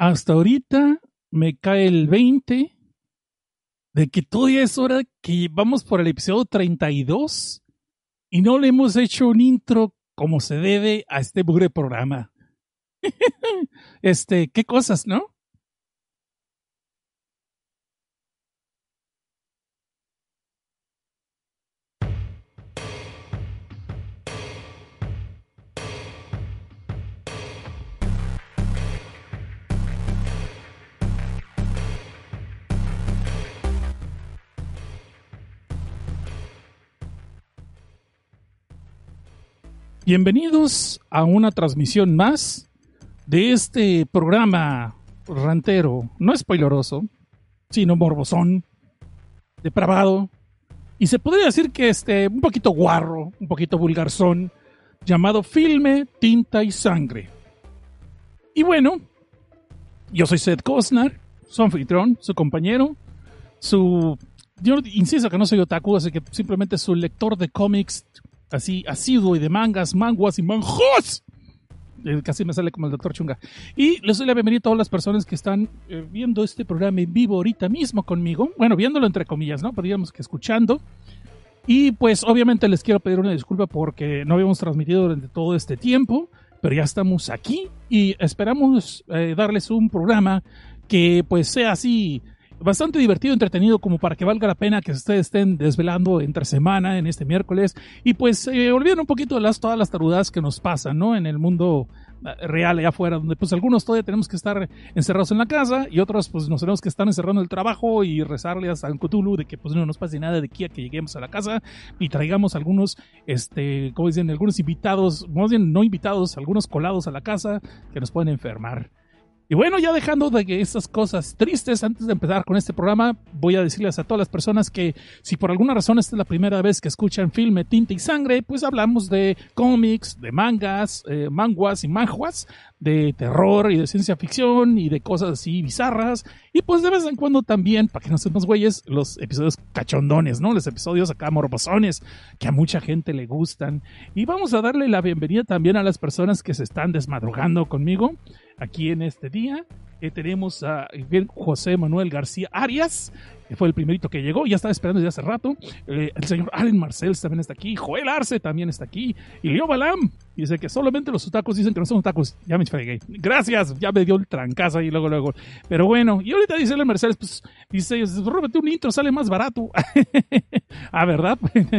hasta ahorita me cae el 20 de que todavía es hora que vamos por el episodio 32 y no le hemos hecho un intro como se debe a este bugre programa. este, qué cosas, ¿no? Bienvenidos a una transmisión más de este programa rantero, no spoileroso, sino morbosón, depravado, y se podría decir que este, un poquito guarro, un poquito vulgarzón, llamado Filme, Tinta y Sangre. Y bueno, yo soy Seth Cosnar, su anfitrión, su compañero, su... Yo insisto que no soy otaku, así que simplemente su lector de cómics así asiduo y de mangas, manguas y manjos. Eh, casi me sale como el doctor Chunga. Y les doy la bienvenida a todas las personas que están eh, viendo este programa en vivo ahorita mismo conmigo. Bueno, viéndolo entre comillas, ¿no? Podríamos que escuchando. Y pues obviamente les quiero pedir una disculpa porque no habíamos transmitido durante todo este tiempo, pero ya estamos aquí y esperamos eh, darles un programa que pues sea así bastante divertido, entretenido, como para que valga la pena que ustedes estén desvelando entre semana, en este miércoles, y pues eh, olviden un poquito de las, todas las tarudas que nos pasan, ¿no? En el mundo eh, real allá afuera, donde pues algunos todavía tenemos que estar encerrados en la casa y otros pues nos tenemos que estar encerrando en el trabajo y rezarle a San Cthulhu de que pues no nos pase nada de aquí a que lleguemos a la casa y traigamos algunos, este, como dicen, algunos invitados, más bien no invitados, algunos colados a la casa que nos pueden enfermar. Y bueno, ya dejando de que estas cosas tristes, antes de empezar con este programa, voy a decirles a todas las personas que si por alguna razón esta es la primera vez que escuchan Filme, Tinta y Sangre, pues hablamos de cómics, de mangas, eh, manguas y manjuas, de terror y de ciencia ficción y de cosas así bizarras. Y pues de vez en cuando también, para que no seamos güeyes, los episodios cachondones, ¿no? Los episodios acá morbosones, que a mucha gente le gustan. Y vamos a darle la bienvenida también a las personas que se están desmadrugando conmigo aquí en este día. Eh, tenemos a José Manuel García Arias, fue el primerito que llegó, ya estaba esperando desde hace rato. Eh, el señor Allen Marcel también está aquí, Joel Arce también está aquí, y Leo Balam dice que solamente los otakus dicen que no son tacos. Ya me fregué. Gracias, ya me dio el trancazo y luego, luego. Pero bueno, y ahorita dice Allen Marcel, pues dice, róbate un intro, sale más barato. ah, ¿verdad?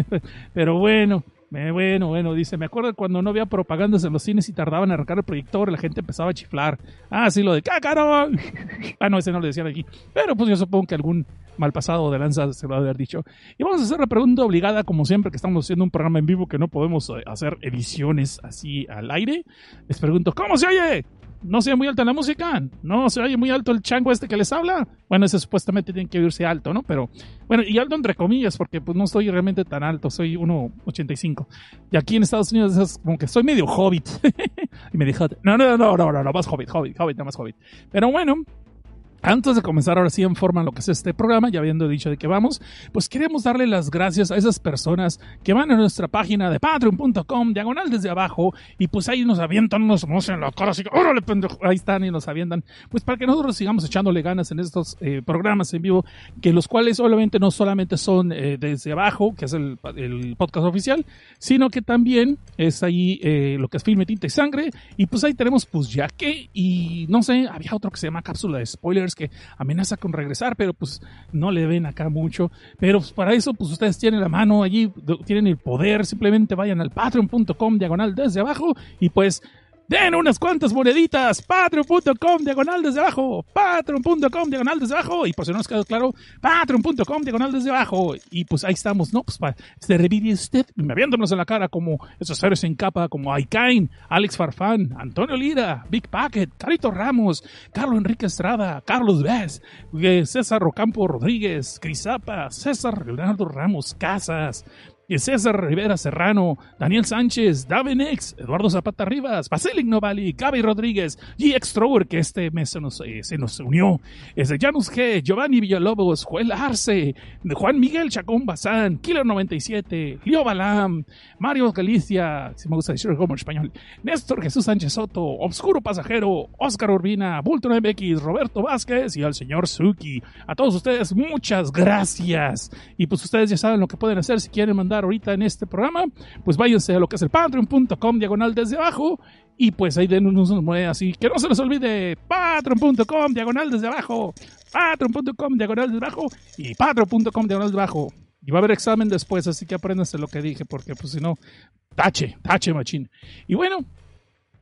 Pero bueno. Eh, bueno, bueno, dice, me acuerdo cuando no había propagandas en los cines y tardaban en arrancar el proyector, la gente empezaba a chiflar. Ah, sí, lo de cácaro. ah, no, ese no lo decían aquí. Pero pues yo supongo que algún mal pasado de lanza se lo va a haber dicho. Y vamos a hacer la pregunta obligada, como siempre, que estamos haciendo un programa en vivo que no podemos eh, hacer ediciones así al aire. Les pregunto, ¿cómo se oye? No se oye muy alta la música, no se oye muy alto el chango este que les habla. Bueno, ese supuestamente tiene que oírse alto, ¿no? Pero, bueno, y alto entre comillas, porque pues no estoy realmente tan alto, soy 1,85. Y aquí en Estados Unidos es como que soy medio hobbit. y me dijo, no, no, no, no, no, no, más hobbit, hobbit, hobbit, no más hobbit. Pero bueno, antes de comenzar ahora sí en forma lo que es este programa, ya habiendo dicho de que vamos, pues queremos darle las gracias a esas personas que van a nuestra página de patreon.com, diagonal desde abajo, y pues ahí nos avientan, nos en la cara, así que órale pendejo, ahí están y nos avientan, pues para que nosotros sigamos echándole ganas en estos eh, programas en vivo, que los cuales obviamente no solamente son eh, desde abajo, que es el, podcast oficial, sino que también es ahí eh, lo que es Filme, Tinta y Sangre, y pues ahí tenemos pues ya que, y no sé, había otro que se llama Cápsula de Spoilers, que amenaza con regresar, pero pues no le ven acá mucho. Pero pues, para eso, pues ustedes tienen la mano allí, tienen el poder, simplemente vayan al patreon.com diagonal desde abajo y pues Den unas cuantas moneditas. Patreon.com diagonal desde abajo. Patreon.com diagonal desde abajo. Y por si no nos quedó claro, Patreon.com diagonal desde abajo. Y pues ahí estamos, ¿no? Pues para este revivir usted, viéndonos en la cara como esos seres en capa como Aikain, Alex Farfán, Antonio Lira, Big Packet, Carito Ramos, Carlos Enrique Estrada, Carlos Vez, eh, César Rocampo Rodríguez, Crisapa, César Leonardo Ramos Casas, César Rivera Serrano, Daniel Sánchez, Davenex, Eduardo Zapata Rivas, Basilic Novali, Gaby Rodríguez, GX Trower, que este mes se nos, eh, unió, es Janus G, Giovanni Villalobos, Joel Arce, Juan Miguel Chacón Bazán, Killer 97, Leo Balam, Mario Galicia, si me gusta decirlo como español, Néstor Jesús Sánchez Soto, Obscuro Pasajero, Oscar Urbina, Bulton MX, Roberto Vázquez y al señor Suki. A todos ustedes, muchas gracias. Y pues ustedes ya saben lo que pueden hacer si quieren mandar ahorita en este programa, pues váyanse a lo que es el patreon.com diagonal desde abajo y pues ahí den unos monedas así. Que no se les olvide, patreon.com diagonal desde abajo, patreon.com diagonal desde abajo y patreon.com diagonal desde abajo. Y va a haber examen después, así que apréndanse lo que dije, porque pues si no, tache, tache machín. Y bueno,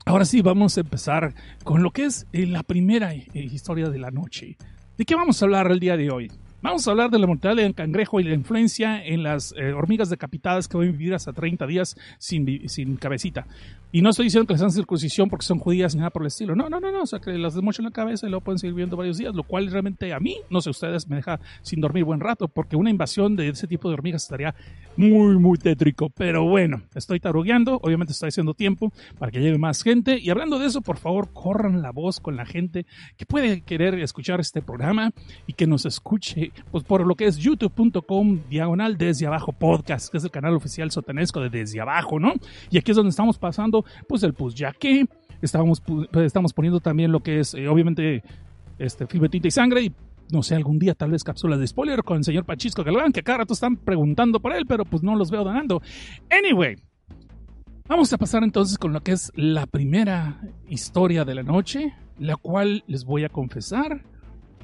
ahora sí vamos a empezar con lo que es eh, la primera eh, historia de la noche. ¿De qué vamos a hablar el día de hoy? Vamos a hablar de la mortalidad del cangrejo y la influencia en las eh, hormigas decapitadas que a vivir hasta 30 días sin, sin cabecita. Y no estoy diciendo que les hagan circuncisión porque son judías ni nada por el estilo. No, no, no, no. O sea, que las desmochan la cabeza y luego pueden seguir viviendo varios días, lo cual realmente a mí, no sé ustedes, me deja sin dormir buen rato porque una invasión de ese tipo de hormigas estaría muy, muy tétrico. Pero bueno, estoy tarugueando. Obviamente estoy haciendo tiempo para que llegue más gente. Y hablando de eso, por favor, corran la voz con la gente que puede querer escuchar este programa y que nos escuche pues, por lo que es youtube.com diagonal desde abajo podcast, que es el canal oficial sotanesco de desde abajo, ¿no? Y aquí es donde estamos pasando pues el pues ya que estábamos, pues, estamos poniendo también lo que es, eh, obviamente, este, filmetita y sangre y no sé, algún día tal vez cápsulas de spoiler con el señor Pachisco Galván, que cada rato están preguntando por él, pero pues no los veo ganando. Anyway, vamos a pasar entonces con lo que es la primera historia de la noche, la cual les voy a confesar,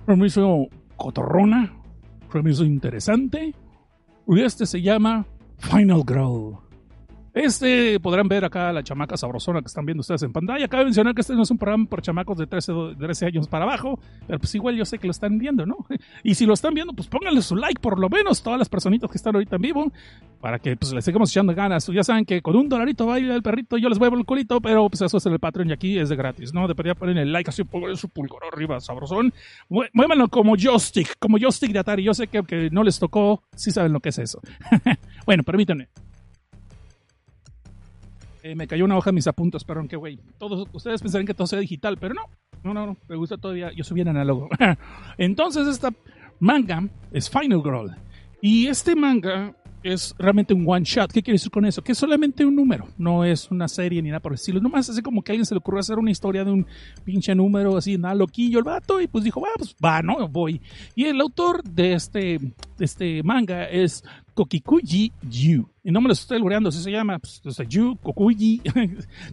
me hizo cotorrona, me hizo interesante, y este se llama Final Girl. Este, podrán ver acá la chamaca sabrosona que están viendo ustedes en pantalla. Cabe mencionar que este no es un programa por chamacos de 13, 13 años para abajo, pero pues igual yo sé que lo están viendo, ¿no? Y si lo están viendo, pues pónganle su like por lo menos, todas las personitas que están ahorita en vivo, para que pues les sigamos echando ganas. Ya saben que con un dolarito baila el perrito, yo les voy a el culito, pero pues eso es en el Patreon y aquí es de gratis, ¿no? Debería poner el like así, poner su pulgar arriba, sabrosón. Muévanlo como joystick, como joystick de Atari. Yo sé que aunque no les tocó, sí saben lo que es eso. bueno, permítanme. Eh, me cayó una hoja en mis apuntes, perdón, que güey. Todos ustedes pensarían que todo sea digital, pero no. No, no, no. Me gusta todavía. Yo soy bien análogo. Entonces, esta manga es Final Girl. Y este manga es realmente un one shot. ¿Qué quiere decir con eso? Que es solamente un número, no es una serie ni nada por el estilo. Nomás así como que a alguien se le ocurrió hacer una historia de un pinche número así, nada loquillo el vato, y pues dijo, va, pues va, no, voy. Y el autor de este, de este manga es Kokikuji Yu. Y no me lo estoy logrando, así se llama. Pues, o sea, Yu, Kokuji,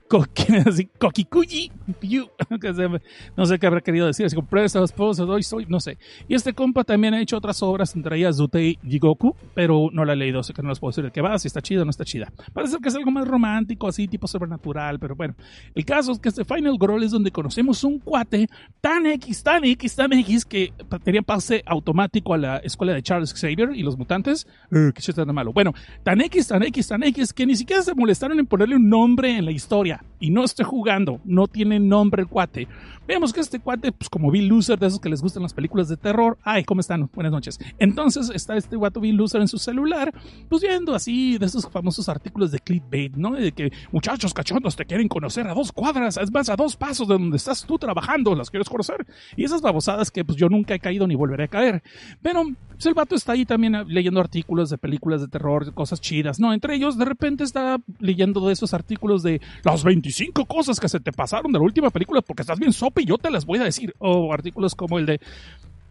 Kokikuji Yu. no sé qué habrá querido decir. Así como presta, esposa, doy, soy, no sé. Y este compa también ha hecho otras obras, entre ellas Zutei Jigoku, pero no la he leído, así que no les puedo decir de qué va, si está chida o no está chida. Parece que es algo más romántico, así, tipo sobrenatural, pero bueno. El caso es que este Final Girl es donde conocemos un cuate tan X, tan X, tan X, que tenía pase automático a la escuela de Charles Xavier y los mutantes. Eh, que se tan malo. Bueno, tan X, tan X, tan X, que ni siquiera se molestaron en ponerle un nombre en la historia. Y no estoy jugando, no tiene nombre el cuate. Vemos que este cuate, pues como Bill Loser, de esos que les gustan las películas de terror. Ay, ¿cómo están? Buenas noches. Entonces está este guato Bill Loser en su celular, pues viendo así de esos famosos artículos de clickbait, ¿no? De que muchachos cachondos te quieren conocer a dos cuadras, es más, a dos pasos de donde estás tú trabajando, las quieres conocer. Y esas babosadas que pues yo nunca he caído ni volveré a caer. Pero pues, el vato está ahí también leyendo artículos de películas de terror, cosas chidas, ¿no? Entre ellos, de repente está leyendo de esos artículos de las 25 cosas que se te pasaron de la última película porque estás bien y yo te las voy a decir. O artículos como el de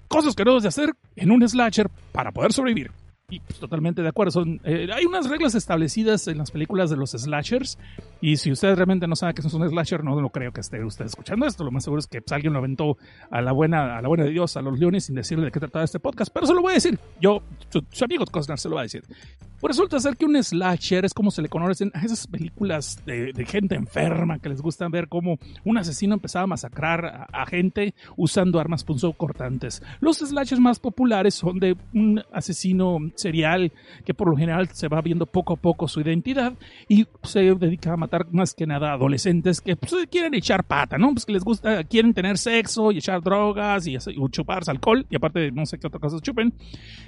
cosas que no debes de hacer en un slasher para poder sobrevivir. Y pues, totalmente de acuerdo. Son, eh, hay unas reglas establecidas en las películas de los slashers. Y si usted realmente no sabe que es slasher, no, no creo que esté usted escuchando esto. Lo más seguro es que pues, alguien lo aventó a la buena, a la buena de Dios, a los leones, sin decirle de qué trataba este podcast. Pero se lo voy a decir. Yo, su, amigo Cosnar, se lo va a decir. Pues resulta ser que un slasher es como se le conocen a esas películas de, gente enferma que les gusta ver cómo un asesino empezaba a masacrar a, gente usando armas punzocortantes. Los slashers más populares son de un asesino serial que por lo general se va viendo poco a poco su identidad y se dedica a matar más que nada adolescentes que pues, quieren echar pata, ¿no? Pues que les gusta, quieren tener sexo y echar drogas y, chuparse alcohol y aparte no sé qué otra cosa chupen.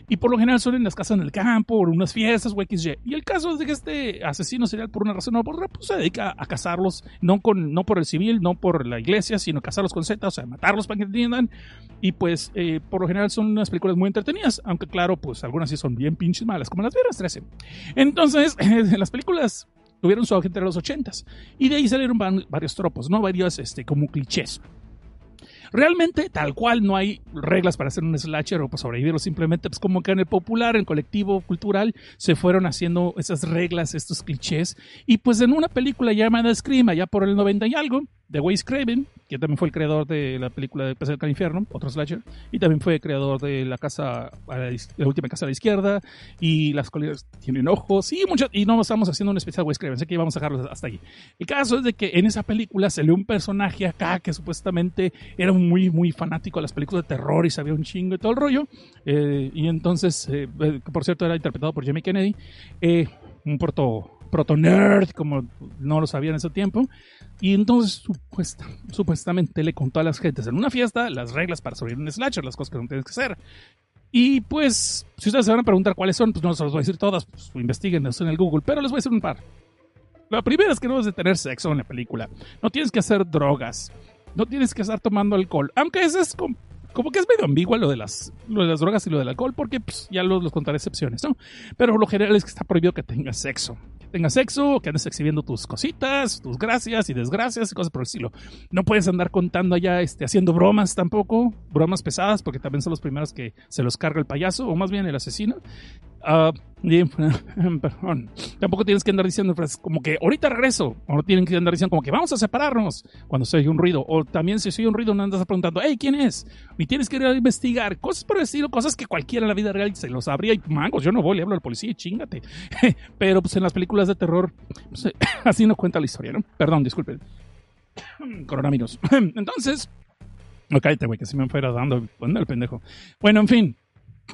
Y por lo general son en las casas en el campo o en unas fiestas o XY. Y el caso es de que este asesino serial por una razón o por otra pues se dedica a cazarlos, no, con, no por el civil, no por la iglesia, sino cazarlos con Z, o sea, matarlos para que entiendan. Y pues eh, por lo general son unas películas muy entretenidas, aunque claro, pues algunas sí son bien pinches malas, como las Vieras 13. Entonces, las películas tuvieron su auge entre los 80s y de ahí salieron varios tropos, ¿no? Varios este, como clichés. Realmente, tal cual, no hay reglas para hacer un slasher o para sobrevivirlo. Simplemente, pues como que en el popular, en el colectivo cultural, se fueron haciendo esas reglas, estos clichés. Y pues en una película llamada Scream, ya por el 90 y algo, de Wes Craven, que también fue el creador de la película de Pesar del Infierno, otro slasher, y también fue el creador de la casa, la, última casa a la izquierda, y las colinas tienen ojos, y mucho, y no estamos haciendo un especial Wes Craven, sé que vamos a dejarlo hasta ahí. El caso es de que en esa película lee un personaje acá que supuestamente era muy, muy fanático de las películas de terror y sabía un chingo y todo el rollo, eh, y entonces, eh, eh, por cierto, era interpretado por Jamie Kennedy, un proto proto nerd, como no lo sabía en ese tiempo. Y entonces supuesta, supuestamente le contó a las gentes en una fiesta las reglas para subir un slasher, las cosas que no tienes que hacer. Y pues, si ustedes se van a preguntar cuáles son, pues no se los voy a decir todas, pues investiguen en el Google, pero les voy a decir un par. La primera es que no debes de tener sexo en la película. No tienes que hacer drogas. No tienes que estar tomando alcohol. Aunque eso es como que es medio ambiguo lo de las, lo de las drogas y lo del alcohol, porque pues, ya los, los, contaré excepciones, ¿no? Pero lo general es que está prohibido que tengas sexo tengas sexo, que andes exhibiendo tus cositas, tus gracias y desgracias y cosas por el estilo. No puedes andar contando allá, este, haciendo bromas tampoco, bromas pesadas, porque también son los primeros que se los carga el payaso, o más bien el asesino. Uh, perdón. Tampoco tienes que andar diciendo frases como que ahorita regreso. O no tienen que andar diciendo como que vamos a separarnos cuando se oye un ruido. O también si se oye un ruido no andas preguntando, hey, ¿quién es? Y tienes que ir a investigar. Cosas por el estilo, cosas que cualquiera en la vida real se lo sabría. Y mangos, yo no voy, le hablo al policía y chingate. Pero pues en las películas de terror, pues, así no cuenta la historia, ¿no? Perdón, disculpen. Coronavirus. Entonces, no cállate, güey, que se me fuera dando. el pendejo? Bueno, en fin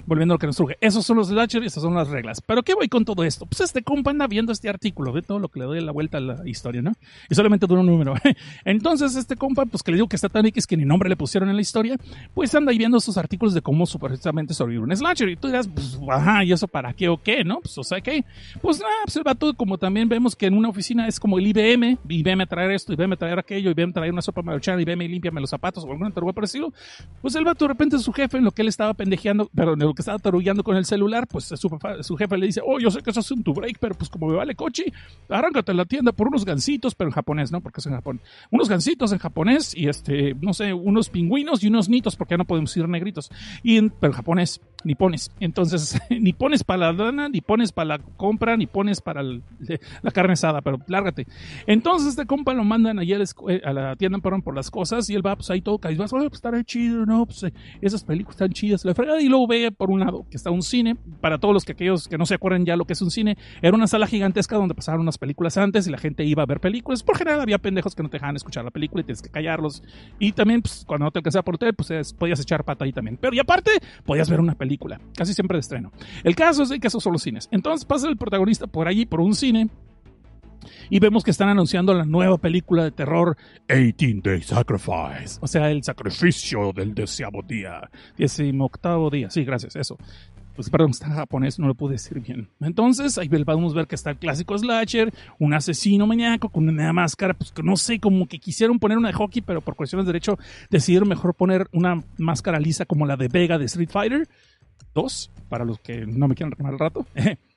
volviendo a lo que nos surge. Esos son los slasher y esas son las reglas. Pero ¿qué voy con todo esto? Pues este compa anda viendo este artículo, ve todo lo que le doy la vuelta a la historia, ¿no? Y solamente dura un número. Entonces este compa, pues que le digo que está tan X que ni nombre le pusieron en la historia, pues anda ahí viendo esos artículos de cómo supuestamente sobrevivir un slasher. Y tú dirás, pues, ajá, ¿y eso para qué o qué, no? Pues, o sea, ¿qué? Pues nada, pues el vato, como también vemos que en una oficina es como el IBM, IBM traer esto, IBM traer aquello, IBM traer una sopa maruchana, IBM límpiame los zapatos o alguna por parecido. Pues el vato de repente su jefe, en lo que él estaba pendejeando, lo que estaba tarullando con el celular, pues su, jefe le dice, oh, yo sé que eso es un tu break, pero pues como me vale coche, arráncate a la tienda por unos gansitos, pero en japonés, ¿no? Porque es en Japón. Unos gansitos en japonés y este, no sé, unos pingüinos y unos nitos, porque ya no podemos ir negritos. Y pero en japonés ni pones. Entonces, ni pones para la lana, ni pones para la compra, ni pones para la carne asada, pero lárgate. Entonces, este compa lo mandan allá a la, tienda perdón, por las cosas y él va pues ahí todo caído, pues estará chido, no, pues eh, esas películas están chidas, la fregada, y luego ve por un lado que está un cine, para todos los que aquellos que no se acuerdan ya lo que es un cine, era una sala gigantesca donde pasaron unas películas antes y la gente iba a ver películas. Por general había pendejos que no te dejaban escuchar la película y tienes que callarlos. Y también, pues, cuando no te alcanzaba por tele, pues podías echar pata ahí también. Pero y aparte, podías ver una película, casi siempre de estreno. El caso es que esos son los cines. Entonces pasa el protagonista por allí, por un cine, y vemos que están anunciando la nueva película de terror 18 Day Sacrifice, o sea, el sacrificio del deseado día, 18 día, sí, gracias, eso. Pues perdón, está japonés, no lo pude decir bien. Entonces, ahí a ver que está el clásico slasher, un asesino maníaco con una máscara, pues que no sé, como que quisieron poner una de hockey, pero por cuestiones de derecho decidieron mejor poner una máscara lisa como la de Vega de Street Fighter dos, para los que no me quieran reclamar el rato.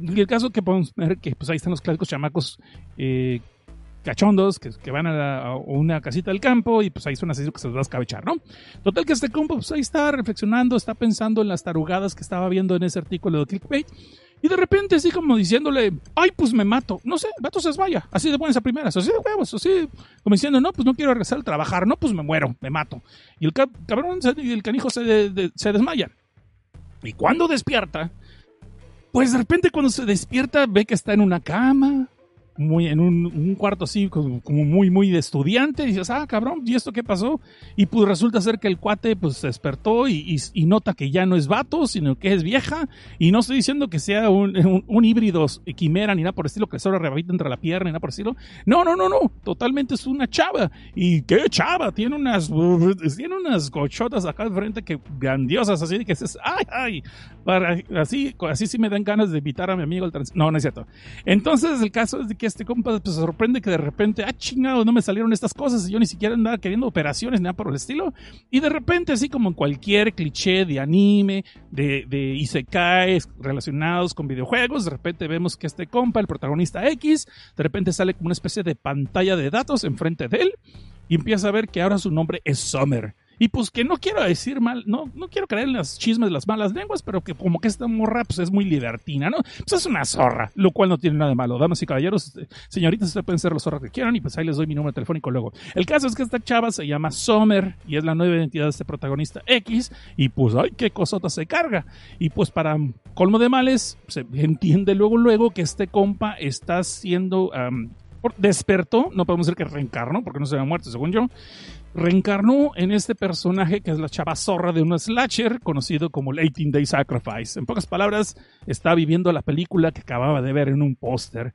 y el caso que podemos ver que pues ahí están los clásicos chamacos eh, cachondos que, van a, una casita del campo y pues ahí son así que se los va a escabechar, ¿no? Total que este compa pues ahí está reflexionando, está pensando en las tarugadas que estaba viendo en ese artículo de Clickbait y de repente así como diciéndole, ay, pues me mato. No sé, el vato se desmaya, así de buenas a primeras, así de huevos, así como diciendo, no, pues no quiero regresar al trabajar, no, pues me muero, me mato. Y el cabrón, el canijo se, se desmaya. Y cuando despierta, pues de repente cuando se despierta ve que está en una cama, muy en un, cuarto así, como, muy, muy de estudiante. Y dices, ah, cabrón, ¿y esto qué pasó? Y pues resulta ser que el cuate pues se despertó y, nota que ya no es vato, sino que es vieja. Y no estoy diciendo que sea un, un, híbrido quimera ni nada por el estilo, que solo rebabita entre la pierna ni nada por el estilo. No, no, no, no. Totalmente es una chava. ¿Y qué chava? Tiene unas, tiene unas gochotas acá al frente que grandiosas, así que dices, ay, ay. Para, así, así sí me dan ganas de invitar a mi amigo al trans. No, no es cierto. Entonces el caso es de que este compa se sorprende que de repente, ah, chingado, no me salieron estas cosas y yo ni siquiera andaba queriendo operaciones ni nada por el estilo. Y de repente, así como en cualquier cliché de anime, de, de relacionados con videojuegos, de repente vemos que este compa, el protagonista X, de repente sale como una especie de pantalla de datos enfrente de él y empieza a ver que ahora su nombre es Summer. Y pues que no quiero decir mal, no, no quiero creer en las chismes las malas lenguas, pero que como que esta morra pues es muy libertina, ¿no? Pues es una zorra, lo cual no tiene nada de malo. Damas y caballeros, este, señoritas, ustedes pueden ser los zorras que quieran y pues ahí les doy mi número telefónico luego. El caso es que esta chava se llama Sommer y es la nueva identidad de este protagonista X y pues ay, qué cosota se carga. Y pues para colmo de males, se entiende luego luego que este compa está siendo... despertó, no podemos decir que reencarnó porque no se había muerto según yo, reencarnó en este personaje que es la chava zorra de un slasher conocido como 18 Day Sacrifice. En pocas palabras, está viviendo la película que acababa de ver en un póster.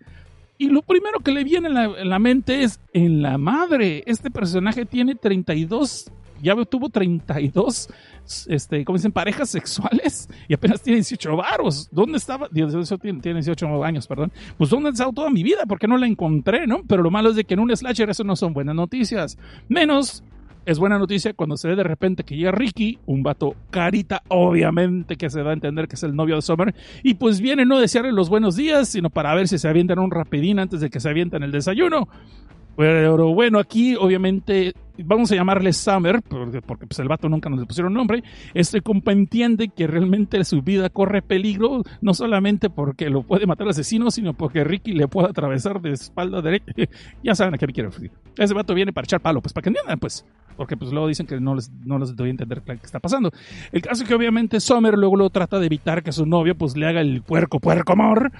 Y lo primero que le viene en la, mente es, en la madre, este personaje tiene 32, ya tuvo 32, este, ¿cómo dicen? Parejas sexuales y apenas tiene 18 varos. ¿Dónde estaba? tiene, tiene 18 años, perdón. Pues ¿dónde ha estado toda mi vida? Porque no la encontré, ¿no? Pero lo malo es de que en un slasher eso no son buenas noticias. Menos es buena noticia cuando se ve de repente que llega Ricky, un vato carita, obviamente que se da a entender que es el novio de Summer, y pues viene no desearle los buenos días, sino para ver si se avientan un rapidín antes de que se avienten el desayuno. Pero bueno, aquí obviamente vamos a llamarle Summer, porque, pues el vato nunca nos le pusieron nombre. Este compa entiende que realmente su vida corre peligro, no solamente porque lo puede matar el asesino, sino porque Ricky le puede atravesar de espalda derecha. ya saben a qué me quiero referir. Ese vato viene para echar palo, pues para que entiendan, pues. Porque pues luego dicen que no les, no les doy a entender qué está pasando. El caso es que obviamente Summer luego lo trata de evitar que su novio pues le haga el puerco puerco amor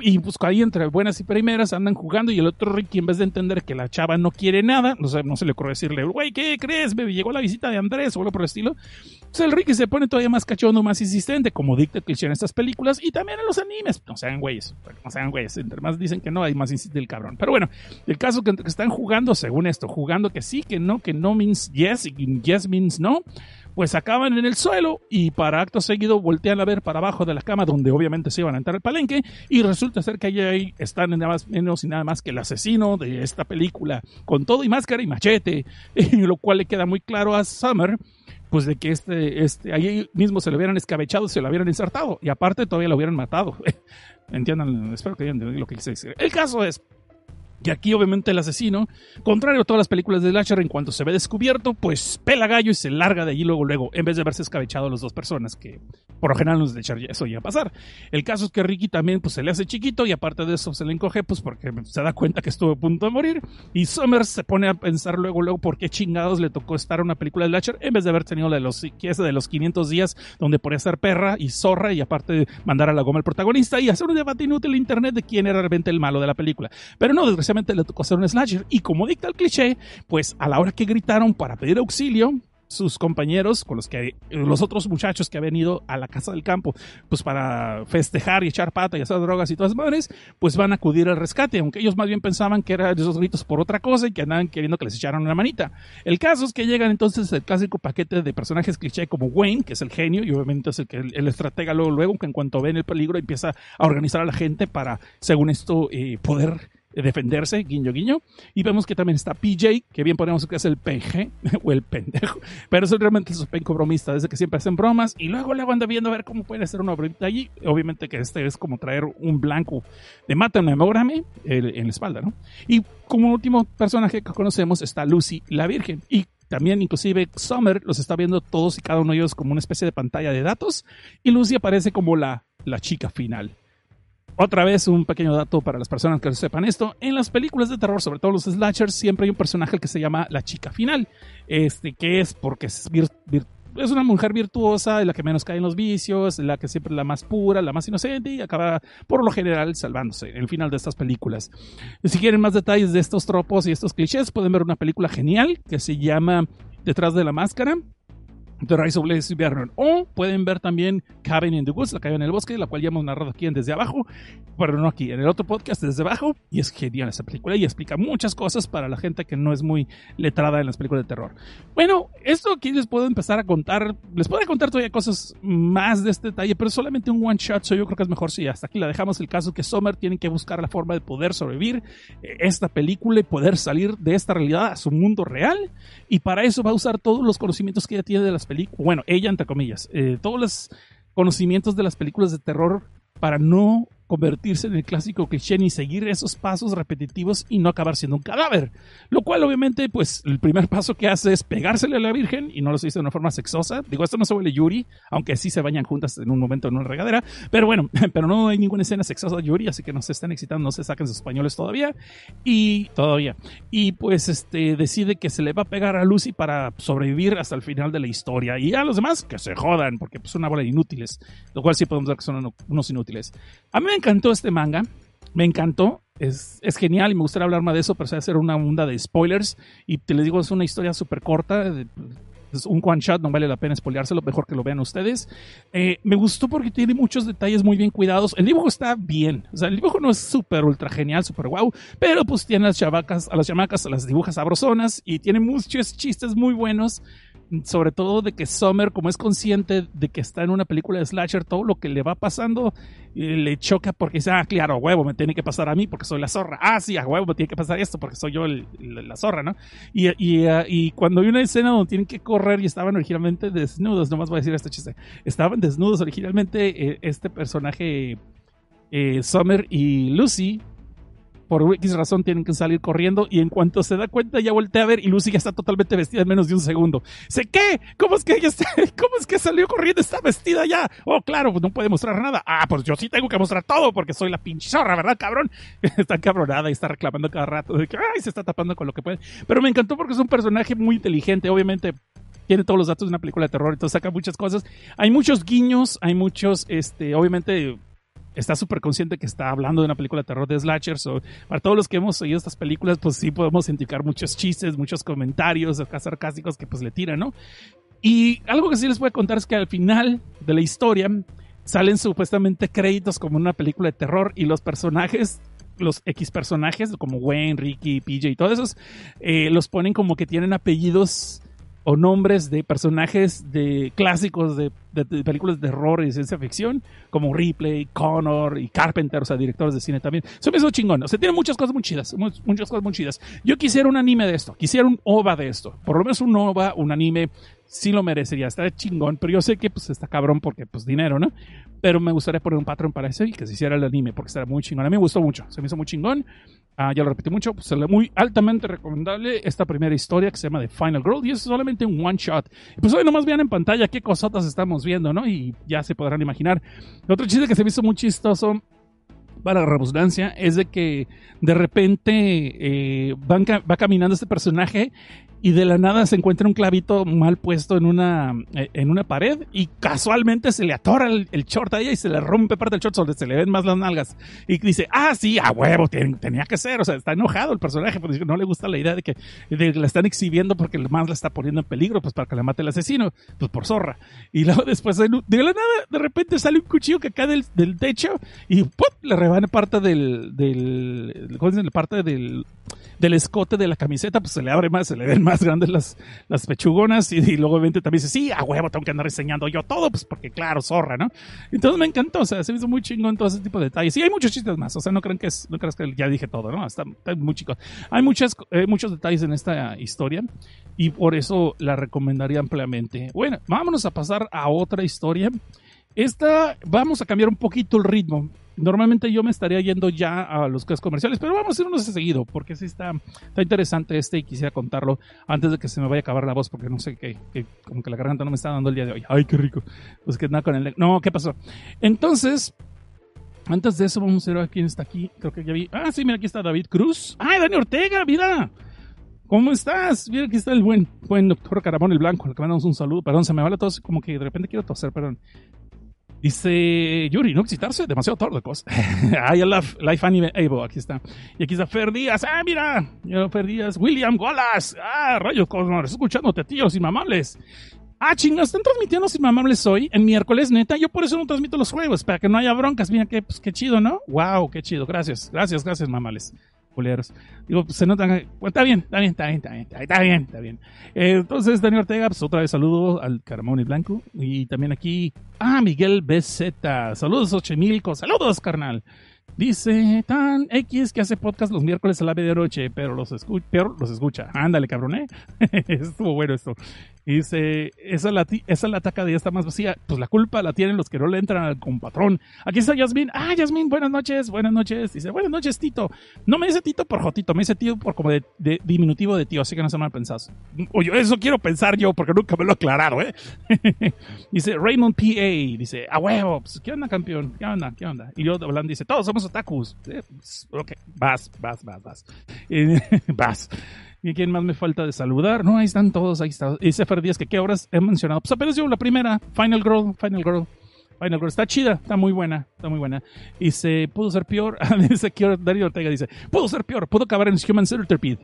y pues ahí entre buenas y primeras andan jugando y el otro Ricky en vez de entender que la chava no quiere nada, no, sé, no se le ocurre decirle, güey, ¿qué crees? Baby? Llegó la visita de Andrés o algo por el estilo. Entonces el Ricky se pone todavía más cachondo, más insistente, como dicta que en estas películas y también en los animes. No sean güeyes, no sean güeyes. Entre más dicen que no, hay más insiste el cabrón. Pero bueno, el caso que, que están jugando, según esto, jugando que sí, que no, que no means yes y yes means no pues acaban en el suelo y para acto seguido voltean a ver para abajo de la cama donde obviamente se iban a entrar al palenque y resulta ser que ahí están nada más menos y nada más que el asesino de esta película con todo y máscara y machete, lo cual le queda muy claro a Summer pues de que este, este, ahí mismo se lo hubieran escabechado, se lo hubieran insertado y aparte todavía lo hubieran matado. Entiendan, espero que entiendan lo que quise decir. El caso es y aquí obviamente el asesino, contrario a todas las películas de Lasher, en cuanto se ve descubierto, pues pela gallo y se larga de allí luego, luego, en vez de haberse escabechado a las dos personas, que por lo general nos de echar eso ya a pasar. El caso es que Ricky también pues se le hace chiquito y aparte de eso se le encoge pues porque se da cuenta que estuvo a punto de morir y Summers se pone a pensar luego, luego por qué chingados le tocó estar una película de Lasher en vez de haber tenido la de los, de los 500 días donde podía ser perra y zorra y aparte mandar a la goma al protagonista y hacer un debate inútil en internet de quién era realmente el malo de la película. Pero no, le tocó hacer un slasher. Y como dicta el cliché, pues a la hora que gritaron para pedir auxilio, sus compañeros, con los que los otros muchachos que habían ido a la casa del campo, pues para festejar y echar pata y hacer drogas y todas madres, pues van a acudir al rescate, aunque ellos más bien pensaban que eran esos gritos por otra cosa y que andaban queriendo que les echaran una manita. El caso es que llegan entonces el clásico paquete de personajes cliché como Wayne, que es el genio y obviamente es el que el, estratega luego, luego que en cuanto ven el peligro empieza a organizar a la gente para, según esto, eh, poder defenderse, guiño, guiño. Y vemos que también está PJ, que bien ponemos que es el PG, o el pendejo, pero es realmente el penco bromista, desde que siempre hacen bromas, y luego le anda viendo a ver cómo puede hacer una bromita allí. Obviamente que este es como traer un blanco de mata memórame en la espalda, ¿no? Y como último personaje que conocemos está Lucy, la Virgen, y también inclusive Summer los está viendo todos y cada uno de ellos como una especie de pantalla de datos, y Lucy aparece como la, la chica final. Otra vez un pequeño dato para las personas que sepan esto. En las películas de terror, sobre todo los slashers, siempre hay un personaje que se llama la chica final. Este, que es porque es una mujer virtuosa, la que menos cae en los vicios, la que siempre la más pura, la más inocente y acaba por lo general salvándose en el final de estas películas. Si quieren más detalles de estos tropos y estos clichés, pueden ver una película genial que se llama Detrás de la Máscara The Rise of Leslie Vernon. O pueden ver también Cabin in the Woods, la caída en el bosque, la cual ya hemos narrado aquí en Desde Abajo, pero no aquí, en el otro podcast Desde Abajo. Y es genial esa película y explica muchas cosas para la gente que no es muy letrada en las películas de terror. Bueno, esto aquí les puedo empezar a contar, les puedo contar todavía cosas más de este detalle, pero solamente un one shot, so yo creo que es mejor si hasta aquí la dejamos. El caso que Sommer tiene que buscar la forma de poder sobrevivir eh, esta película y poder salir de esta realidad a su mundo real. Y para eso va a usar todos los conocimientos que ella tiene de las películas, bueno, ella entre comillas, eh, todos los conocimientos de las películas de terror para no convertirse en el clásico cliché ni seguir esos pasos repetitivos y no acabar siendo un cadáver. Lo cual obviamente pues el primer paso que hace es pegársele a la Virgen y no lo hizo de una forma sexosa. Digo, esto no se huele Yuri, aunque sí se bañan juntas en un momento en una regadera, pero bueno, pero no hay ninguna escena sexosa de Yuri, así que no se están excitando, no se saquen sus españoles todavía y todavía. Y pues este decide que se le va a pegar a Lucy para sobrevivir hasta el final de la historia y a los demás que se jodan porque pues una bola de inútiles, lo cual sí podemos ver que son unos inútiles. A mí encantó este manga. Me encantó. Es, es, genial y me gustaría hablar más de eso, pero se va a hacer una onda de spoilers. Y te les digo, es una historia súper corta. Es un one shot, no vale la pena spoileárselo, mejor que lo vean ustedes. Eh, me gustó porque tiene muchos detalles muy bien cuidados. El dibujo está bien, o sea, el dibujo no es súper ultra genial, súper guau, pero pues tiene las chavacas, a las chamacas, a las dibujas sabrosonas y tiene muchos chistes muy buenos sobre todo de que Summer, como es consciente de que está en una película de slasher, todo lo que le va pasando eh, le choca porque dice, ah, claro, a huevo, me tiene que pasar a mí porque soy la zorra. Ah, sí, a huevo, me tiene que pasar esto porque soy yo la zorra, ¿no? Y, y, uh, y, cuando hay una escena donde tienen que correr y estaban originalmente desnudos, nomás voy a decir este chiste, estaban desnudos originalmente eh, este personaje eh, Summer y Lucy por X razón tienen que salir corriendo y en cuanto se da cuenta ya voltea a ver y Lucy ya está totalmente vestida en menos de un segundo. Sé qué, ¿cómo es que ella está, cómo es que salió corriendo? Está vestida ya. Oh, claro, pues no puede mostrar nada. Ah, pues yo sí tengo que mostrar todo porque soy la pinche zorra, ¿verdad, cabrón? está cabronada y está reclamando cada rato de que ay, se está tapando con lo que puede. Pero me encantó porque es un personaje muy inteligente, obviamente tiene todos los datos de una película de terror, entonces saca muchas cosas. Hay muchos guiños, hay muchos, este, obviamente está súper consciente que está hablando de una película de terror de slashers. O para todos los que hemos oído estas películas, pues sí podemos indicar muchos chistes, muchos comentarios sarcásticos que pues le tiran, ¿no? Y algo que sí les voy a contar es que al final de la historia salen supuestamente créditos como una película de terror y los personajes los X personajes como Wayne, Ricky, PJ y todos esos eh, los ponen como que tienen apellidos o nombres de personajes de clásicos de, películas de terror y ciencia ficción, como Ripley, Connor y Carpenter, o sea, directores de cine también. Eso me hizo chingón. O sea, tiene muchas cosas muy chidas, muchas cosas muy chidas. Yo quisiera un anime de esto, quisiera un OVA de esto. Por lo menos un OVA, un anime, sí lo merecería, está chingón, pero yo sé que pues está cabrón porque pues dinero, ¿no? Pero me gustaría poner un patrón para eso y que se hiciera el anime porque estaría muy chingón. A mí me gustó mucho, se me hizo muy chingón. Ah, ya lo repetí mucho, pues es muy altamente recomendable esta primera historia que se llama The Final Girl y es solamente un one shot. Pues hoy nomás vean en pantalla qué cosotas estamos viendo, ¿no? Y ya se podrán imaginar. Otro chiste que se me hizo muy chistoso para la redundancia es de que de repente eh, va caminando este personaje y de la nada se encuentra un clavito mal puesto en una, eh, en una pared y casualmente se le atora el, short a ella y se le rompe parte del short donde se le ven más las nalgas. Y dice, ah, sí, a huevo, tenía que ser. O sea, está enojado el personaje, porque no le gusta la idea de que la están exhibiendo porque más la está poniendo en peligro, pues para que la mate el asesino, pues por zorra. Y luego después de, la nada, de repente sale un cuchillo que cae del, del techo y ¡pum! le rebana parte del, del, ¿cómo dicen? Parte del, del escote de la camiseta, pues se le abre más, se le ven más grandes las, las pechugonas y, luego obviamente también dice, sí, a huevo, tengo que andar enseñando yo todo, pues porque claro, zorra, ¿no? Entonces me encantó, o sea, se me hizo muy chingón todo ese tipo de detalles. Y hay muchos chistes más, o sea, no creen que es, no creas que ya dije todo, ¿no? Está, muy chico. Hay muchas, eh, muchos detalles en esta historia y por eso la recomendaría ampliamente. Bueno, vámonos a pasar a otra historia. Esta, vamos a cambiar un poquito el ritmo Normalmente yo me estaría yendo ya a los casos comerciales, pero vamos a irnos de seguido, porque sí está, está interesante este y quisiera contarlo antes de que se me vaya a acabar la voz, porque no sé qué, como que la garganta no me está dando el día de hoy. Ay, qué rico. Pues que nada con el... No, ¿qué pasó? Entonces, antes de eso vamos a ver a quién está aquí. Creo que ya vi... Ah, sí, mira, aquí está David Cruz. ¡Ay, Dani Ortega, mira! ¿Cómo estás? Mira, aquí está el buen, buen doctor Caramón el Blanco, al que mandamos un saludo. Perdón, se me va la tos, como que de repente quiero toser, perdón. Dice Yuri, no excitarse, demasiado tarde, cosas. I love Life Anime Evo, aquí está. Y aquí está Fer Díaz, ah, mira, Fer Díaz, William Golas, ah, rayos cosmos, escuchándote, tíos inmamables. Ah, chinga, están transmitiendo sin mamables hoy, en miércoles, neta. Yo por eso no transmito los juegos, para que no haya broncas. Mira, qué, pues, qué chido, ¿no? Wow, qué chido. Gracias, gracias, gracias, mamales. Digo, pues, se notan. Bueno, está bien, está bien, está bien, está bien, está bien, está bien. Eh, entonces, Daniel Ortega, pues otra vez saludo al Caramón y Blanco. Y también aquí, ah, Miguel BZ. Saludos, Ochemilco. Saludos, carnal. Dice tan X que hace podcast los miércoles a la medianoche, pero los, escu pero los escucha. Ándale, cabrón, ¿eh? Estuvo bueno esto. Dice, esa, la esa lata cada día está más vacía. Pues la culpa la tienen los que no le entran al compatrón. Aquí está Yasmin. Ah, Yasmin, buenas noches, buenas noches. Dice, buenas noches, Tito. No me dice Tito por Jotito, me dice Tito por como de, diminutivo de tío, así que no se mal pensados. Oye, eso quiero pensar yo, porque nunca me lo he aclarado, ¿eh? dice, Raymond P.A. Dice, a huevo, pues, ¿qué onda, campeón? ¿Qué onda? ¿Qué onda? Y luego hablando dice, todos somos otakus. Eh, pues, ok, vas, vas, vas, vas. vas. ¿Y quién más me falta de saludar? No, ahí están todos, ahí está. Dice Fer Díaz que qué horas he mencionado. Pues apenas yo la primera, Final Girl, Final Girl. Final Girl está chida, está muy buena, está muy buena. Y se pudo ser peor. dice Darío Ortega dice, pudo ser peor, pudo acabar en Human Centipede.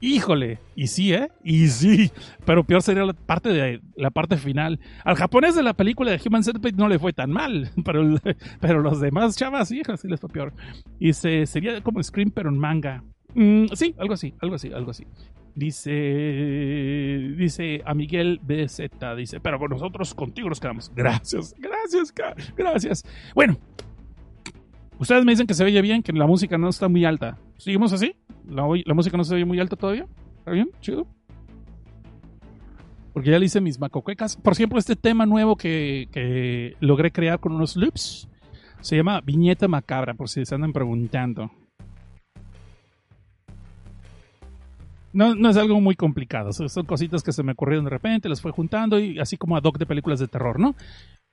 Híjole, y sí, ¿eh? Y sí, pero peor sería la parte de la parte final. Al japonés de la película de Human Centipede no le fue tan mal, pero, pero los demás chavas, hijas, sí les fue peor. Y se, sería como Scream, pero en manga. Mm, sí, algo así, algo así, algo así. Dice, dice a Miguel BZ, dice, pero nosotros contigo nos quedamos. Gracias, gracias, gracias. Bueno, ustedes me dicen que se oye bien, que la música no está muy alta. ¿Seguimos así? ¿La, la música no se oye muy alta todavía? ¿Está bien? ¿Chido? Porque ya le hice mis macocuecas. Por ejemplo, este tema nuevo que, que logré crear con unos loops se llama Viñeta Macabra, por si se andan preguntando. No, no es algo muy complicado, son cositas que se me ocurrieron de repente, las fue juntando y así como a doc de películas de terror, ¿no?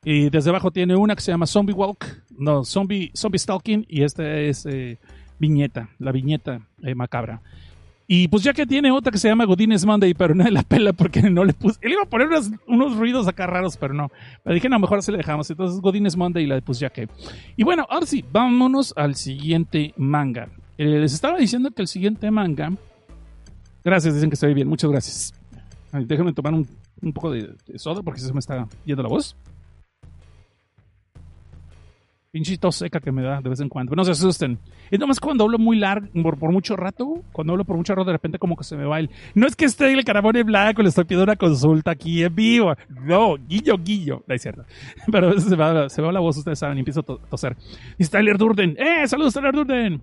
Y desde abajo tiene una que se llama Zombie Walk, no, Zombie, Zombie Stalking y esta es eh, viñeta, la viñeta eh, macabra. Y pues ya que tiene otra que se llama Godines Monday, pero no la pela porque no le puse. Él iba a poner unos, ruidos acá raros, pero no. Pero dije, no, mejor se le dejamos. Entonces Godines Monday y la pues ya que. Y bueno, ahora sí, vámonos al siguiente manga. Eh, les estaba diciendo que el siguiente manga Gracias, dicen que estoy bien. Muchas gracias. déjenme tomar un, poco de, soda porque se me está yendo la voz. Pinchito seca que me da de vez en cuando. No se asusten. Es nomás cuando hablo muy largo, por, mucho rato, cuando hablo por mucho rato, de repente como que se me va el... No es que esté el carabón en blanco, le estoy pidiendo una consulta aquí en vivo. No, guillo, guillo. No es cierto. Pero a veces se va, se va la voz, ustedes saben, y empiezo a toser. Y Tyler Durden. ¡Eh! ¡Saludos, Tyler Durden!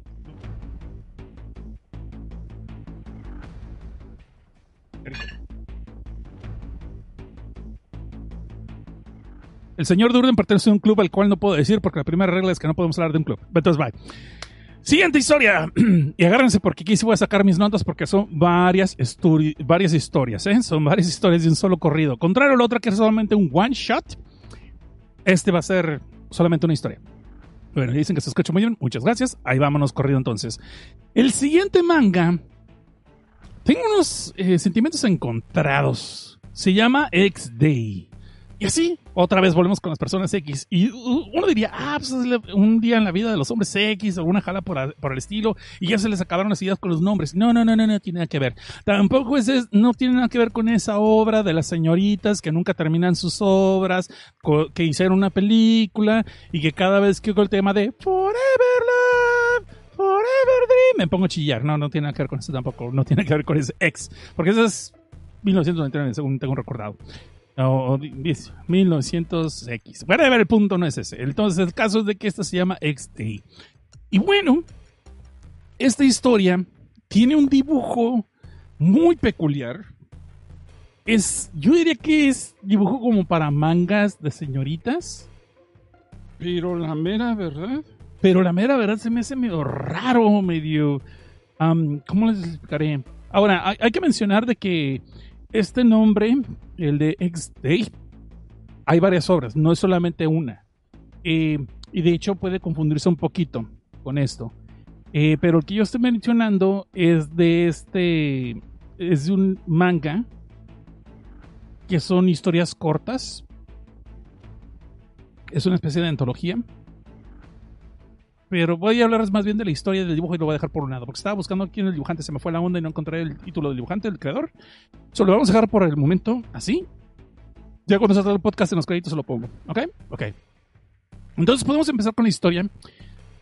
El señor Durden pertenece a un club al cual no puedo decir porque la primera regla es que no podemos hablar de un club. Entonces, bye. Siguiente historia. y agárrense porque aquí sí voy a sacar mis notas porque son varias, historias. ¿eh? Son varias historias de un solo corrido. Contrario a la otra que es solamente un one shot, este va a ser solamente una historia. Bueno, dicen que se escucha muy bien. Muchas gracias. Ahí vámonos corrido entonces. El siguiente manga tengo unos eh, sentimientos encontrados. Se llama X-Day. Y así, otra vez volvemos con las personas X. Y uno diría, ah, pues es un día en la vida de los hombres X o una jala por, el estilo. Y ya se les acabaron las ideas con los nombres. No, no, no, no, no tiene nada que ver. Tampoco es, no tiene nada que ver con esa obra de las señoritas que nunca terminan sus obras, que hicieron una película y que cada vez que oigo el tema de Forever Love Forever Dream. Me pongo a chillar. No, no tiene nada que ver con eso tampoco. No tiene que ver con ese ex. Porque eso es 1999, según tengo recordado. O 1900X. Forever, el punto no es ese. Entonces, el caso es de que esta se llama XT. Y bueno, esta historia tiene un dibujo muy peculiar. Es, yo diría que es dibujo como para mangas de señoritas. Pero la mera verdad pero la mera verdad se me hace medio raro, medio... ¿Cómo les explicaré? Ahora, hay, que mencionar de que este nombre, el de X-Day, hay varias obras, no es solamente una. Eh, y de hecho puede confundirse un poquito con esto. Eh, pero el que yo estoy mencionando es de este es de un manga que son historias cortas. Es una especie de antología. Pero voy a hablarles más bien de la historia del dibujo y lo voy a dejar por un lado. Porque estaba buscando quién el dibujante, se me fue la onda y no encontré el título del dibujante, del creador. Solo lo vamos a dejar por el momento así. Ya cuando salga el podcast en los créditos se lo pongo. ¿Ok? Ok. Entonces podemos empezar con la historia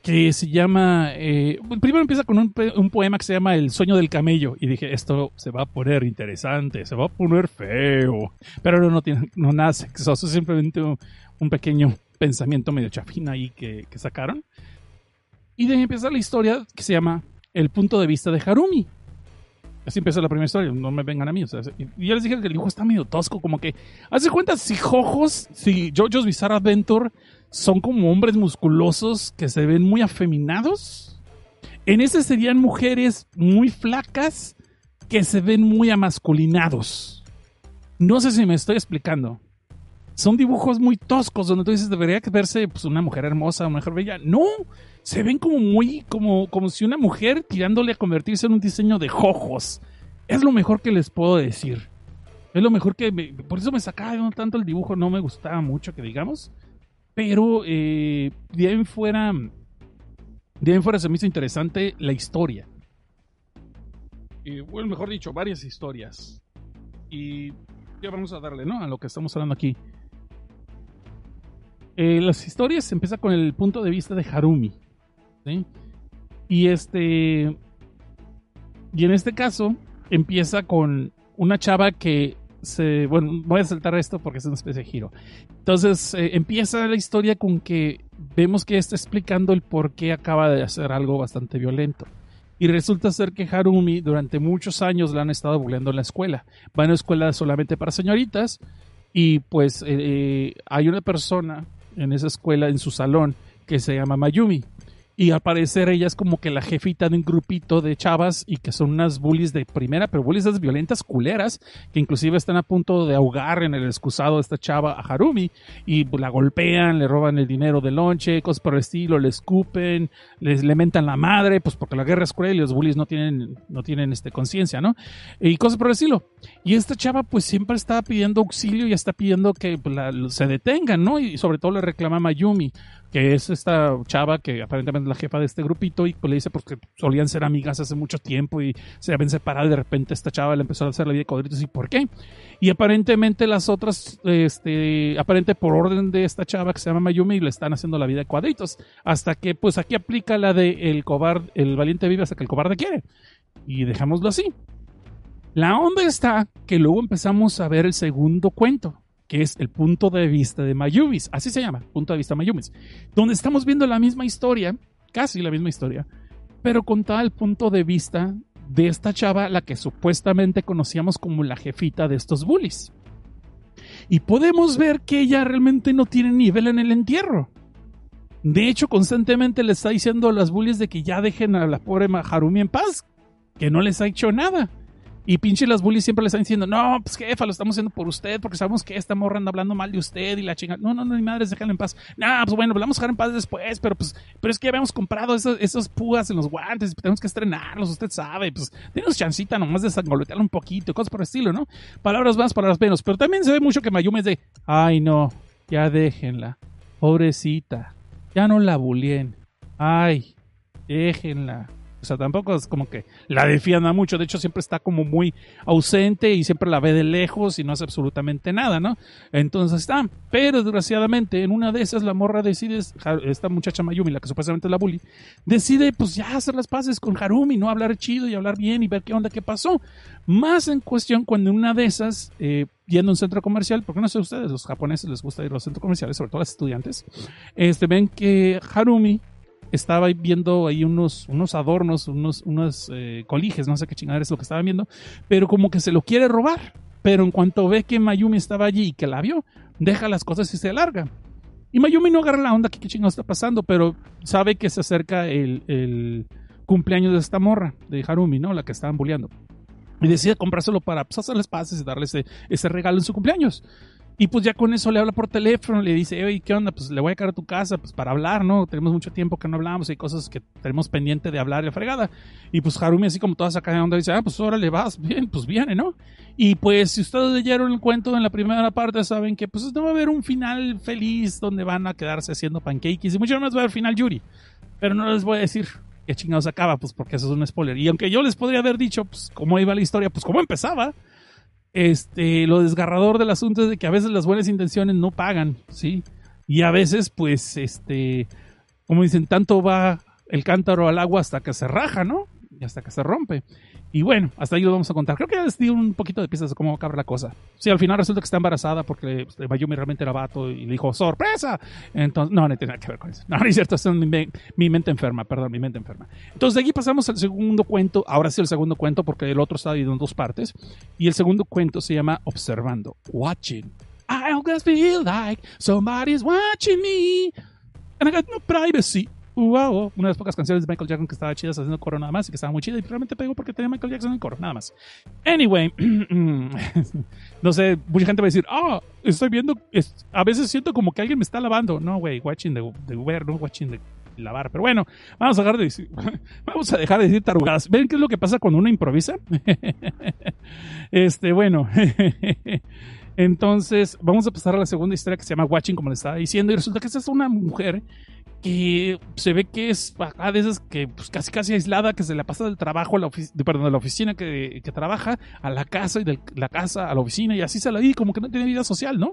que se llama... Eh, primero empieza con un, un, poema que se llama El sueño del camello. Y dije, esto se va a poner interesante, se va a poner feo. Pero no, tiene no nada sexoso, simplemente un, un, pequeño pensamiento medio chafín ahí que, que sacaron. Y de ahí empieza la historia que se llama El punto de vista de Harumi. Así empieza la primera historia, no me vengan a mí. O y yo les dije que el dibujo está medio tosco, como que, haz de cuenta si Jojos, si JoJo's Bizarre Adventure son como hombres musculosos que se ven muy afeminados. En ese serían mujeres muy flacas que se ven muy amasculinados. No sé si me estoy explicando. Son dibujos muy toscos donde tú dices debería verse pues, una mujer hermosa, una mujer bella. No, se ven como muy, como, como si una mujer tirándole a convertirse en un diseño de jojos. Es lo mejor que les puedo decir. Es lo mejor que... por eso me sacaba tanto el dibujo, no me gustaba mucho que digamos. Pero eh, de ahí fuera... De ahí fuera se me hizo interesante la historia. Y, bueno, mejor dicho, varias historias. Y ya vamos a darle, ¿no? A lo que estamos hablando aquí. Eh, las historias empiezan con el punto de vista de Harumi. Y este. Y en este caso, empieza con una chava que se. Bueno, voy a saltar esto porque es una especie de giro. Entonces, eh, empieza la historia con que vemos que está explicando el por qué acaba de hacer algo bastante violento. Y resulta ser que Harumi durante muchos años la han estado bulleando en la escuela. Va a una escuela solamente para señoritas. Y pues eh, hay una persona en esa escuela, en su salón, que se llama Mayumi. Y al parecer ella es como que la jefita de un grupito de chavas y que son unas bullies de primera, pero bullies violentas culeras, que inclusive están a punto de ahogar en el excusado de esta chava a Harumi y la golpean, le roban el dinero del lonche, cosas por el estilo, le escupen, les le mentan la madre, pues porque la guerra es cruel y los bullies no tienen, no tienen este, conciencia, ¿no? Y cosas por el estilo. Y esta chava pues siempre está pidiendo auxilio y está pidiendo que pues, se detengan, ¿no? Y sobre todo le reclama Mayumi que es esta chava que aparentemente es la jefa de este grupito y pues le dice porque solían ser amigas hace mucho tiempo y se habían separado de repente esta chava le empezó a hacer la vida de cuadritos y por qué. Y aparentemente las otras, este, aparente por orden de esta chava que se llama Mayumi le están haciendo la vida de cuadritos hasta que pues aquí aplica la de el cobarde, el valiente vive hasta que el cobarde quiere. Y dejámoslo así. La onda está que luego empezamos a ver el segundo cuento que es el punto de vista de Mayumis, así se llama, punto de vista Mayumis, donde estamos viendo la misma historia, casi la misma historia, pero contada el punto de vista de esta chava, la que supuestamente conocíamos como la jefita de estos bullies. Y podemos ver que ella realmente no tiene nivel en el entierro. De hecho, constantemente le está diciendo a las bullies de que ya dejen a la pobre Harumi en paz, que no les ha hecho nada. Y pinche las bullies siempre le están diciendo, no, pues jefa, lo estamos haciendo por usted, porque sabemos que esta morra hablando mal de usted y la chinga. No, no, no, ni madres, déjala en paz. No, pues bueno, vamos a dejar en paz después, pero pues, pero es que habíamos comprado esas, esas púas en los guantes, tenemos que estrenarlos, usted sabe, pues, tenemos chancita nomás de sangolotearlo un poquito, cosas por el estilo, ¿no? Palabras más, palabras menos. Pero también se ve mucho que Mayumi es de, ay no, ya déjenla, pobrecita, ya no la bulien, ay, déjenla o sea, tampoco es como que la defienda mucho. De hecho, siempre está como muy ausente y siempre la ve de lejos y no hace absolutamente nada, ¿no? Entonces está. Pero desgraciadamente, en una de esas, la morra decide, esta muchacha Mayumi, la que supuestamente es la bully, decide pues ya hacer las paces con Harumi, ¿no? Hablar chido y hablar bien y ver qué onda, qué pasó. Más en cuestión cuando en una de esas, eh, yendo a un centro comercial, porque no sé ustedes, los japoneses les gusta ir a los centros comerciales, sobre todo a los estudiantes, este, ven que Harumi estaba viendo ahí unos, unos adornos, unos, unos eh, coliges, no sé qué chingadera es lo que estaba viendo, pero como que se lo quiere robar. Pero en cuanto ve que Mayumi estaba allí y que la vio, deja las cosas y se larga. Y Mayumi no agarra la onda, que qué chingados está pasando, pero sabe que se acerca el, el, cumpleaños de esta morra, de Harumi, ¿no? La que estaban bulleando. Y decide comprárselo para pues, hacerles pases y darle ese, ese regalo en su cumpleaños. Y pues ya con eso le habla por teléfono, le dice, oye, ¿qué onda? Pues le voy a caer a tu casa, pues para hablar, ¿no? Tenemos mucho tiempo que no hablamos, hay cosas que tenemos pendiente de hablar y fregada. Y pues Harumi así como toda sacada de onda dice, ah, pues órale, vas, bien, pues viene, ¿no? Y pues si ustedes leyeron el cuento en la primera parte, saben que pues no va a haber un final feliz donde van a quedarse haciendo pancakes y mucho más va a haber final Yuri. Pero no les voy a decir qué chingados acaba, pues porque eso es un spoiler. Y aunque yo les podría haber dicho, pues cómo iba la historia, pues cómo empezaba este, lo desgarrador del asunto es de que a veces las buenas intenciones no pagan, ¿sí? Y a veces, pues, este, como dicen, tanto va el cántaro al agua hasta que se raja, ¿no? Y hasta que se rompe. Y bueno, hasta ahí lo vamos a contar. Creo que ya les un poquito de pistas de cómo acaba la cosa. Sí, al final resulta que está embarazada porque pues, Mayumi realmente era vato y le dijo, ¡sorpresa! Entonces, no, no tiene nada que ver con eso. No, no es cierto, es mi, mi, mente enferma, perdón, mi mente enferma. Entonces, de aquí pasamos al segundo cuento. Ahora sí, el segundo cuento porque el otro está dividido en dos partes. Y el segundo cuento se llama Observando, Watching. I always feel like somebody's watching me. And I got no privacy wow, una de las pocas canciones de Michael Jackson que estaba chida haciendo coro nada más y que estaba muy chida y realmente pegó porque tenía Michael Jackson en coro, nada más. Anyway, no sé, mucha gente va a decir, ah, estoy viendo, a veces siento como que alguien me está lavando. No, güey, watching de, de Uber, no watching de lavar. Pero bueno, vamos a dejar de decir, vamos a dejar de decir tarugadas. ¿Ven qué es lo que pasa cuando uno improvisa? este, bueno. Entonces, vamos a pasar a la segunda historia que se llama Watching, como les estaba diciendo. Y resulta que esta es una mujer que se ve que es a veces que pues, casi casi aislada, que se la pasa del trabajo a perdón, de la oficina que, que, trabaja a la casa y de la casa a la oficina y así se la vive, como que no tiene vida social, ¿no?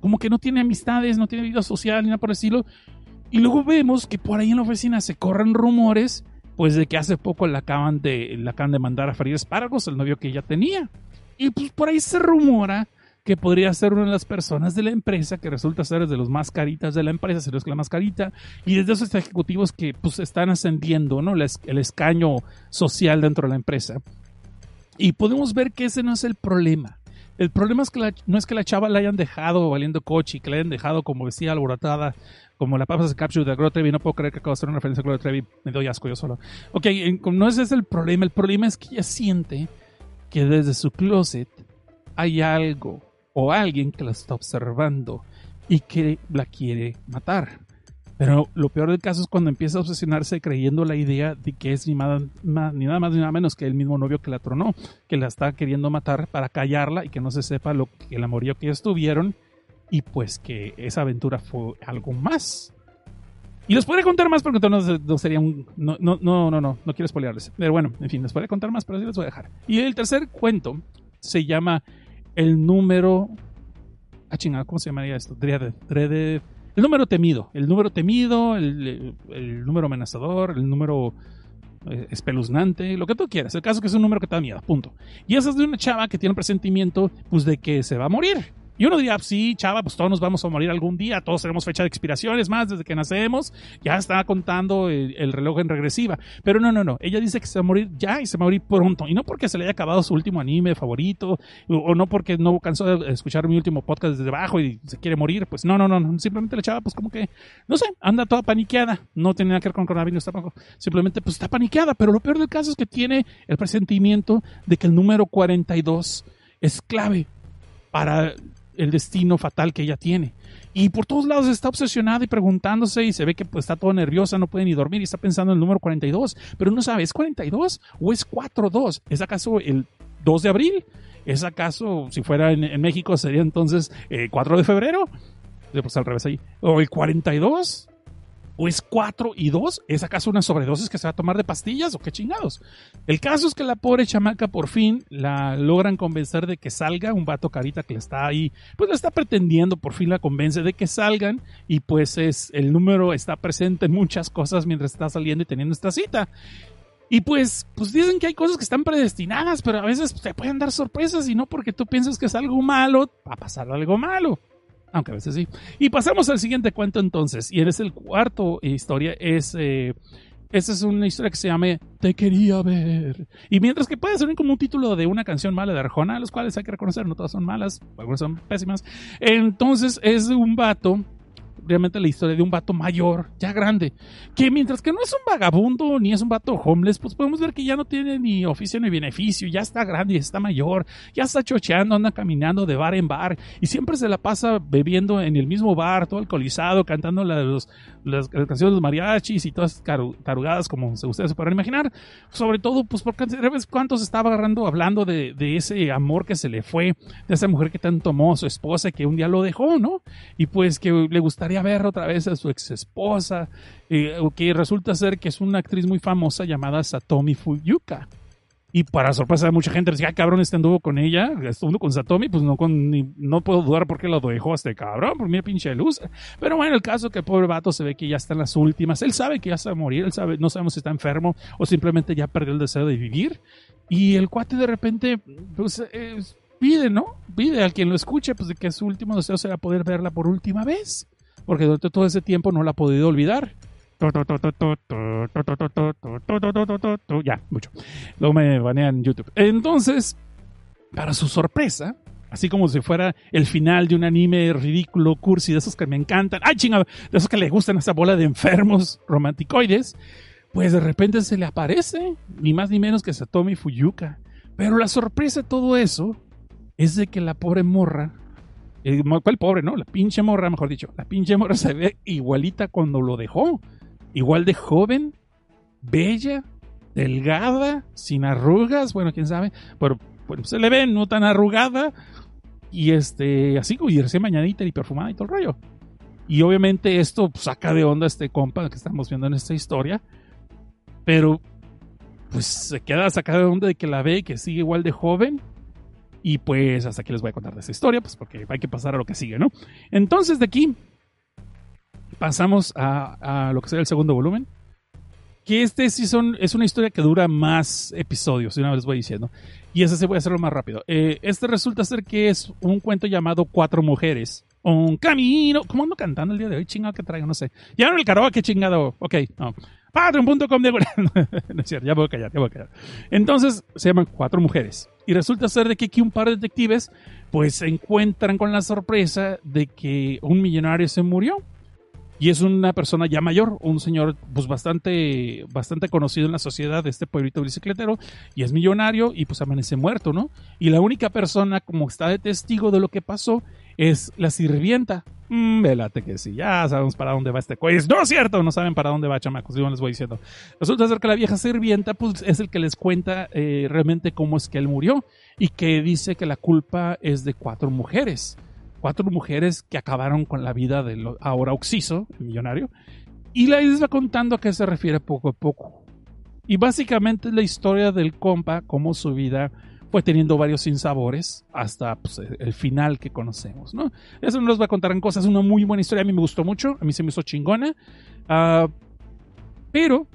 Como que no tiene amistades, no tiene vida social ni nada por el estilo. Y luego vemos que por ahí en la oficina se corren rumores, pues de que hace poco la acaban de, la acaban de mandar a freír espárragos, el novio que ella tenía. Y pues por ahí se rumora que podría ser una de las personas de la empresa que resulta ser de los más caritas de la empresa, no es la más carita, y desde esos ejecutivos que pues están ascendiendo, ¿no? El, escaño social dentro de la empresa. Y podemos ver que ese no es el problema. El problema es que no es que la chava la hayan dejado valiendo coche y que la hayan dejado como vestida alborotada, como la papa de capture de Gloria Trevi. No puedo creer que acabo de hacer una referencia a Gloria Trevi. Me doy asco yo solo. Ok, no ese es el problema. El problema es que ella siente que desde su closet hay algo o alguien que la está observando y que la quiere matar. Pero lo peor del caso es cuando empieza a obsesionarse creyendo la idea de que es ni, nada más ni nada menos que el mismo novio que la tronó, que la está queriendo matar para callarla y que no se sepa lo que el amorío que ellos tuvieron y pues que esa aventura fue algo más. Y les podría contar más porque entonces no sería un... No, no, no, no, no, no quiero spoilearles. Pero bueno, en fin, les podría contar más, pero sí les voy a dejar. Y el tercer cuento se llama el número. Ah, chingada, ¿cómo se llamaría esto? el número temido. El número temido, el, número amenazador, el número eh, espeluznante, lo que tú quieras. El caso es que es un número que te da miedo, punto. Y esa es de una chava que tiene un presentimiento, pues, de que se va a morir. Y uno diría, sí, chava, pues todos nos vamos a morir algún día, todos tenemos fecha de expiración, es más, desde que nacemos, ya está contando el, reloj en regresiva. Pero no, no, no, ella dice que se va a morir ya y se va a morir pronto. Y no porque se le haya acabado su último anime favorito, o, no porque no cansó de escuchar mi último podcast desde abajo y se quiere morir, pues no, no, no, simplemente la chava, pues como que, no sé, anda toda paniqueada, no tiene nada que ver con coronavirus tampoco, simplemente pues está paniqueada, pero lo peor del caso es que tiene el presentimiento de que el número 42 es clave para el destino fatal que ella tiene. Y por todos lados está obsesionada y preguntándose y se ve que pues, está todo nerviosa, no puede ni dormir y está pensando en el número 42. Pero no sabe, ¿es 42 o es 42? ¿Es acaso el 2 de abril? ¿Es acaso, si fuera en, México, sería entonces eh, 4 de febrero? Pues al revés ahí. ¿O el 42? ¿O es 4 y 2? ¿Es acaso una sobredosis que se va a tomar de pastillas o qué chingados? El caso es que la pobre chamaca por fin la logran convencer de que salga, un vato carita que le está ahí, pues le está pretendiendo, por fin la convence de que salgan y pues es el número está presente en muchas cosas mientras está saliendo y teniendo esta cita. Y pues, pues dicen que hay cosas que están predestinadas, pero a veces te pueden dar sorpresas y no porque tú piensas que es algo malo, va a pasar algo malo aunque a veces sí. Y pasamos al siguiente cuento entonces, y es el cuarto historia, es... Eh, esa es una historia que se llama Te quería ver. Y mientras que puede ser como un título de una canción mala de Arjona, los cuales hay que reconocer, no todas son malas, algunas son pésimas. Entonces es un vato realmente la historia de un vato mayor, ya grande, que mientras que no es un vagabundo ni es un vato homeless, pues podemos ver que ya no tiene ni oficio ni beneficio, ya está grande, ya está mayor, ya está chocheando, anda caminando de bar en bar y siempre se la pasa bebiendo en el mismo bar, todo alcoholizado, cantando las, las, canciones de los mariachis y todas tarugadas como ustedes se podrán imaginar. Sobre todo, pues porque ¿sabes cuánto se estaba agarrando hablando de, ese amor que se le fue, de esa mujer que tanto amó su esposa que un día lo dejó, ¿no? Y pues que le gustaría ver otra vez a su ex esposa, eh, que resulta ser que es una actriz muy famosa llamada Satomi Fuyuka. Y para sorpresa de mucha gente, decía, ah, cabrón, este anduvo con ella, estuvo con Satomi, pues no, con, no puedo dudar por qué lo dejó este cabrón, por mi pinche luz. Pero bueno, el caso que el pobre vato se ve que ya está en las últimas, él sabe que ya se va a morir, él sabe, no sabemos si está enfermo o simplemente ya perdió el deseo de vivir. Y el cuate de repente, pues, pide, ¿no? Pide a quien lo escuche, pues de que su último deseo sea poder verla por última vez. Porque durante todo ese tiempo no la ha podido olvidar. Ya, mucho. Luego me banean YouTube. Entonces, para su sorpresa, así como si fuera el final de un anime ridículo, cursi, de esos que me encantan, ¡ay, chingada! De esos que le gustan esa bola de enfermos romanticoides, pues de repente se le aparece, ni más ni menos que Satomi Fuyuka. Pero la sorpresa de todo eso es de que la pobre morra, eh, ¿cuál pobre, no? La pinche morra, mejor dicho, la pinche morra se ve igualita cuando lo dejó. Igual de joven, bella, delgada, sin arrugas, bueno, quién sabe, pero bueno, se le ve no tan arrugada y este, así, y recién mañanita y perfumada y todo el rollo. Y obviamente esto pues, saca de onda a este compa que estamos viendo en esta historia, pero pues se queda sacada de onda de que la ve que sigue igual de joven y pues hasta aquí les voy a contar de esa historia, pues porque hay que pasar a lo que sigue, ¿no? Entonces de aquí pasamos a, lo que sería el segundo volumen. Que este sí son, es una historia que dura más episodios, una vez voy diciendo. Y ese se voy a hacerlo más rápido. Eh, este resulta ser que es un cuento llamado Cuatro Mujeres. Un camino. ¿Cómo ando cantando el día de hoy? Chingado que traigo, no sé. Ya en el karaoke, chingado. Ok, no. Patreon.com de... no es cierto, ya voy a callar, ya voy a callar. Entonces, se llaman Cuatro Mujeres. Y resulta ser de que aquí un par de detectives pues se encuentran con la sorpresa de que un millonario se murió. Y es una persona ya mayor, un señor pues bastante, bastante conocido en la sociedad de este pueblito bicicletero, y es millonario y pues amanece muerto, ¿no? Y la única persona como está de testigo de lo que pasó es la sirvienta. Mm, velate que sí, ya sabemos para dónde va este quiz. No es cierto, no saben para dónde va, chamacos, yo les voy diciendo. Resulta ser que la vieja sirvienta, pues, es el que les cuenta eh, realmente cómo es que él murió y que dice que la culpa es de cuatro mujeres. Cuatro mujeres que acabaron con la vida del ahora Oxiso, el millonario. Y la les va contando a qué se refiere poco a poco. Y básicamente es la historia del compa, cómo su vida fue teniendo varios sinsabores hasta pues, el final que conocemos, ¿no? Eso no les voy a contar en cosas, una muy buena historia, a mí me gustó mucho, a mí se me hizo chingona, uh, pero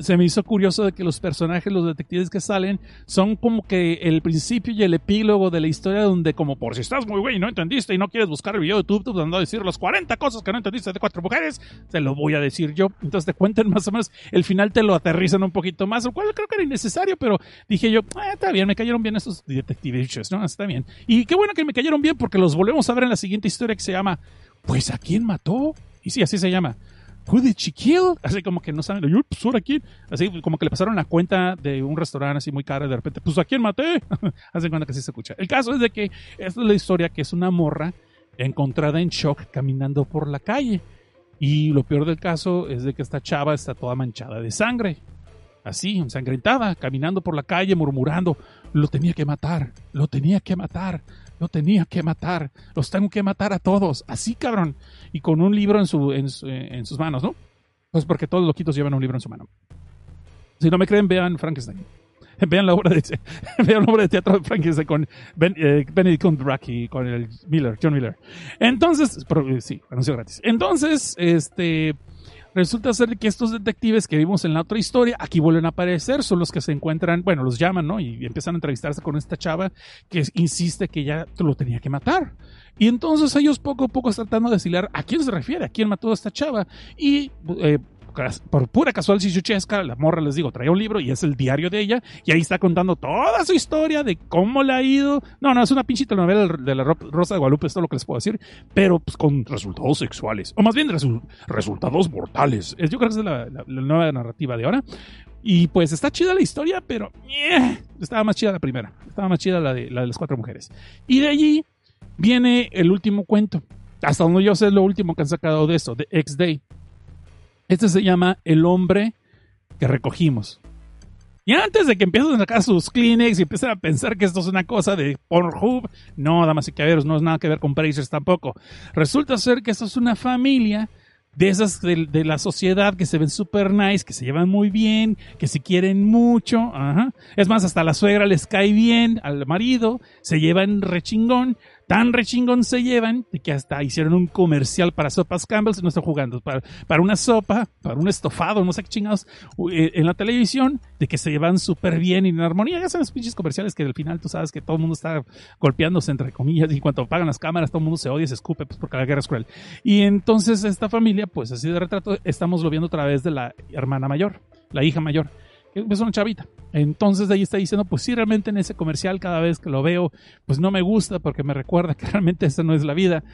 se me hizo curioso de que los personajes, los detectives que salen, son como que el principio y el epílogo de la historia donde como por si estás muy güey y no entendiste y no quieres buscar el video de YouTube donde a decir las 40 cosas que no entendiste de cuatro mujeres, te lo voy a decir yo. Entonces te cuentan más o menos, el final te lo aterrizan un poquito más, lo cual creo que era innecesario, pero dije yo, ah, está bien, me cayeron bien esos detectives, ¿no? Está bien. Y qué bueno que me cayeron bien porque los volvemos a ver en la siguiente historia que se llama, pues a quién mató. Y sí, así se llama. Who did she kill? Así como que no saben, yo, ahora quién. Así como que le pasaron la cuenta de un restaurante así muy caro y de repente, pues a quién maté. Hacen cuenta que así se escucha. El caso es de que esta es la historia que es una morra encontrada en shock caminando por la calle. Y lo peor del caso es de que esta chava está toda manchada de sangre. Así, ensangrentada, caminando por la calle, murmurando, lo tenía que matar, lo tenía que matar, lo tenía que matar, los tengo que matar a todos, así cabrón, y con un libro en, su, en, sus manos, ¿no? Pues porque todos los loquitos llevan un libro en su mano. Si no me creen, vean Frankenstein. Vean la obra de, vean la obra de teatro de Frankenstein con eh, Benedict Cumberbatch con el Miller, John Miller. Entonces, pero, sí, anuncio gratis. Entonces, este, Resulta ser que estos detectives que vimos en la otra historia, aquí vuelven a aparecer, son los que se encuentran, bueno, los llaman, ¿no? Y empiezan a entrevistarse con esta chava que insiste que ya lo tenía que matar. Y entonces ellos poco a poco están tratando de decir a quién se refiere, a quién mató a esta chava. Y eh, por pura casual chichuchesca, la morra, les digo, traía un libro y es el diario de ella, y ahí está contando toda su historia de cómo le ha ido. No, no, es una pinche novela de la Rosa de Guadalupe, esto es lo que les puedo decir, pero pues con resultados sexuales, o más bien resultados mortales. Yo creo que es la, nueva narrativa de ahora. Y pues está chida la historia, pero estaba más chida la primera, estaba más chida la de, la las cuatro mujeres. Y de allí viene el último cuento, hasta donde yo sé lo último que han sacado de esto, de X-Day. Este se llama El hombre que recogimos. Y antes de que empiecen a sacar sus Kleenex y empiecen a pensar que esto es una cosa de Pornhub, no, damas y caballeros, no es nada que ver con Brazers tampoco. Resulta ser que esto es una familia de esas de, la sociedad que se ven super nice, que se llevan muy bien, que se quieren mucho. Es más, hasta la suegra les cae bien al marido, se llevan rechingón tan rechingón se llevan que hasta hicieron un comercial para sopas Campbell's, no estoy jugando, para, para una sopa, para un estofado, no sé qué chingados, eh, en la televisión, de que se llevan súper bien y en armonía. Ya son los pinches comerciales que al final tú sabes que todo el mundo está golpeándose entre comillas y cuando apagan las cámaras todo el mundo se odia y se escupe pues porque la guerra es cruel. Y entonces esta familia, pues así de retrato, estamos lo viendo a través de la hermana mayor, la hija mayor es una chavita. Entonces ahí está diciendo, pues sí, realmente en ese comercial cada vez que lo veo, pues no me gusta porque me recuerda que realmente esa no es la vida.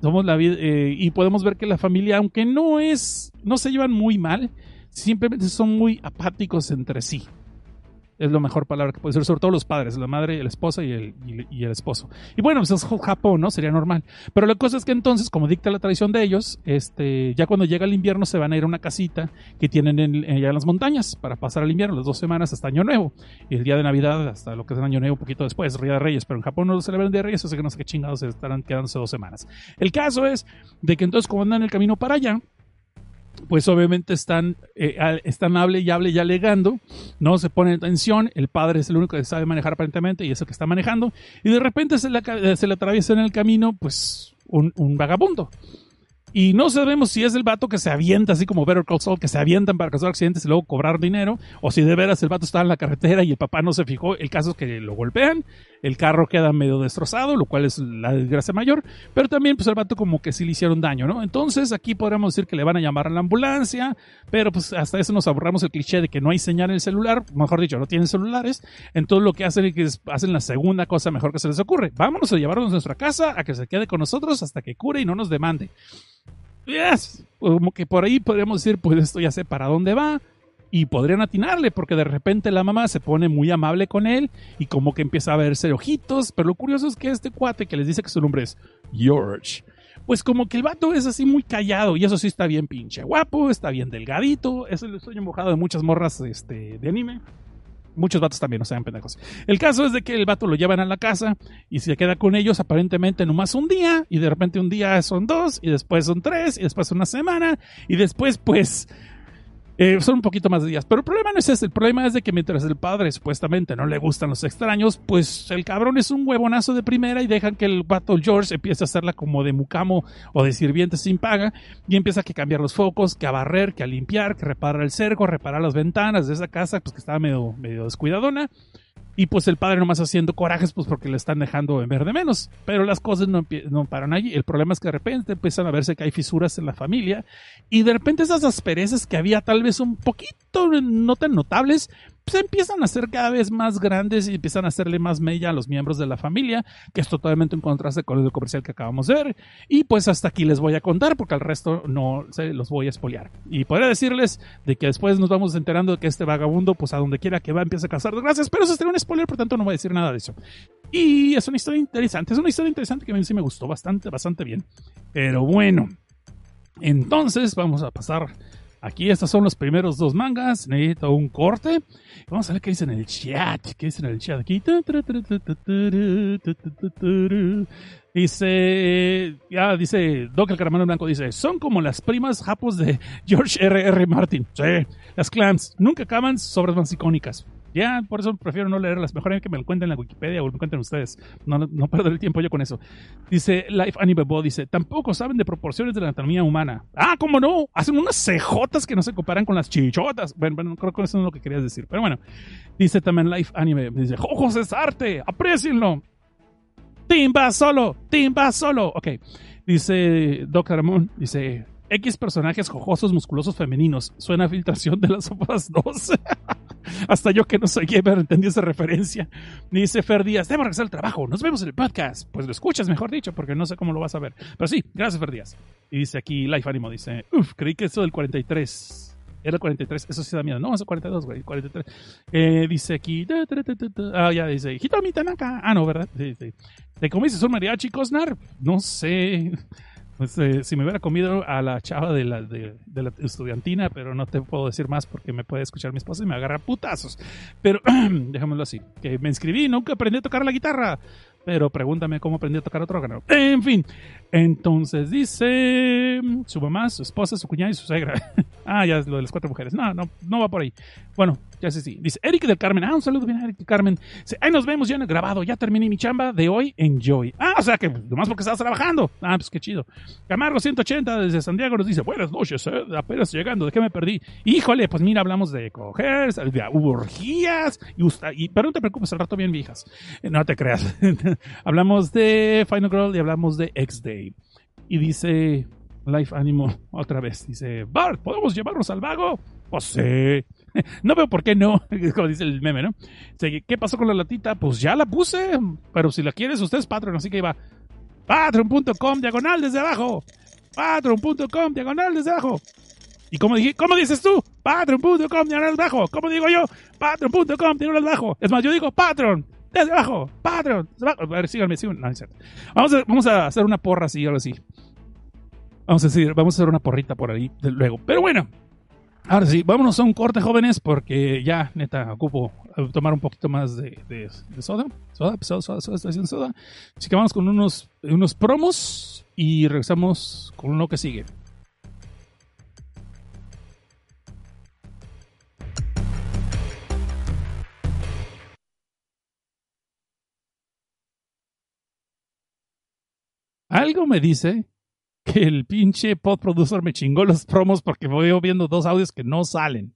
Somos la vida eh, y podemos ver que la familia, aunque no es, no se llevan muy mal, simplemente son muy apáticos entre sí es la mejor palabra que puede ser, sobre todo los padres, la madre, la esposa y el, y, el esposo. Y bueno, pues es Japón, ¿no? Sería normal. Pero la cosa es que entonces, como dicta la tradición de ellos, este, ya cuando llega el invierno se van a ir a una casita que tienen en, allá en las montañas para pasar el invierno, las dos semanas hasta Año Nuevo. Y el día de Navidad hasta lo que es el Año Nuevo, un poquito después, Día de Reyes. Pero en Japón no lo celebran de Reyes, así que no sé qué chingados estarán quedándose dos semanas. El caso es de que entonces, como andan el camino para allá, pues obviamente están, eh, están hable y hable y alegando, no se pone en tensión, el padre es el único que sabe manejar aparentemente y es el que está manejando, y de repente se le, atraviesa en el camino, pues, un, un vagabundo. Y no sabemos si es el vato que se avienta, así como Better Call Saul, que se avientan para causar accidentes y luego cobrar dinero, o si de veras el vato está en la carretera y el papá no se fijó. El caso es que lo golpean, el carro queda medio destrozado, lo cual es la desgracia mayor, pero también pues el vato como que sí le hicieron daño, ¿no? Entonces aquí podríamos decir que le van a llamar a la ambulancia, pero pues hasta eso nos ahorramos el cliché de que no hay señal en el celular, mejor dicho, no tienen celulares, entonces lo que hacen es que hacen la segunda cosa mejor que se les ocurre. Vámonos a llevarnos a nuestra casa, a que se quede con nosotros hasta que cure y no nos demande. Yes. Como que por ahí podríamos decir, pues esto ya sé para dónde va. Y podrían atinarle, porque de repente la mamá se pone muy amable con él y como que empieza a verse ojitos. Pero lo curioso es que este cuate que les dice que su nombre es George, pues como que el vato es así muy callado y eso sí está bien pinche guapo, está bien delgadito, es el sueño mojado de muchas morras este, de anime. Muchos vatos también, no sean pendejos. El caso es de que el vato lo llevan a la casa y se queda con ellos aparentemente nomás un día y de repente un día son dos y después son tres y después una semana y después pues eh, son un poquito más de días. Pero el problema no es ese. El problema es de que mientras el padre supuestamente no le gustan los extraños, pues el cabrón es un huevonazo de primera y dejan que el vato George empiece a hacerla como de mucamo o de sirviente sin paga y empieza a cambiar los focos, que a barrer, que a limpiar, que reparar el cerco, reparar las ventanas de esa casa, pues que estaba medio, medio descuidadona. Y pues el padre nomás haciendo corajes, pues porque le están dejando en ver de menos. Pero las cosas no, no paran allí. El problema es que de repente empiezan a verse que hay fisuras en la familia. Y de repente esas asperezas que había tal vez un poquito no tan notables, pues empiezan a ser cada vez más grandes y empiezan a hacerle más mella a los miembros de la familia, que es totalmente en contraste con el comercial que acabamos de ver. Y pues hasta aquí les voy a contar, porque al resto no se los voy a espolear. Y podría decirles de que después nos vamos enterando de que este vagabundo, pues a donde quiera que va, empieza a causar desgracias, pero eso sería un spoiler, por tanto no voy a decir nada de eso. Y es una historia interesante, es una historia interesante que a mí sí me gustó bastante, bastante bien. Pero bueno, entonces vamos a pasar Aquí estos son los primeros dos mangas. Necesito un corte. Vamos a ver qué dicen en el chat. ¿Qué dicen en el chat aquí? Dice, ya dice, Doc el Caramelo Blanco dice, son como las primas japos de George R.R. R. Martin. Sí, las clams nunca acaban sobres más icónicas. Ya, por eso prefiero no leerlas. Mejor que me lo cuenten en la Wikipedia o me cuenten ustedes. No, no perder el tiempo yo con eso. Dice Life Anime Bo, dice, tampoco saben de proporciones de la anatomía humana. Ah, ¿cómo no? Hacen unas cejotas que no se comparan con las chichotas. Bueno, bueno creo que eso no es lo que querías decir. Pero bueno, dice también Life Anime, dice, ojos es arte, aprecienlo. Timba solo, Timba solo. Ok. Dice Doc Ramón, dice, X personajes jojosos, musculosos, femeninos. Suena filtración de las sopas 2. Hasta yo que no soy gamer entendí esa referencia. Dice Fer Díaz, debo regresar al trabajo. Nos vemos en el podcast. Pues lo escuchas, mejor dicho, porque no sé cómo lo vas a ver. Pero sí, gracias Fer Díaz. Y dice aquí Life Animo, dice, uff, creí que eso del 43. Era el 43, eso sí da miedo. No, es el 42, güey, 43. Eh, dice aquí, ah, ya dice, Hitomi Tanaka. Ah, no, ¿verdad? Sí, sí. ¿Te comiste un mariachi, Cosnar? No sé. Pues, eh, si me hubiera comido a la chava de la, de, la estudiantina, pero no te puedo decir más porque me puede escuchar mi esposa y me agarra putazos. Pero déjamelo así, que me inscribí, nunca aprendí a tocar la guitarra. Pero pregúntame cómo aprendí a tocar otro órgano. En fin, entonces dice su mamá, su esposa, su cuñada y su suegra. ah, ya es lo de las cuatro mujeres. No, no, no va por ahí. Bueno, ya sé sí. Dice Eric del Carmen. Ah, un saludo bien a Eric del Carmen. Dice, ahí nos vemos ya en el grabado. Ya terminé mi chamba de hoy. Enjoy. Ah, o sea que nomás porque estabas trabajando. Ah, pues qué chido. Camargo 180 desde San Diego nos dice, buenas noches, eh, apenas llegando. ¿De qué me perdí? Híjole, pues mira, hablamos de coger, de orgías. Y, y, pero no te preocupes, al rato bien viejas. Eh, no te creas. hablamos de Final Girl y hablamos de X-Day. Y dice Life Animal otra vez. Dice, Bart, ¿podemos llevarnos al vago? Pues sí. no veo por qué no, como dice el meme, ¿no? ¿Qué pasó con la latita? Pues ya la puse, pero si la quieres, usted es Patreon, así que va. Patreon.com, diagonal desde abajo. Patreon.com, diagonal desde abajo. ¿Y cómo, dije, cómo dices tú? Patreon.com, diagonal abajo. ¿Cómo digo yo? Patreon.com, diagonal abajo. Es más, yo digo Patreon, desde abajo. Patreon, desde abajo. A ver, síganme, síganme. Vamos, a, vamos a hacer una porra así, ahora sí. Vamos a decir, vamos a hacer una porrita por ahí luego. Pero bueno, Ahora sí, vámonos a un corte, jóvenes, porque ya, neta, ocupo tomar un poquito más de, soda. Soda, soda, soda, soda, estoy haciendo soda. Así que vamos con unos, unos promos y regresamos con lo que sigue. Algo me dice que el pinche pod producer me chingó los promos porque voy viendo dos audios que no salen.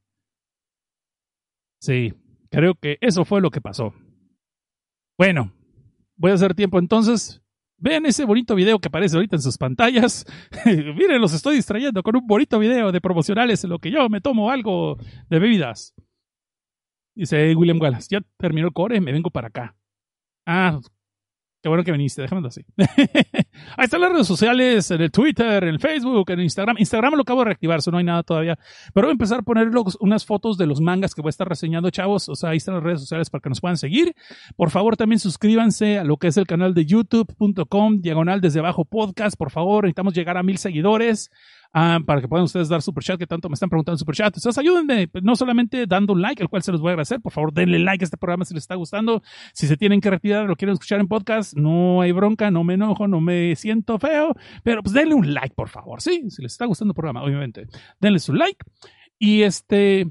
Sí, creo que eso fue lo que pasó. Bueno, voy a hacer tiempo entonces. Vean ese bonito video que aparece ahorita en sus pantallas. Miren, los estoy distrayendo con un bonito video de promocionales en lo que yo me tomo algo de bebidas. Dice William Wallace, ya terminó el core, me vengo para acá. Ah, Qué bueno que viniste, déjame así. Ahí están las redes sociales, en el Twitter, en el Facebook, en Instagram. Instagram lo acabo de reactivar, eso no hay nada todavía. Pero voy a empezar a poner unas fotos de los mangas que voy a estar reseñando, chavos. O sea, ahí están las redes sociales para que nos puedan seguir. Por favor, también suscríbanse a lo que es el canal de youtube.com, diagonal desde abajo podcast. Por favor, necesitamos llegar a mil seguidores. Ah, para que puedan ustedes dar super chat, que tanto me están preguntando super chat. Entonces, ayúdenme, pues, no solamente dando un like, el cual se los voy a agradecer. Por favor, denle like a este programa si les está gustando. Si se tienen que retirar, lo quieren escuchar en podcast, no hay bronca, no me enojo, no me siento feo, pero pues denle un like, por favor. Sí, si les está gustando el programa, obviamente, denle su like. Y este,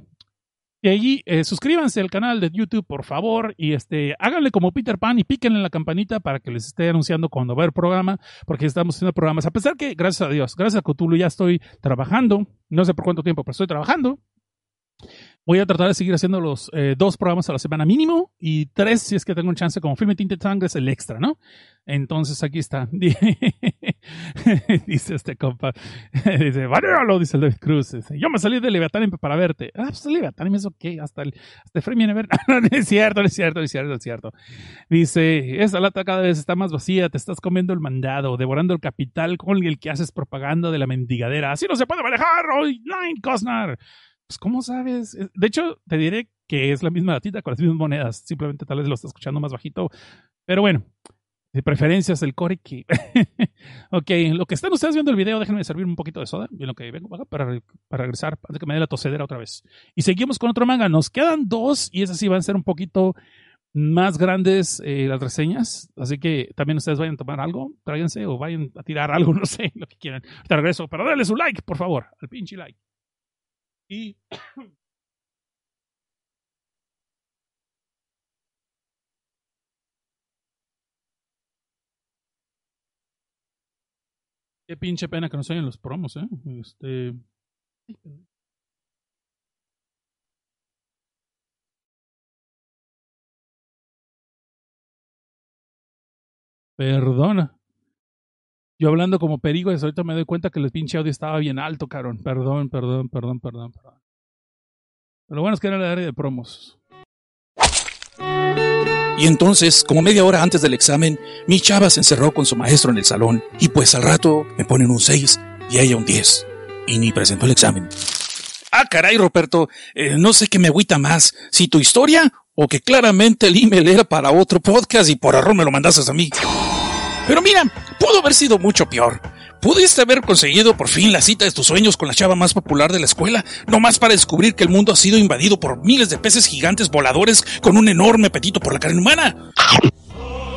y allí eh, suscríbanse al canal de YouTube, por favor, y este, háganle como Peter Pan y píquenle en la campanita para que les esté anunciando cuando va el programa, porque estamos haciendo programas. A pesar que, gracias a Dios, gracias a Cthulhu ya estoy trabajando, no sé por cuánto tiempo, pero estoy trabajando. Voy a tratar de seguir haciendo los eh, dos programas a la semana mínimo y tres si es que tengo un chance como Filme Tinte Sangre es el extra, ¿no? Entonces aquí está. dice este compa. dice, lo dice David Cruz. Yo me salí de Leviatán para verte. Ah, pues Leviatán, ¿eso qué? Hasta el, hasta el a ver. no, es cierto, no es cierto, no es cierto, no es cierto. Dice, esa lata cada vez está más vacía, te estás comiendo el mandado, devorando el capital con el que haces propaganda de la mendigadera. Así no se puede manejar, hoy, Nine Cosnar. Pues, ¿cómo sabes? De hecho, te diré que es la misma latita con las mismas monedas. Simplemente tal vez lo estás escuchando más bajito. Pero bueno, de preferencias el core que... ok, lo que están ustedes viendo el video, déjenme servir un poquito de soda. En lo que vengo para, para regresar, antes que me dé la tosedera otra vez. Y seguimos con otro manga. Nos quedan dos y esas sí van a ser un poquito más grandes eh, las reseñas. Así que también ustedes vayan a tomar algo, tráiganse o vayan a tirar algo, no sé, lo que quieran. Te regreso, pero dale su like, por favor, al pinche like. Y Qué pinche pena que no se los promos, ¿eh? Este... Perdona. Yo hablando como perigo, y ahorita me doy cuenta que el pinche audio estaba bien alto, carón. Perdón, perdón, perdón, perdón, perdón. Lo bueno es que era la área de promos. Y entonces, como media hora antes del examen, mi chava se encerró con su maestro en el salón y pues al rato me ponen un 6 y ella un 10. Y ni presentó el examen. Ah, caray, Roberto, eh, no sé qué me agüita más, si tu historia o que claramente el email era para otro podcast y por error me lo mandaste a mí. Pero mira, pudo haber sido mucho peor. Pudiste haber conseguido por fin la cita de tus sueños con la chava más popular de la escuela, no más para descubrir que el mundo ha sido invadido por miles de peces gigantes voladores con un enorme apetito por la carne humana.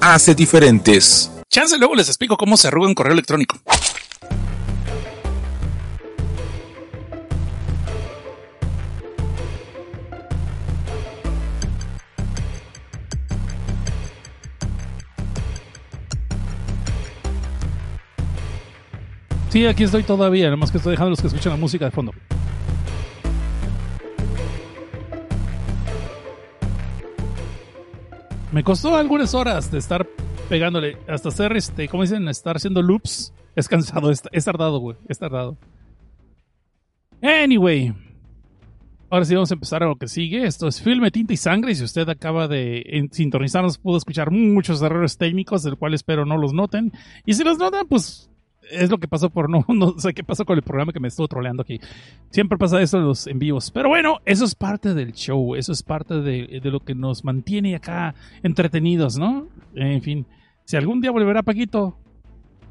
hace diferentes. Chance luego les explico cómo se arruga un correo electrónico. Sí, aquí estoy todavía, nada más que estoy dejando los que escuchan la música de fondo. Me costó algunas horas de estar pegándole, hasta hacer este, ¿cómo dicen? Estar haciendo loops. Es cansado, es, es tardado, güey, es tardado. Anyway, ahora sí vamos a empezar a lo que sigue. Esto es Filme, Tinta y Sangre. Y si usted acaba de sintonizarnos, pudo escuchar muchos errores técnicos, del cual espero no los noten. Y si los notan, pues es lo que pasó por no, no sé qué pasó con el programa que me estuvo troleando aquí. Siempre pasa eso en los en vivos. Pero bueno, eso es parte del show, eso es parte de, de lo que nos mantiene acá entretenidos, ¿no? En fin, si algún día volverá Paquito,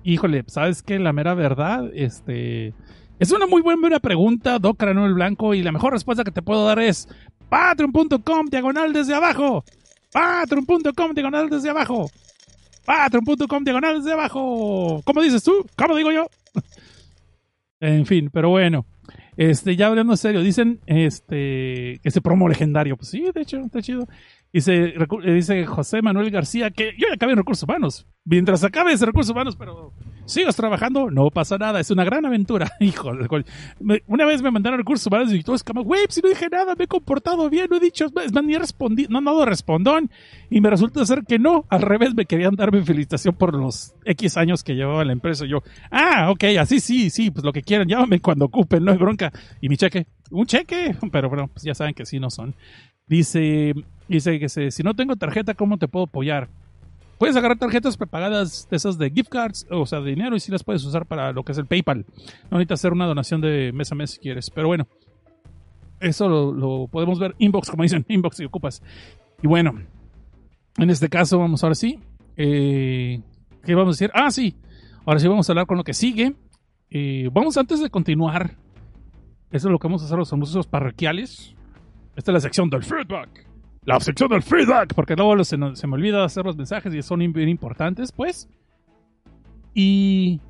híjole, ¿sabes qué? La mera verdad, este... Es una muy buena pregunta, Doc Cranuel Blanco, y la mejor respuesta que te puedo dar es patreon.com diagonal desde abajo. Patreon.com diagonal desde abajo. Patreon.com diagonal desde abajo. ¿Cómo dices tú? ¿Cómo digo yo? en fin, pero bueno. Este, ya hablando en serio, dicen este ese promo legendario. Pues sí, de hecho, está chido. Dice, dice José Manuel García que yo ya acabé en recursos humanos. Mientras acabes en recursos humanos, pero sigas trabajando, no pasa nada. Es una gran aventura. Hijo Una vez me mandaron recursos humanos y todo es como, güey, si no dije nada, me he comportado bien, no he dicho, es más, ni respondido, no han dado respondón. Y me resulta ser que no, al revés, me querían darme felicitación por los X años que llevaba la empresa. Y yo, ah, ok, así sí, sí, pues lo que quieran, llámame cuando ocupen, no hay bronca. Y mi cheque, un cheque, pero bueno, pues ya saben que sí no son. Dice, dice que si no tengo tarjeta, ¿cómo te puedo apoyar? Puedes agarrar tarjetas prepagadas de esas de gift cards, o sea, de dinero, y sí las puedes usar para lo que es el PayPal. No necesitas hacer una donación de mes a mes si quieres, pero bueno, eso lo, lo podemos ver inbox, como dicen, inbox si ocupas. Y bueno, en este caso, vamos ahora sí. Eh, ¿Qué vamos a decir? Ah, sí. Ahora sí vamos a hablar con lo que sigue. Eh, vamos antes de continuar. Eso es lo que vamos a hacer los anuncios parroquiales. Esta es la sección del feedback. La sección del feedback. Porque luego se, se me olvida hacer los mensajes y son bien importantes, pues. Y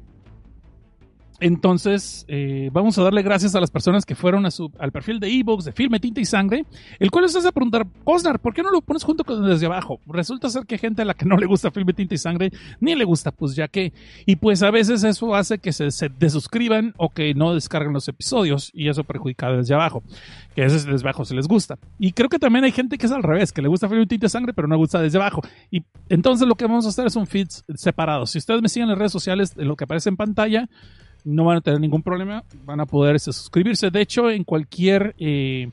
entonces, eh, vamos a darle gracias a las personas que fueron a su, al perfil de ebooks de Filme, Tinta y Sangre, el cual les hace preguntar, Osnar, ¿por qué no lo pones junto con desde abajo? Resulta ser que hay gente a la que no le gusta Filme, Tinta y Sangre, ni le gusta, pues ya que, y pues a veces eso hace que se, desuscriban o que no descarguen los episodios, y eso perjudica desde abajo, que a veces desde abajo se les gusta. Y creo que también hay gente que es al revés, que le gusta Filme, Tinta y Sangre, pero no gusta desde abajo. Y entonces lo que vamos a hacer es un feed separado. Si ustedes me siguen en las redes sociales, lo que aparece en pantalla, no van a tener ningún problema, van a poder este, suscribirse. De hecho, en cualquier eh,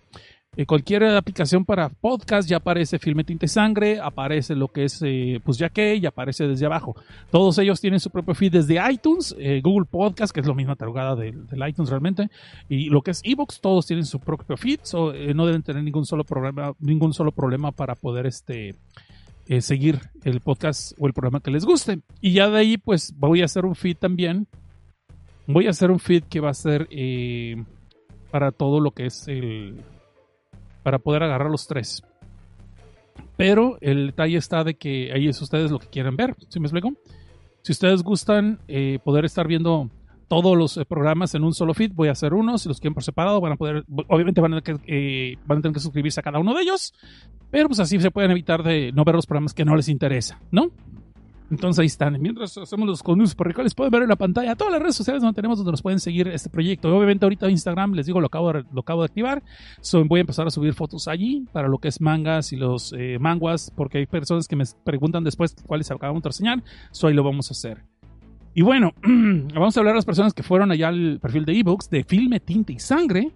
cualquier aplicación para podcast ya aparece Filme Tinta y Sangre, aparece lo que es eh, pues ya que, ya aparece desde abajo. Todos ellos tienen su propio feed desde iTunes, eh, Google Podcast, que es la misma tarugada del, del iTunes realmente, y lo que es Evox, todos tienen su propio feed, so, eh, no deben tener ningún solo problema, ningún solo problema para poder este seguir el podcast o el programa que les guste. Y ya de ahí, pues voy a hacer un feed también. Voy a hacer un feed que va a ser eh, para todo lo que es el. para poder agarrar los tres. Pero el detalle está de que ahí es ustedes lo que quieren ver. ¿Sí me explico? Si ustedes gustan eh, poder estar viendo todos los eh, programas en un solo feed, voy a hacer uno. Si los quieren por separado, van a poder. Obviamente van a, tener que, van a tener que suscribirse a cada uno de ellos. Pero pues así se pueden evitar de no ver los programas que no les interesa, ¿no? Entonces ahí están. Mientras hacemos los conductos parroquiales, pueden ver en la pantalla todas las redes sociales donde tenemos donde nos pueden seguir este proyecto. Obviamente ahorita Instagram, les digo, lo acabo de, lo acabo de activar. So, voy a empezar a subir fotos allí para lo que es mangas y los eh, manguas, porque hay personas que me preguntan después cuáles acabamos de reseñar. So ahí lo vamos a hacer. Y bueno, vamos a hablar a las personas que fueron allá al perfil de ebooks de Filme, Tinta y Sangre.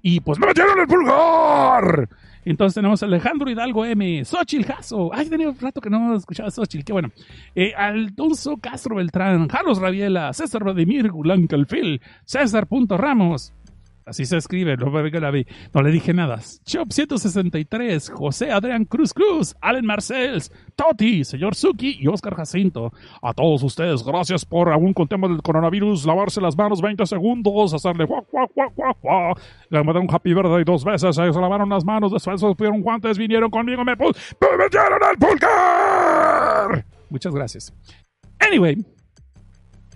Y pues me metieron el pulgar. Entonces tenemos a Alejandro Hidalgo M, Xochil Jasso. Ay, tenía un rato que no escuchaba Xochil, qué bueno. Eh, Aldonso Castro Beltrán, Carlos Rabiela, César Vladimir Gulancalfil, César Punto Ramos. Así se escribe, no, me venga la vi. no le dije nada. Chop 163, José Adrián Cruz Cruz, Allen Marcels, Toti, señor Suki y Oscar Jacinto. A todos ustedes, gracias por, aún con temas del coronavirus, lavarse las manos 20 segundos, hacerle guau, guau, guau, guau, guau. Le mandé un happy birthday dos veces, se lavaron las manos, después pusieron guantes, vinieron conmigo, me, pu me metieron al pulgar. Muchas gracias. Anyway,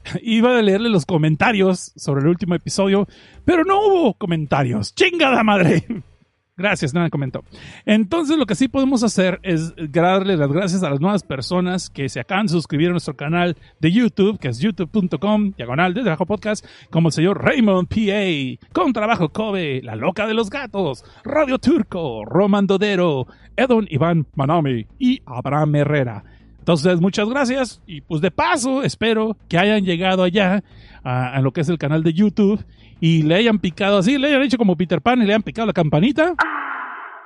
iba a leerle los comentarios sobre el último episodio, pero no hubo comentarios. ¡Chingada madre! Gracias, nada comentó. Entonces lo que sí podemos hacer es darle las gracias a las nuevas personas que se acaban de suscribir a nuestro canal de YouTube, que es youtube.com, diagonal de Trabajo Podcast, como el señor Raymond P.A., Con Trabajo Kobe, La Loca de los Gatos, Radio Turco, Roman Dodero, Edon Iván Manami y Abraham Herrera. Entonces, muchas gracias y pues de paso espero que hayan llegado allá a, lo que es el canal de YouTube y le hayan picado así, le hayan hecho como Peter Pan y le hayan picado la campanita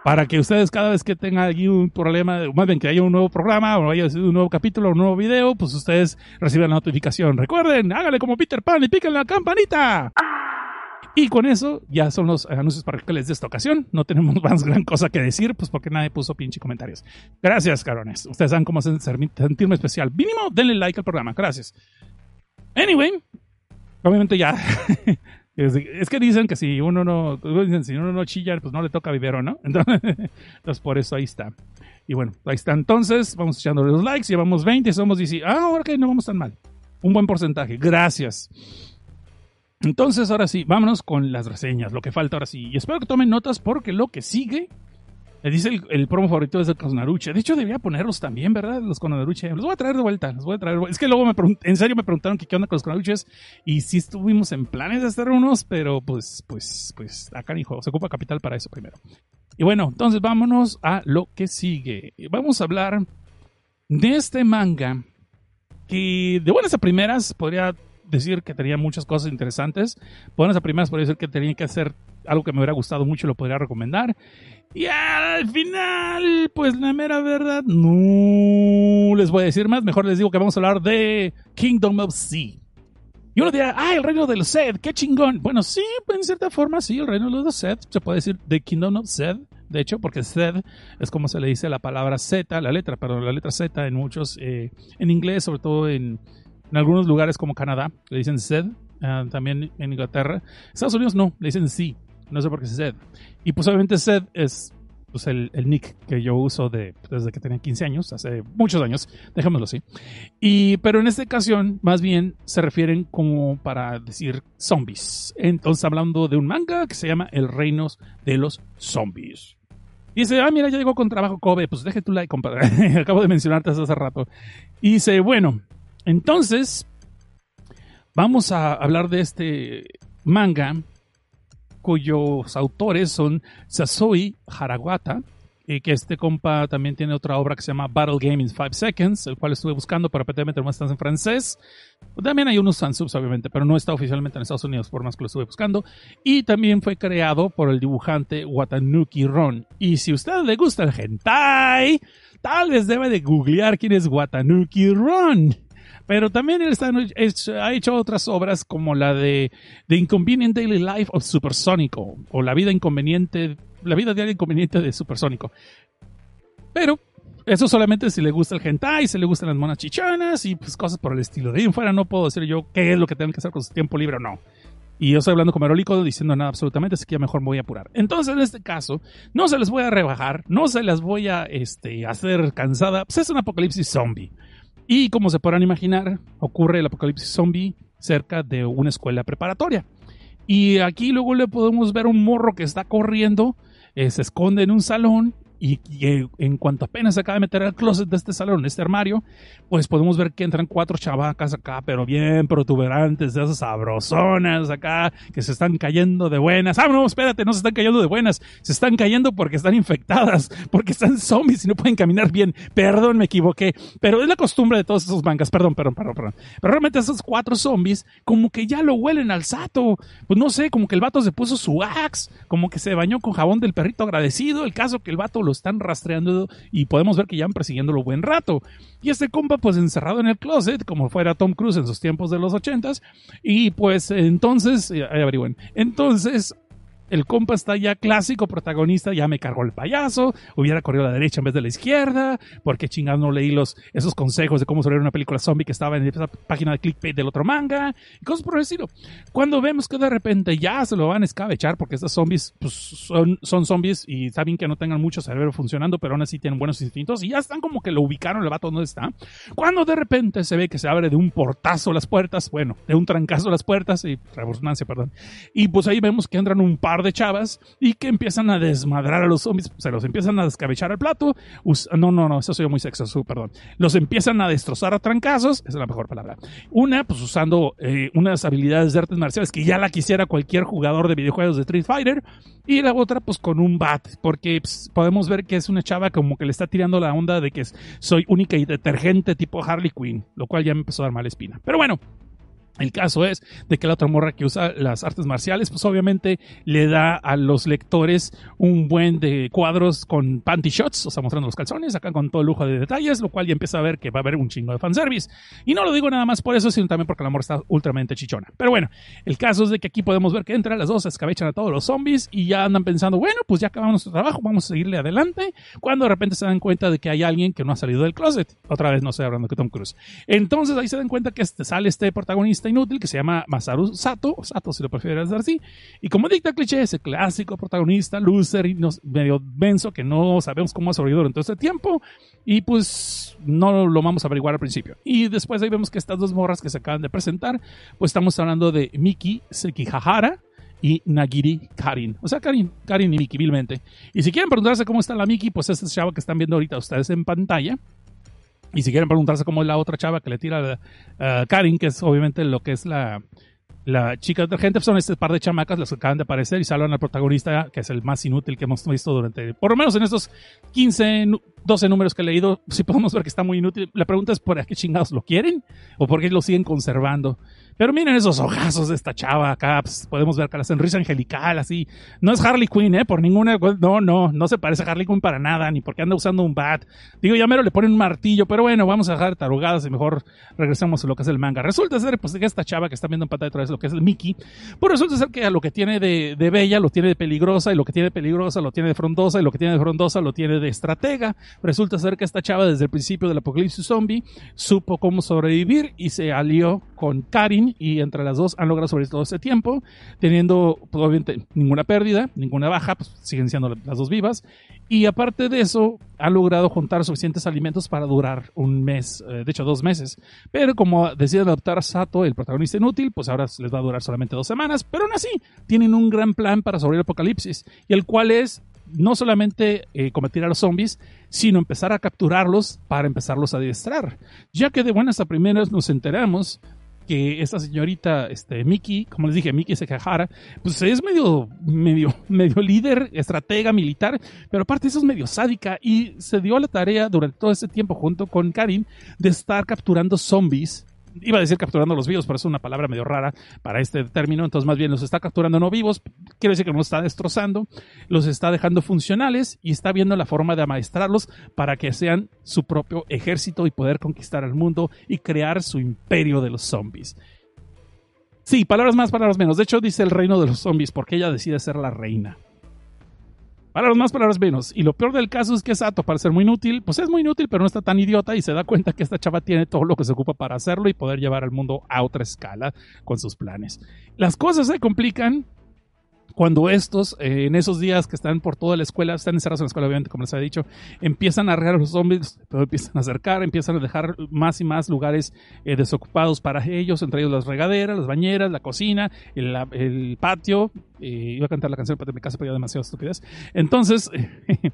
para que ustedes cada vez que tengan aquí un problema, más bien que haya un nuevo programa o haya un nuevo capítulo o un nuevo video, pues ustedes reciban la notificación. Recuerden, háganle como Peter Pan y piquen la campanita. Y con eso ya son los anuncios parroquiales de esta ocasión. No tenemos más gran cosa que decir, pues porque nadie puso pinche comentarios. Gracias, carones. Ustedes saben cómo sentirme especial. Mínimo, denle like al programa. Gracias. Anyway, obviamente ya. es que dicen que si uno no, dicen, si uno no chilla, pues no le toca vivero, ¿no? Entonces, entonces, por eso ahí está. Y bueno, ahí está. Entonces, vamos echando los likes. Llevamos 20, somos 10. Ah, que no vamos tan mal. Un buen porcentaje. Gracias. Entonces, ahora sí, vámonos con las reseñas, lo que falta ahora sí. Y espero que tomen notas porque lo que sigue, le dice el, promo favorito es el Conaruche. De hecho, debía ponerlos también, ¿verdad? Los Conaruche. Los voy a traer de vuelta, los voy a traer. Es que luego me en serio me preguntaron qué onda con los Conaruches y sí estuvimos en planes de hacer unos, pero pues, pues, pues, acá hijo, se ocupa capital para eso primero. Y bueno, entonces vámonos a lo que sigue. Vamos a hablar de este manga que de buenas a primeras podría decir que tenía muchas cosas interesantes. Buenas a podría decir que tenía que hacer algo que me hubiera gustado mucho y lo podría recomendar. Y al final, pues la mera verdad, no les voy a decir más. Mejor les digo que vamos a hablar de Kingdom of Sea. Y uno dirá, ah, el reino del Seth, qué chingón. Bueno, sí, en cierta forma, sí, el reino del Seth. Se puede decir The Kingdom of Seth. De hecho, porque Seth es como se le dice la palabra Z, la letra, perdón, la letra Z en muchos, eh, en inglés, sobre todo en, en algunos lugares como Canadá, le dicen Zed, uh, también en Inglaterra. Estados Unidos no, le dicen sí, no sé por qué es Zed. Y pues obviamente Zed es pues, el, el, nick que yo uso de, desde que tenía 15 años, hace muchos años, dejémoslo así. Y, pero en esta ocasión, más bien se refieren como para decir zombies. Entonces hablando de un manga que se llama El Reino de los Zombies. Y dice, ah, mira, ya llegó con trabajo Kobe. Pues deje tu like, compadre. Acabo de mencionarte hace rato. Y dice, bueno, entonces, vamos a hablar de este manga cuyos autores son Sasoi Haragata y que este compa también tiene otra obra que se llama Battle Game in 5 Seconds, el cual estuve buscando, pero aparentemente no está en francés. También hay unos fansubs, obviamente, pero no está oficialmente en Estados Unidos, por más que lo estuve buscando. Y también fue creado por el dibujante Watanuki Ron. Y si a usted le gusta el hentai, tal vez debe de googlear quién es Watanuki Ron. Pero también él está, ha hecho otras obras como la de The Inconvenient Daily Life of Supersónico o La vida inconveniente, la vida diaria inconveniente de Supersónico. Pero eso solamente si le gusta el hentai, si le gustan las monas chichanas y pues cosas por el estilo. De ahí en fuera no puedo decir yo qué es lo que tengo que hacer con su tiempo libre o no. Y yo estoy hablando como aerólico diciendo nada absolutamente, así que ya mejor me voy a apurar. Entonces, en este caso, no se les voy a rebajar, no se las voy a este, hacer cansada, pues es un apocalipsis zombie. Y como se podrán imaginar, ocurre el apocalipsis zombie cerca de una escuela preparatoria. Y aquí luego le podemos ver un morro que está corriendo, eh, se esconde en un salón y, en cuanto apenas se acaba de meter al closet de este salón, este armario, pues podemos ver que entran cuatro chavacas acá, pero bien protuberantes, de esas sabrosonas acá, que se están cayendo de buenas. Ah, no, espérate, no se están cayendo de buenas, se están cayendo porque están infectadas, porque están zombies y no pueden caminar bien. Perdón, me equivoqué, pero es la costumbre de todos esos mangas, perdón, perdón, perdón, perdón. Pero realmente esos cuatro zombies, como que ya lo huelen al sato, pues no sé, como que el vato se puso su axe, como que se bañó con jabón del perrito agradecido, el caso que el vato lo están rastreando y podemos ver que ya van persiguiéndolo buen rato. Y este compa pues encerrado en el closet, como fuera Tom Cruise en sus tiempos de los ochentas, y pues entonces, eh, averigüen, entonces el compa está ya clásico protagonista, ya me cargó el payaso, hubiera corrido a la derecha en vez de la izquierda, porque chingado no leí los, esos consejos de cómo sobre una película zombie que estaba en esa página de clickbait del otro manga, y cosas por el. Cuando vemos que de repente ya se lo van a escabechar, porque estos zombies pues, son, zombies y saben que no tengan mucho cerebro funcionando, pero aún así tienen buenos instintos, y ya están como que lo ubicaron, el vato donde está. Cuando de repente se ve que se abre de un portazo las puertas, bueno, de un trancazo las puertas, y redundancia, perdón, y pues ahí vemos que entran un par de chavas y que empiezan a desmadrar a los zombies, se los empiezan a descabechar al plato. no, no, no, eso soy muy sexoso, perdón. Los empiezan a destrozar a trancazos, es la mejor palabra. Una, pues usando eh, unas habilidades de artes marciales que ya la quisiera cualquier jugador de videojuegos de Street Fighter. Y la otra, pues con un bat, porque pues, podemos ver que es una chava como que le está tirando la onda de que soy única y detergente tipo Harley Quinn, lo cual ya me empezó a dar mala espina. Pero bueno, el caso es de que la otra morra que usa las artes marciales, pues obviamente le da a los lectores un buen de cuadros con panty shots, o sea, mostrando los calzones, acá con todo lujo de detalles, lo cual ya empieza a ver que va a haber un chingo de fanservice. Y no lo digo nada más por eso, sino también porque la morra está ultramente chichona. Pero bueno, el caso es de que aquí podemos ver que entre las dos, escabechan a todos los zombies y ya andan pensando, bueno, pues ya acabamos nuestro trabajo, vamos a seguirle adelante, cuando de repente se dan cuenta de que hay alguien que no ha salido del closet. Otra vez no estoy hablando de Tom Cruise. Entonces ahí se dan cuenta que este, sale este protagonista inútil que se llama Masaru Sato, o Sato si lo prefieres decir así, y como dicta cliché, ese clásico protagonista, loser y medio denso que no sabemos cómo ha sobrevivido durante todo este tiempo, y pues no lo vamos a averiguar al principio. Y después ahí vemos que estas dos morras que se acaban de presentar, pues estamos hablando de Miki Sekihahara, y Nagiri Karin. O sea, Karin, Karin y Miki, vilmente. Y si quieren preguntarse cómo está la Miki, pues esta chava que están viendo ahorita ustedes en pantalla. Y si quieren preguntarse cómo es la otra chava que le tira a Karin, que es obviamente lo que es la, la chica de gente, son este par de chamacas las que acaban de aparecer y salvan al protagonista, que es el más inútil que hemos visto durante, por lo menos en estos 15, 12 números que he leído, si podemos ver que está muy inútil. La pregunta es por qué chingados lo quieren o por qué lo siguen conservando. Pero miren esos ojazos de esta chava acá, pues, podemos ver que la sonrisa angelical, así. No es Harley Quinn, ¿eh? Por ninguna. No, no, no se parece a Harley Quinn para nada, ni porque anda usando un bat. Digo, ya mero le ponen un martillo, pero bueno, vamos a dejar tarugadas y mejor regresamos a lo que es el manga. Resulta ser, pues, que esta chava que está viendo en pantalla otra vez lo que es el Mickey, pues resulta ser que a lo que tiene de, de bella lo tiene de peligrosa, y lo que tiene de peligrosa lo tiene de frondosa, y lo que tiene de frondosa lo tiene de estratega. Resulta ser que esta chava, desde el principio del apocalipsis zombie, supo cómo sobrevivir y se alió con Karin y entre las dos han logrado sobrevivir todo ese tiempo, teniendo pues, obviamente ninguna pérdida, ninguna baja, pues siguen siendo las dos vivas. Y aparte de eso, han logrado juntar suficientes alimentos para durar un mes, eh, de hecho dos meses. Pero como deciden adoptar a Sato, el protagonista inútil, pues ahora les va a durar solamente dos semanas. Pero aún así, tienen un gran plan para sobrevivir el apocalipsis, y el cual es no solamente eh, combatir a los zombies, sino empezar a capturarlos para empezarlos a adiestrar. Ya que de buenas a primeras nos enteramos que esta señorita, este, Miki, como les dije, Miki Sekahara, pues es medio, medio, medio líder, estratega militar, pero aparte eso es medio sádica y se dio la tarea durante todo ese tiempo junto con Karim de estar capturando zombies iba a decir capturando los vivos, pero es una palabra medio rara para este término, entonces más bien los está capturando no vivos, quiere decir que los está destrozando, los está dejando funcionales y está viendo la forma de amaestrarlos para que sean su propio ejército y poder conquistar el mundo y crear su imperio de los zombies. Sí, palabras más, palabras menos. De hecho, dice el reino de los zombies porque ella decide ser la reina. Palabras más, palabras menos. Y lo peor del caso es que Sato, para ser muy inútil, pues es muy inútil, pero no está tan idiota y se da cuenta que esta chava tiene todo lo que se ocupa para hacerlo y poder llevar al mundo a otra escala con sus planes. Las cosas se complican cuando estos, eh, en esos días que están por toda la escuela, están encerrados en la escuela, obviamente, como les he dicho, empiezan a arreglar los zombies, pero empiezan a acercar, empiezan a dejar más y más lugares eh, desocupados para ellos, entre ellos las regaderas, las bañeras, la cocina, el, patio. Iba a cantar la canción de mi casa, pero ya estupidez. Entonces,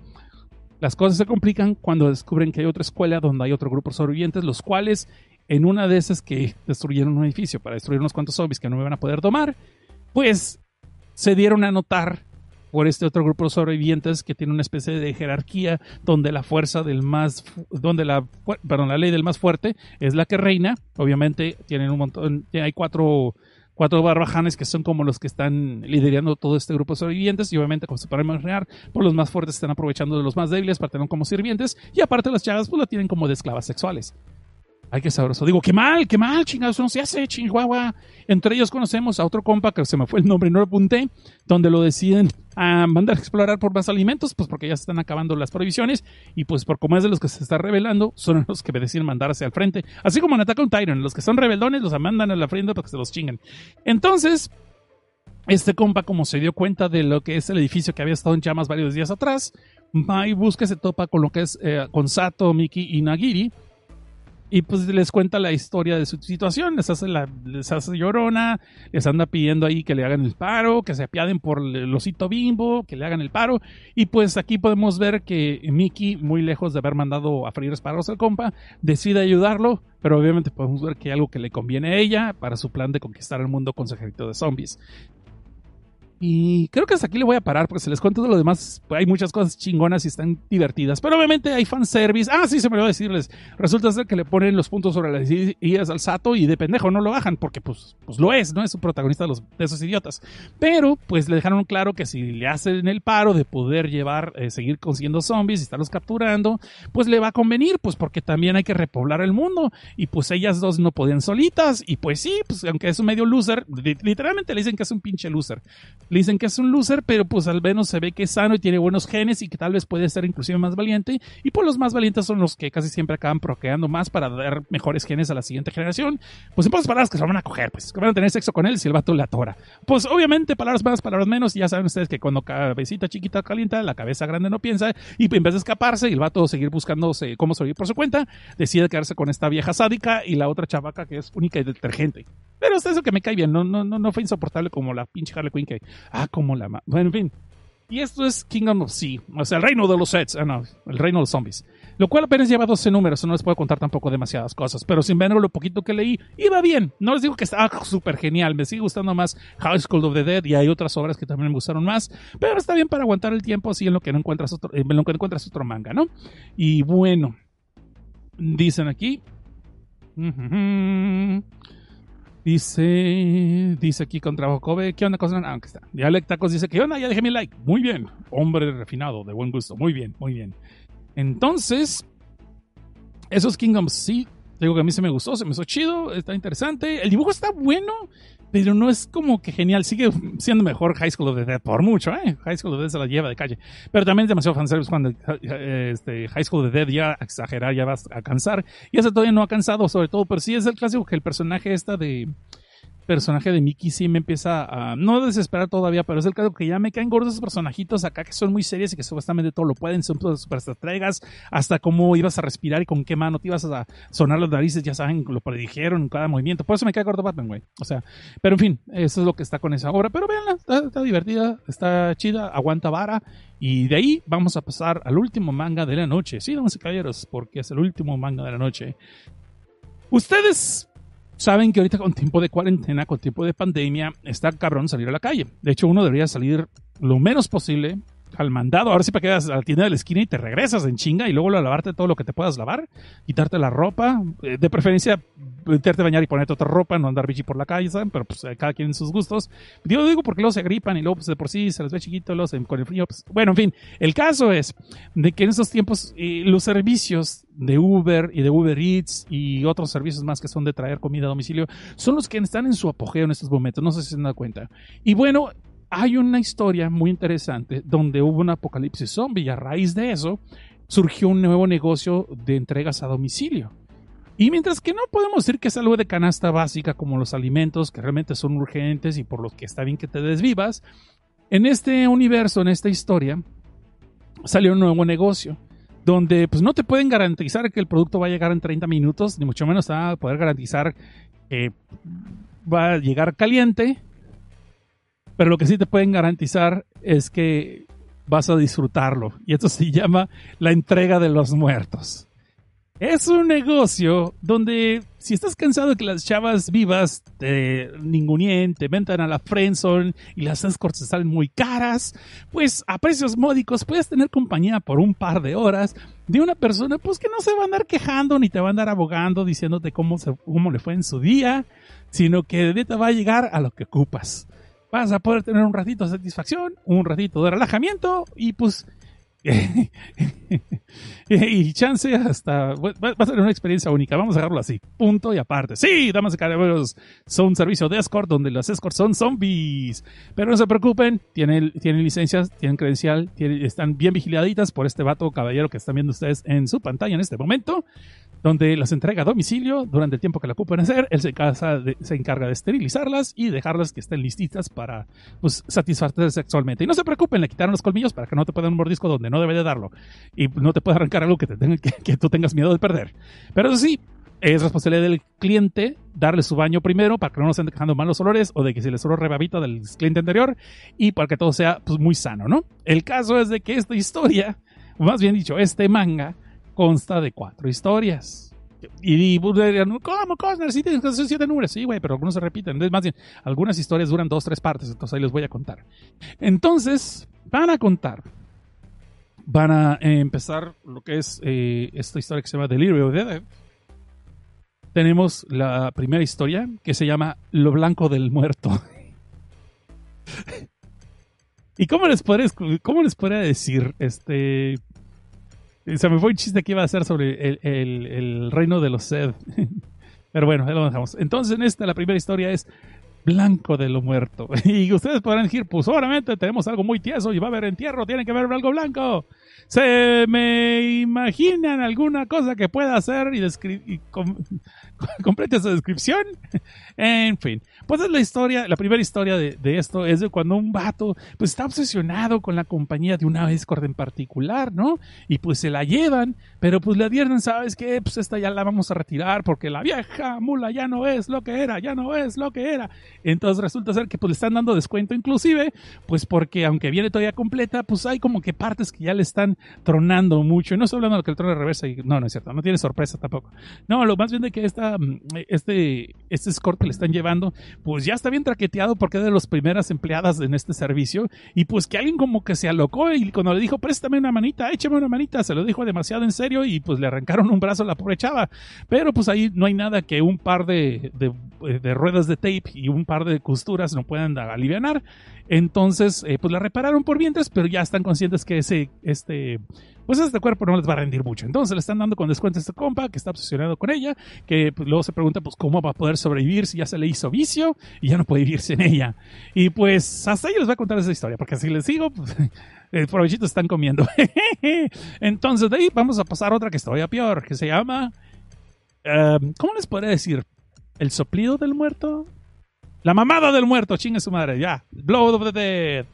las cosas se complican cuando descubren que hay otra escuela donde hay otro grupo de sobrevivientes, los cuales, en una de esas que destruyeron un edificio para destruir unos cuantos zombies que no me van a poder tomar, pues se dieron a notar por este otro grupo de sobrevivientes que tiene una especie de jerarquía donde la fuerza del más donde la perdón la ley del más fuerte es la que reina. Obviamente tienen un montón hay cuatro cuatro barbajanes que son como los que están liderando todo este grupo de sobrevivientes y obviamente como se puede imaginar por los más fuertes están aprovechando de los más débiles para tener como sirvientes y aparte las chagas pues la tienen como de esclavas sexuales Ay, qué sabroso. Digo, qué mal, qué mal, chingados, no se hace, chihuahua. Entre ellos conocemos a otro compa que se me fue el nombre y no lo apunté, donde lo deciden a mandar a explorar por más alimentos, pues porque ya se están acabando las provisiones, y pues por como es de los que se está revelando, son los que deciden mandarse al frente. Así como en Attack on Titan, los que son rebeldones los mandan a la frente para que se los chinguen. Entonces, este compa, como se dio cuenta de lo que es el edificio que había estado en llamas varios días atrás, va y busca, se topa con lo que es eh, con Sato, Miki y Nagiri, y pues les cuenta la historia de su situación, les hace, les hace llorona, les anda pidiendo ahí que le hagan el paro, que se apiaden por el osito bimbo, que le hagan el paro. Y pues aquí podemos ver que Mickey, muy lejos de haber mandado a freír espárragos al compa, decide ayudarlo, pero obviamente podemos ver que hay algo que le conviene a ella para su plan de conquistar el mundo con su ejército de zombies. Y creo que hasta aquí le voy a parar porque se les cuento de lo demás. Hay muchas cosas chingonas y están divertidas. Pero obviamente hay fanservice. Ah, sí, se me olvidó decirles. Resulta ser que le ponen los puntos sobre las ideas al Sato y de pendejo no lo bajan porque pues, pues lo es, ¿no? Es un protagonista de esos idiotas. Pero pues le dejaron claro que si le hacen el paro de poder llevar, eh, seguir consiguiendo zombies y estarlos capturando, pues le va a convenir, pues porque también hay que repoblar el mundo. Y pues ellas dos no podían solitas. Y pues sí, pues aunque es un medio loser, literalmente le dicen que es un pinche loser le dicen que es un loser, pero pues al menos se ve que es sano y tiene buenos genes y que tal vez puede ser inclusive más valiente. Y pues los más valientes son los que casi siempre acaban procreando más para dar mejores genes a la siguiente generación. Pues en pocas palabras que se van a coger, pues que van a tener sexo con él si el vato le atora. Pues obviamente palabras más, palabras menos, ya saben ustedes que cuando cabecita chiquita calienta, la cabeza grande no piensa y en vez de escaparse y el vato seguir buscándose cómo sobrevivir por su cuenta, decide quedarse con esta vieja sádica y la otra chavaca que es única y detergente. Pero es eso que me cae bien, no, no, no, no fue insoportable como la pinche Harley Quinn que Ah, como la... Bueno, en fin. Y esto es Kingdom of Sea, o sea, el reino de los sets, ah, no, el reino de los zombies. Lo cual apenas lleva 12 números, no les puedo contar tampoco demasiadas cosas, pero sin embargo lo poquito que leí iba bien. No les digo que estaba súper genial, me sigue gustando más High School of the Dead y hay otras obras que también me gustaron más, pero está bien para aguantar el tiempo así en lo que no encuentras otro, en lo que encuentras otro manga, ¿no? Y bueno, dicen aquí... Dice, dice aquí contra Kobe, ¿qué onda? Cosa? Ah, está. Dialectacos dice, ¿qué onda? Ya dejé mi like. Muy bien. Hombre refinado, de buen gusto. Muy bien, muy bien. Entonces, esos Kingdoms sí, digo que a mí se me gustó, se me hizo chido, está interesante. El dibujo está bueno, pero no es como que genial. Sigue siendo mejor High School of the Dead por mucho, ¿eh? High School of the Dead se la lleva de calle. Pero también es demasiado fanservice cuando eh, este, High School of the Dead ya a exagerar, ya va a cansar. Y ese todavía no ha cansado, sobre todo, pero sí es el clásico que el personaje está de personaje de Mickey sí me empieza a no desesperar todavía, pero es el caso que ya me caen gordos esos personajitos acá que son muy serios y que supuestamente todo lo pueden, son super estrategas, hasta cómo ibas a respirar y con qué mano te ibas a sonar las narices, ya saben, lo predijeron en cada movimiento. Por eso me cae gordo Batman, güey. O sea, pero en fin, eso es lo que está con esa obra. Pero véanla, está, divertida, está chida, aguanta vara. Y de ahí vamos a pasar al último manga de la noche. Sí, damas y caballeros, porque es el último manga de la noche. Ustedes saben que ahorita con tiempo de cuarentena, con tiempo de pandemia, está cabrón salir a la calle. De hecho, uno debería salir lo menos posible al mandado. Ahora sí para que vas a la tienda de la esquina y te regresas en chinga y luego a lavarte todo lo que te puedas lavar, quitarte la ropa, eh, de preferencia meterte a bañar y ponerte otra ropa, no andar bichi por la calle, ¿saben? Pero pues eh, cada quien en sus gustos. Yo lo digo porque luego se agripan y luego pues de por sí se les ve chiquito, los con el frío. Pues, bueno, en fin, el caso es de que en esos tiempos eh, los servicios de Uber y de Uber Eats y otros servicios más que son de traer comida a domicilio son los que están en su apogeo en estos momentos, no sé si se dado cuenta. Y bueno, hay una historia muy interesante donde hubo un apocalipsis zombie y a raíz de eso surgió un nuevo negocio de entregas a domicilio. Y mientras que no podemos decir que es algo de canasta básica como los alimentos que realmente son urgentes y por los que está bien que te desvivas, en este universo, en esta historia, salió un nuevo negocio donde pues no te pueden garantizar que el producto va a llegar en 30 minutos, ni mucho menos a poder garantizar que va a llegar caliente, pero lo que sí te pueden garantizar es que vas a disfrutarlo. Y esto se llama la entrega de los muertos. Es un negocio donde si estás cansado de que las chavas vivas te ningunien, te ventan a la friendzone y las escorts salen muy caras, pues a precios módicos puedes tener compañía por un par de horas de una persona pues que no se va a andar quejando ni te va a andar abogando diciéndote cómo, se, cómo le fue en su día, sino que de va a llegar a lo que ocupas vas a poder tener un ratito de satisfacción, un ratito de relajamiento y pues y chance hasta va, a ser una experiencia única. Vamos a dejarlo así. Punto y aparte. Sí, damas y caballeros, son un servicio de escort donde los escorts son zombies. Pero no se preocupen, tienen, tienen licencias, tienen credencial, están bien vigiladitas por este vato caballero que están viendo ustedes en su pantalla en este momento donde las entrega a domicilio durante el tiempo que la ocupen hacer. Él se, de, se encarga de esterilizarlas y dejarlas que estén listitas para pues, satisfacer sexualmente. Y no se preocupen, le quitaron los colmillos para que no te puedan un mordisco donde no debe de darlo y no te pueda arrancar algo que, te tenga, que, tú tengas miedo de perder. Pero eso sí, es responsabilidad del cliente darle su baño primero para que no nos estén dejando malos olores o de que se les sobró rebabito del cliente anterior y para que todo sea pues, muy sano, ¿no? El caso es de que esta historia, más bien dicho, este manga, consta de cuatro historias. Y, ¿cómo, Cosner? Sí, tienes siete números. Sí, güey, pero algunos se repiten. Más bien, algunas historias duran dos, tres partes, entonces ahí les voy a contar. Entonces, van a contar. Van a empezar lo que es eh, esta historia que se llama Delirio de Dead. Tenemos la primera historia que se llama Lo Blanco del Muerto. ¿Y cómo les podría, cómo les podría decir? Este se me fue un chiste que iba a hacer sobre el, el, reino de los sed. Pero bueno, ahí lo dejamos. Entonces, en esta, la primera historia es Blanco de lo Muerto. Y ustedes podrán decir, pues obviamente tenemos algo muy tieso y va a haber entierro, tiene que haber algo blanco. ¿Se me imaginan alguna cosa que pueda hacer y, y complete su descripción? en fin, pues es la historia, la primera historia de, esto es de cuando un vato pues está obsesionado con la compañía de una escort en particular, ¿no? Y pues se la llevan, pero pues le advierten, ¿sabes qué? Pues esta ya la vamos a retirar porque la vieja mula ya no es lo que era, ya no es lo que era. Entonces resulta ser que pues le están dando descuento inclusive, pues porque aunque viene todavía completa, pues hay como que partes que ya le están tronando mucho. Y no estoy hablando de que el trono de reversa y no, no es cierto, no tiene sorpresa tampoco. No, lo más bien de que esta, mm, este, este que le están llevando, pues ya está bien traqueteado porque es de las primeras empleadas en este servicio y pues que alguien como que se alocó y cuando le dijo préstame una manita, échame una manita, se lo dijo demasiado en serio y pues le arrancaron un brazo a la pobre chava. Pero pues ahí no hay nada que un par de, de, ruedas de tape y un par de costuras no puedan aliviar. Entonces, eh, pues la repararon por vientres, pero ya están conscientes que ese, este, pues este cuerpo no les va a rendir mucho. Entonces le están dando con descuento a este compa que está obsesionado con ella, que pues, luego se pregunta pues cómo va a poder sobrevivir si ya se le hizo vicio y ya no puede vivir sin ella. Y pues hasta ahí les voy a contar esa historia, porque así les digo, pues, el están comiendo. Entonces de ahí vamos a pasar a otra que está todavía peor, que se llama, em, ¿cómo les podría decir? ¿El soplido del muerto? La mamada del muerto, chingue su madre, ya. Blood of the Dead.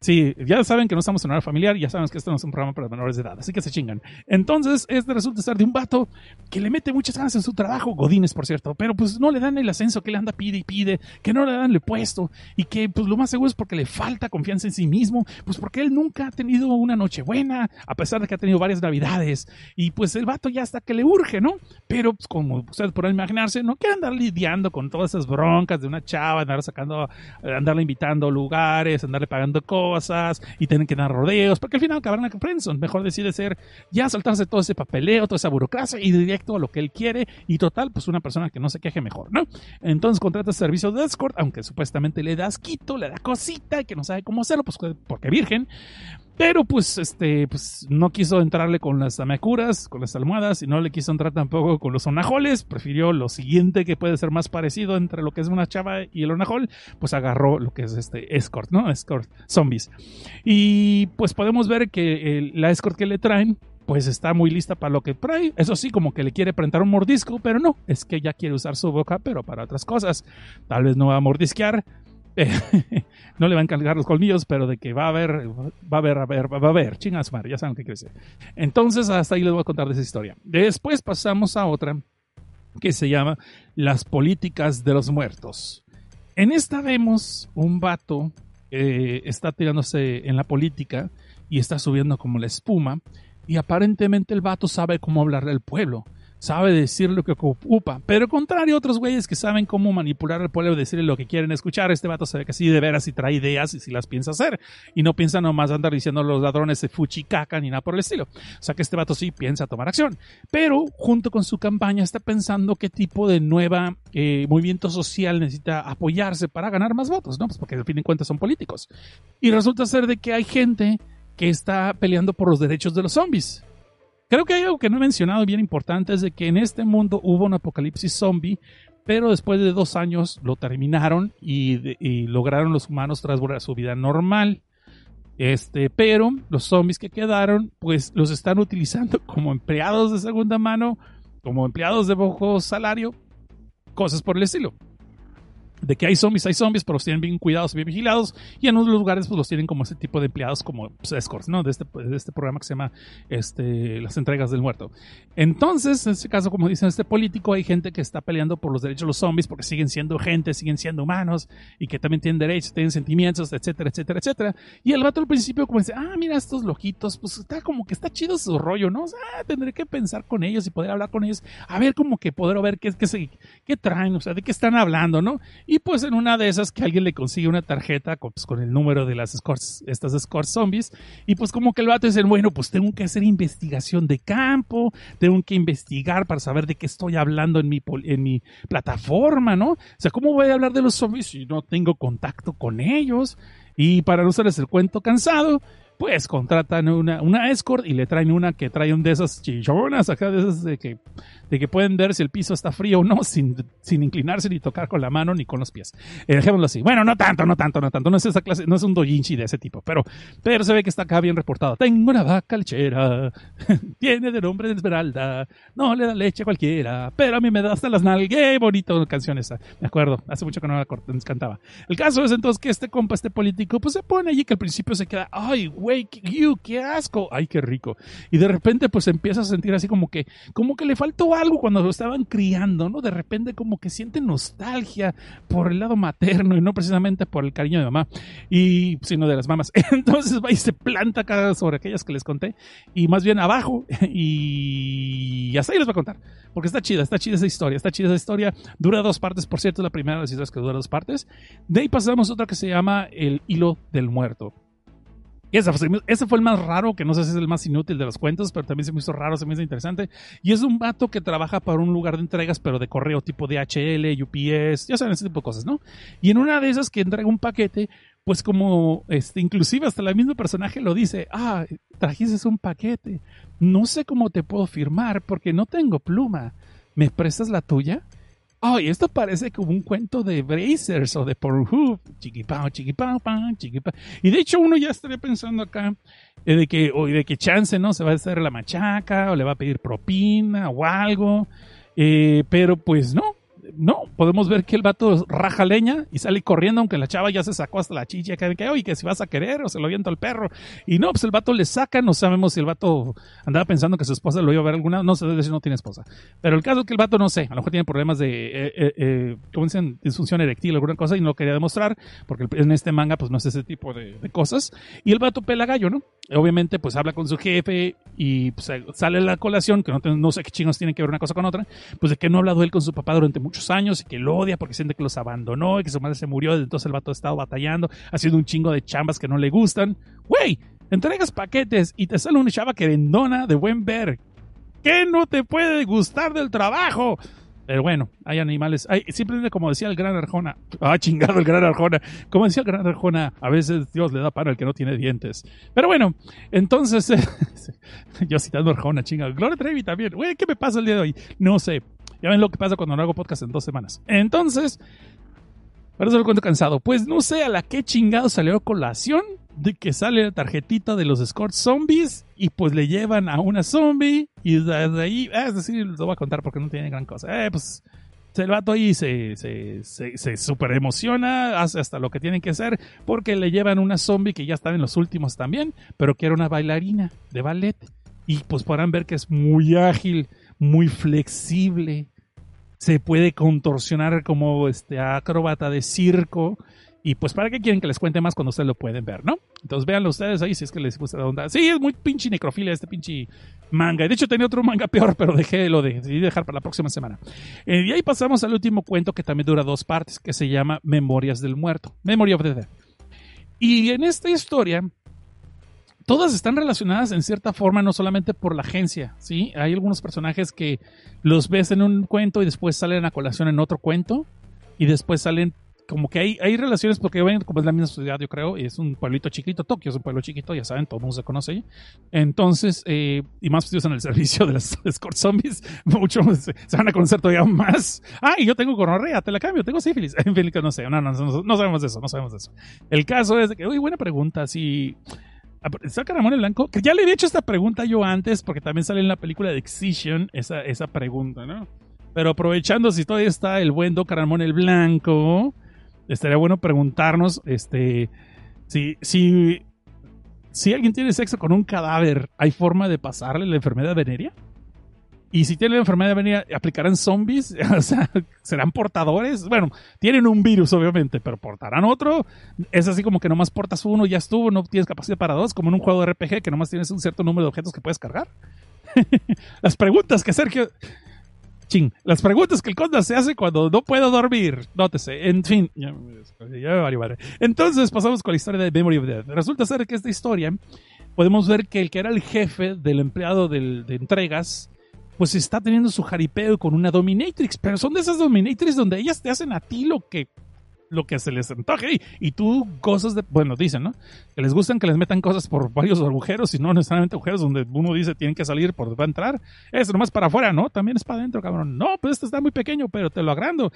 Sí, ya saben que no estamos en hora familiar, ya saben que esto no es un programa para menores de edad, así que se chingan. Entonces, este resulta ser de un vato que le mete muchas ganas en su trabajo, Godines, por cierto, pero pues no le dan el ascenso que le anda pide y pide, que no le dan el puesto, y que pues lo más seguro es porque le falta confianza en sí mismo, pues porque él nunca ha tenido una noche buena, a pesar de que ha tenido varias navidades, y pues el vato ya hasta que le urge, ¿no? Pero pues como ustedes podrán imaginarse, no quiere andar lidiando con todas esas broncas de una chava, andar sacando, andarle invitando lugares, andarle pagando cosas, cosas y tienen que dar rodeos, porque al final acabarán a Friendzone. Mejor decide ser ya saltarse todo ese papeleo, toda esa burocracia y directo a lo que él quiere y total, pues una persona que no se queje mejor, ¿no? Entonces contrata servicio de escort, aunque supuestamente le da asquito, le da cosita y que no sabe cómo hacerlo, pues porque virgen. Pero pues este pues no quiso entrarle con las amacuras, con las almohadas, y no le quiso entrar tampoco con los onajoles, prefirió lo siguiente que puede ser más parecido entre lo que es una chava y el onajol, pues agarró lo que es este escort, ¿no? Escort zombies. Y pues podemos ver que la escort que le traen pues está muy lista para lo que trae. Eso sí, como que le quiere prentar un mordisco, pero no, es que ya quiere usar su boca, pero para otras cosas. Tal vez no va a mordisquear, no le va a encargar los colmillos, pero de que va a haber, va a haber, va a haber, chingas madre, ya saben qué crece. Entonces, hasta ahí les voy a contar de esa historia. Después pasamos a otra que se llama Las políticas de los muertos. En esta vemos un vato que está tirándose en la política y está subiendo como la espuma y aparentemente el vato sabe cómo hablarle al pueblo sabe decir lo que ocupa. Pero contrario a otros güeyes que saben cómo manipular al pueblo y decirle lo que quieren escuchar, este vato sabe que sí de veras y trae ideas y si las piensa hacer. Y no piensa nomás andar diciendo los ladrones de fuchicaca ni nada por el estilo. O sea que este vato sí piensa tomar acción. Pero junto con su campaña está pensando qué tipo de nueva eh, movimiento social necesita apoyarse para ganar más votos, ¿no? Pues porque al fin y cuentas son políticos. Y resulta ser de que hay gente que está peleando por los derechos de los zombies. Creo que hay algo que no he mencionado bien importante, es de que en este mundo hubo un apocalipsis zombie, pero después de dos años lo terminaron y, lograron los humanos transbordar su vida normal. Este, pero los zombies que quedaron, pues los están utilizando como empleados de segunda mano, como empleados de bajo salario, cosas por el estilo de que hay zombies, hay zombies, pero los tienen bien cuidados, bien vigilados, y en unos lugares pues los tienen como ese tipo de empleados como pues, escorts, ¿no? De este, de este programa que se llama este, Las Entregas del Muerto. Entonces, en este caso, como dicen este político, hay gente que está peleando por los derechos de los zombies porque siguen siendo gente, siguen siendo humanos, y que también tienen derechos, tienen sentimientos, etcétera, etcétera, etcétera. Y el vato al principio como dice, ah, mira estos loquitos, pues está como que está chido su rollo, ¿no? O sea, tendré que pensar con ellos y poder hablar con ellos, a ver como que poder ver qué, qué, qué traen, o sea, de qué están hablando, ¿no? Y pues en una de esas que alguien le consigue una tarjeta con, pues, con el número de las scores, estas scores zombies, y pues como que el vato dice, bueno, pues tengo que hacer investigación de campo, tengo que investigar para saber de qué estoy hablando en mi, en mi plataforma, ¿no? O sea, ¿cómo voy a hablar de los zombies si no tengo contacto con ellos? Y para no hacerles el cuento cansado, pues contratan una, una escort y le traen una que trae un de esas chillonas acá, de esas de que, de que pueden ver si el piso está frío o no, sin, sin inclinarse ni tocar con la mano ni con los pies. Eh, dejémoslo así. Bueno, no tanto, no tanto, no tanto. No es esa clase, no es un dojinshi de ese tipo, pero, pero se ve que está acá bien reportado. Tengo una vaca lechera, tiene de nombre de Esmeralda, no le da leche a cualquiera, pero a mí me da hasta las nalgas. ¡Qué bonito canción esa! Me acuerdo, hace mucho que no la cantaba. El caso es entonces que este compa, este político, pues se pone allí que al principio se queda, ¡ay, güey, qué asco, ay, qué rico. Y de repente pues empieza a sentir así como que, como que le faltó algo cuando lo estaban criando, ¿no? De repente como que siente nostalgia por el lado materno y no precisamente por el cariño de mamá, y sino de las mamás. Entonces va y se planta acá sobre aquellas que les conté, y más bien abajo, y hasta ahí les voy a contar, porque está chida, está chida esa historia, está chida esa historia, dura dos partes, por cierto, la primera de las historias que dura dos partes. De ahí pasamos a otra que se llama El hilo del muerto. Ese fue el más raro, que no sé si es el más inútil de los cuentos, pero también se me hizo raro, se me hizo interesante. Y es un vato que trabaja para un lugar de entregas, pero de correo tipo DHL, UPS, ya saben, ese tipo de cosas, ¿no? Y en una de esas que entrega un paquete, pues como, este, inclusive hasta el mismo personaje lo dice, ah, trajiste un paquete, no sé cómo te puedo firmar porque no tengo pluma, ¿me prestas la tuya? Ay, esto parece como un cuento de Brazers o de Pornhub. Chiquipao, chiquipao, pan, chiquipao. Y de hecho uno ya estaría pensando acá eh, de que, o de que Chance, ¿no? Se va a hacer la machaca o le va a pedir propina o algo. Eh, pero pues no. No, podemos ver que el vato raja leña y sale corriendo, aunque la chava ya se sacó hasta la chicha, que, que oye, que si vas a querer o se lo viento al perro. Y no, pues el vato le saca, no sabemos si el vato andaba pensando que su esposa lo iba a ver alguna, no sé si no tiene esposa. Pero el caso es que el vato, no sé, a lo mejor tiene problemas de, eh, eh, eh ¿cómo dicen? Disfunción eréctil, alguna cosa, y no lo quería demostrar, porque en este manga, pues no es ese tipo de, cosas. Y el vato pela gallo, ¿no? Obviamente, pues habla con su jefe y pues, sale la colación, que no, no sé qué chingos tiene que ver una cosa con otra, pues de que no ha hablado él con su papá durante años y que lo odia porque siente que los abandonó y que su madre se murió, entonces el vato ha estado batallando, haciendo un chingo de chambas que no le gustan. Güey, entregas paquetes y te sale una chava querendona de buen ver. ¿Qué no te puede gustar del trabajo? Pero bueno, hay animales. Hay, simplemente como decía el gran Arjona. Ah, chingado el gran Arjona. Como decía el gran Arjona, a veces Dios le da para al que no tiene dientes. Pero bueno, entonces. yo citando Arjona, chingado. Gloria Trevi también. Güey, ¿qué me pasa el día de hoy? No sé. Ya ven lo que pasa cuando no hago podcast en dos semanas. Entonces. Ahora se lo cuento cansado. Pues no sé a la qué chingado salió colación de que sale la tarjetita de los escort Zombies y pues le llevan a una zombie y desde ahí, ah, es decir, lo voy a contar porque no tiene gran cosa. Eh, pues el vato ahí se, se, se, super emociona, hace hasta lo que tienen que hacer porque le llevan una zombie que ya está en los últimos también, pero que era una bailarina de ballet. Y pues podrán ver que es muy ágil, muy flexible, se puede contorsionar como este acróbata de circo y pues, ¿para qué quieren que les cuente más cuando ustedes lo pueden ver, no? Entonces, véanlo ustedes ahí si es que les gusta la onda. Sí, es muy pinche necrofilia este pinche manga. De hecho, tenía otro manga peor, pero dejé lo de dejar para la próxima semana. Eh, y ahí pasamos al último cuento que también dura dos partes, que se llama Memorias del Muerto. Memory of the Dead. Y en esta historia, todas están relacionadas en cierta forma, no solamente por la agencia, ¿sí? Hay algunos personajes que los ves en un cuento y después salen a colación en otro cuento y después salen como que hay, hay relaciones porque ven como es la misma ciudad, yo creo, y es un pueblito chiquito, Tokio es un pueblo chiquito, ya saben, todo el mundo se conoce. Entonces, eh, y más en el servicio de las escort zombies, mucho se, van a conocer todavía más. Ah, y yo tengo gonorrea, te la cambio, tengo sífilis. En fin, no sé, no, no, no, no sabemos de eso, no sabemos de eso. El caso es que, uy, buena pregunta, si... Saca Ramón el Blanco, que ya le había hecho esta pregunta yo antes, porque también sale en la película de Excision esa, esa pregunta, ¿no? Pero aprovechando si todavía está el buen Doc Ramón el Blanco, estaría bueno preguntarnos, este, si, si, si alguien tiene sexo con un cadáver, ¿hay forma de pasarle la enfermedad venérea? Y si tiene la enfermedad venérea, ¿aplicarán zombies? o sea, ¿serán portadores? Bueno, tienen un virus, obviamente, pero ¿portarán otro? Es así como que nomás portas uno, ya estuvo, no tienes capacidad para dos, como en un juego de RPG que nomás tienes un cierto número de objetos que puedes cargar. Las preguntas que Sergio ching, las preguntas que el conda se hace cuando no puedo dormir. Nótese. En fin, ya, me Entonces pasamos con la historia de Memory of Death. Resulta ser que esta historia podemos ver que el que era el jefe del empleado de entregas pues está teniendo su jaripeo con una dominatrix, pero son de esas dominatrix donde ellas te hacen a ti lo que lo que se les antoje y, tú cosas de, bueno, dicen, ¿no? Que les gustan que les metan cosas por varios agujeros y no necesariamente agujeros donde uno dice tienen que salir por va a entrar. Es nomás para afuera, ¿no? También es para adentro, cabrón. No, pues esto está muy pequeño, pero te lo agrando.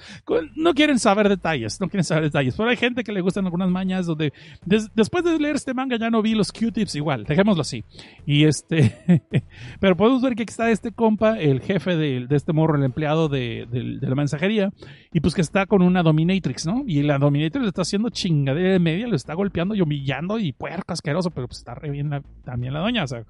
No quieren saber detalles, no quieren saber detalles. Pero hay gente que le gustan algunas mañas donde después de leer este manga ya no vi los Q-tips igual, dejémoslo así. Y este, pero podemos ver que está este compa, el jefe de, este morro, el empleado de, de la mensajería, y pues que está con una dominatrix, ¿no? Y la Dominator le está haciendo chingadera de media, le está golpeando y humillando y puerco asqueroso, pero pues está re bien también la doña, o sea,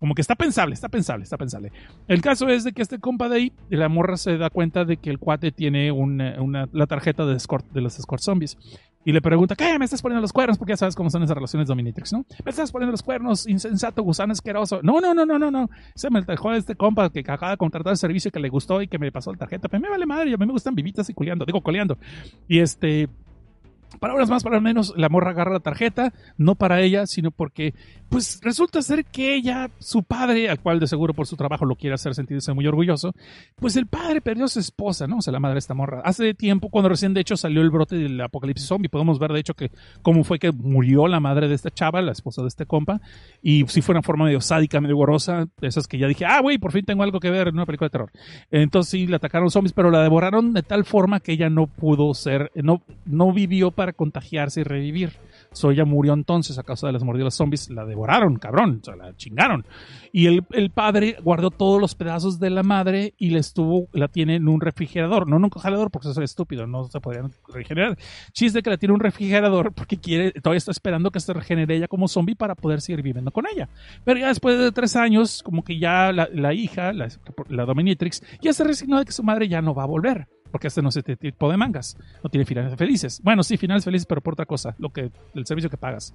como que está pensable, está pensable, está pensable. El caso es de que este compa de ahí, la morra se da cuenta de que el cuate tiene una, la tarjeta de, de los escort zombies. Y le pregunta, ¿qué? Me estás poniendo los cuernos, porque ya sabes cómo son esas relaciones dominatrix, ¿no? Me estás poniendo los cuernos, insensato, gusano asqueroso. No, no, no, no, no, no. Se me dejó este compa que acaba de contratar el servicio que le gustó y que me pasó la tarjeta. Pero me vale madre, a mí me gustan vivitas y culeando, digo coleando. Y este, Palabras más, palabras menos, la morra agarra la tarjeta, no para ella, sino porque, pues resulta ser que ella, su padre, al cual de seguro por su trabajo lo quiere hacer sentirse muy orgulloso, pues el padre perdió a su esposa, ¿no? O sea, la madre de esta morra. Hace tiempo, cuando recién de hecho salió el brote del apocalipsis zombie, podemos ver de hecho que cómo fue que murió la madre de esta chava, la esposa de este compa, y si fue una forma medio sádica, medio gorosa, de esas que ya dije, ah, güey, por fin tengo algo que ver en una película de terror. Entonces sí, le atacaron zombies, pero la devoraron de tal forma que ella no pudo ser, no, no vivió para contagiarse y revivir. So ella murió entonces a causa de las mordidas zombies, la devoraron, cabrón, o sea, la chingaron. Y el, el, padre guardó todos los pedazos de la madre y la estuvo, la tiene en un refrigerador, no en un congelador porque eso es estúpido, no se podrían regenerar. Chiste que la tiene en un refrigerador porque quiere, todavía está esperando que se regenere ella como zombie para poder seguir viviendo con ella. Pero ya después de tres años, como que ya la, la hija, la Dominatrix, ya se resignó de que su madre ya no va a volver. Porque este no es este tipo de mangas. No tiene finales felices. Bueno, sí, finales felices, pero por otra cosa. Lo que, el servicio que pagas.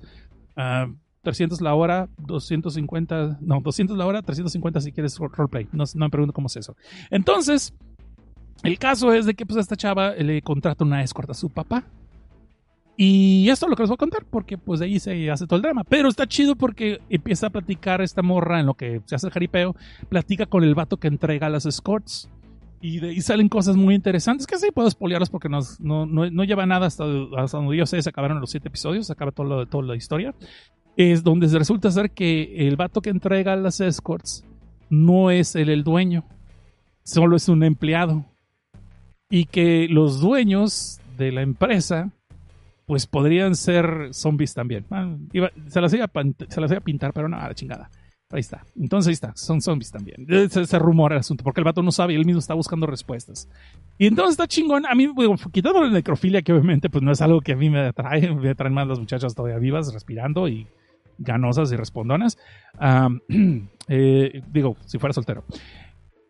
300 ah, la hora, 250, no, 200 la hora, 350 si quieres roleplay. No, no me pregunto cómo es eso. Entonces, el caso es de que pues a esta chava le contrata una escorta a su papá. Y esto es lo que les voy a contar, porque pues de ahí se hace todo el drama. Pero está chido porque empieza a platicar esta morra en lo que se hace el jaripeo. Platica con el vato que entrega las escorts. Y de ahí salen cosas muy interesantes que sí puedo spoilearlos porque no, no, no, lleva nada hasta, hasta, donde yo sé, se acabaron los siete episodios, se acaba todo lo, toda la historia. Es donde resulta ser que el vato que entrega las escorts no es el, el dueño, solo es un empleado. Y que los dueños de la empresa pues podrían ser zombies también. Ah, se, las iba a, se las iba a pintar, pero no, a la chingada. Ahí está. Entonces ahí está. Son zombies también. Ese, rumor el asunto. Porque el vato no sabe y él mismo está buscando respuestas. Y entonces está chingón. A mí, bueno, quitando la necrofilia, que obviamente pues no es algo que a mí me atrae. Me atraen más las muchachas todavía vivas, respirando y ganosas y respondonas. Eh, digo, si fuera soltero.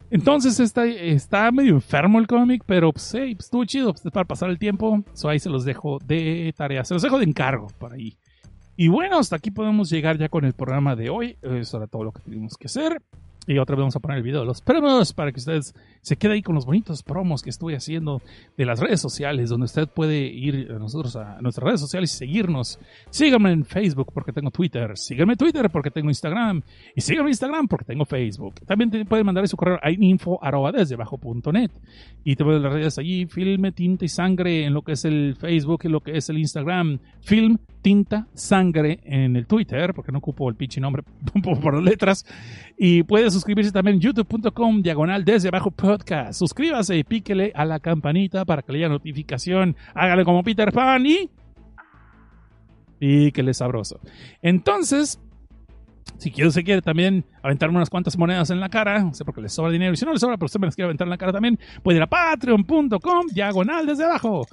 Entonces está, está medio enfermo el cómic, pero pues, pues estuvo chido pues, para pasar el tiempo. So, ahí se los dejo de tarea. Se los dejo de encargo por ahí. Y bueno, hasta aquí podemos llegar ya con el programa de hoy. Eso era todo lo que tuvimos que hacer. Y otra vez vamos a poner el video de los premios para que ustedes se queden ahí con los bonitos promos que estoy haciendo de las redes sociales, donde usted puede ir a nosotros a nuestras redes sociales y seguirnos. Síganme en Facebook porque tengo Twitter, síganme en Twitter porque tengo Instagram y síganme en Instagram porque tengo Facebook. También pueden mandar su correo a info desde bajo punto net y te voy a las redes allí, filme, tinta y sangre en lo que es el Facebook y lo que es el Instagram, film, tinta, sangre en el Twitter, porque no ocupo el pinche nombre por letras. Y puedes suscribirse también en youtube.com, diagonal desde abajo podcast. Suscríbase y píquele a la campanita para que le haya notificación. Hágale como Peter Pan y... Píquele sabroso. Entonces, si quiere, se quiere también aventarme unas cuantas monedas en la cara, no sé por qué le sobra dinero, y si no le sobra, pero usted me las quiere aventar en la cara también, puede ir a patreon.com, diagonal desde abajo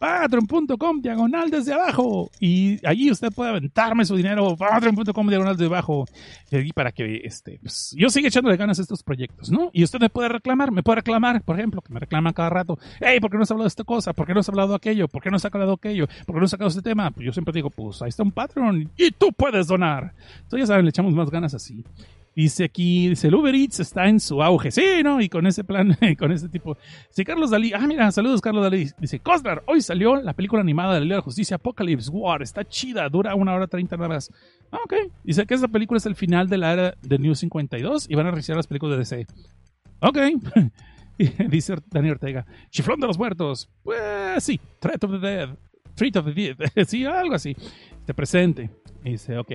patreon.com diagonal desde abajo y allí usted puede aventarme su dinero patreon.com diagonal desde abajo y para que este pues, yo siga echándole ganas a estos proyectos ¿no? y usted me puede reclamar me puede reclamar por ejemplo que me reclaman cada rato hey ¿por qué no has hablado de esta cosa? ¿por qué no has hablado de aquello? ¿por qué no has hablado de aquello? ¿por qué no has sacado este tema? pues yo siempre digo pues ahí está un Patreon y tú puedes donar entonces ya saben le echamos más ganas así Dice aquí, dice, el Uber Eats está en su auge. Sí, ¿no? Y con ese plan, con ese tipo. Dice Carlos Dalí. Ah, mira, saludos Carlos Dalí. Dice, Cosnar, hoy salió la película animada de la Liga de la Justicia, Apocalypse War. Está chida, dura una hora treinta horas. Ah, ok. Dice que esa película es el final de la era de New 52 y van a reiniciar las películas de DC. Ok. dice Daniel Ortega, Chiflón de los Muertos. Pues sí, Threat of the Dead. Threat of the Dead. sí, algo así. Te presente. Dice, ok.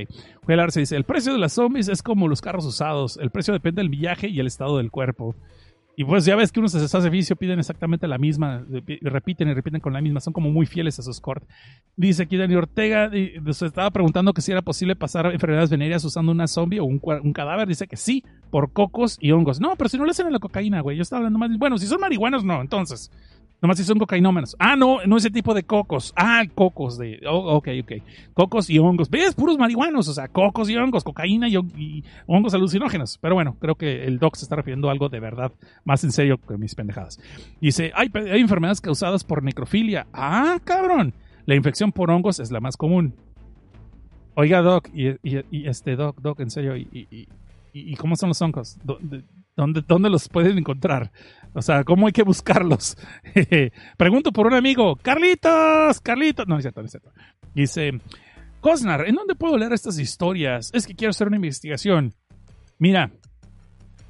Arce dice, el precio de las zombies es como los carros usados. El precio depende del viaje y el estado del cuerpo. Y pues ya ves que unos de hace servicio piden exactamente la misma, repiten y repiten con la misma, son como muy fieles a sus cortes. Dice aquí Dani Ortega, se estaba preguntando que si era posible pasar enfermedades venéreas usando una zombie o un, cadáver. Dice que sí, por cocos y hongos. No, pero si no le hacen la cocaína, güey. Yo estaba hablando más. Bueno, si son marihuanos, no, entonces. Nomás si son cocainómanos. Ah, no, no ese tipo de cocos. Ah, cocos de. Oh, ok, ok. Cocos y hongos. ¿Ves? Puros marihuanos. O sea, cocos y hongos, cocaína y, hongos alucinógenos. Pero bueno, creo que el doc se está refiriendo a algo de verdad más en serio que mis pendejadas. Dice: hay, hay enfermedades causadas por necrofilia. Ah, cabrón. La infección por hongos es la más común. Oiga, doc, y, este, doc, doc, en serio, y, y, cómo son los hongos? ¿Dónde, ¿Dónde los pueden encontrar? O sea, ¿cómo hay que buscarlos? Pregunto por un amigo, Carlitos, Carlitos. No, es cierto, es cierto. Dice, Cosnar, ¿en dónde puedo leer estas historias? Es que quiero hacer una investigación. Mira,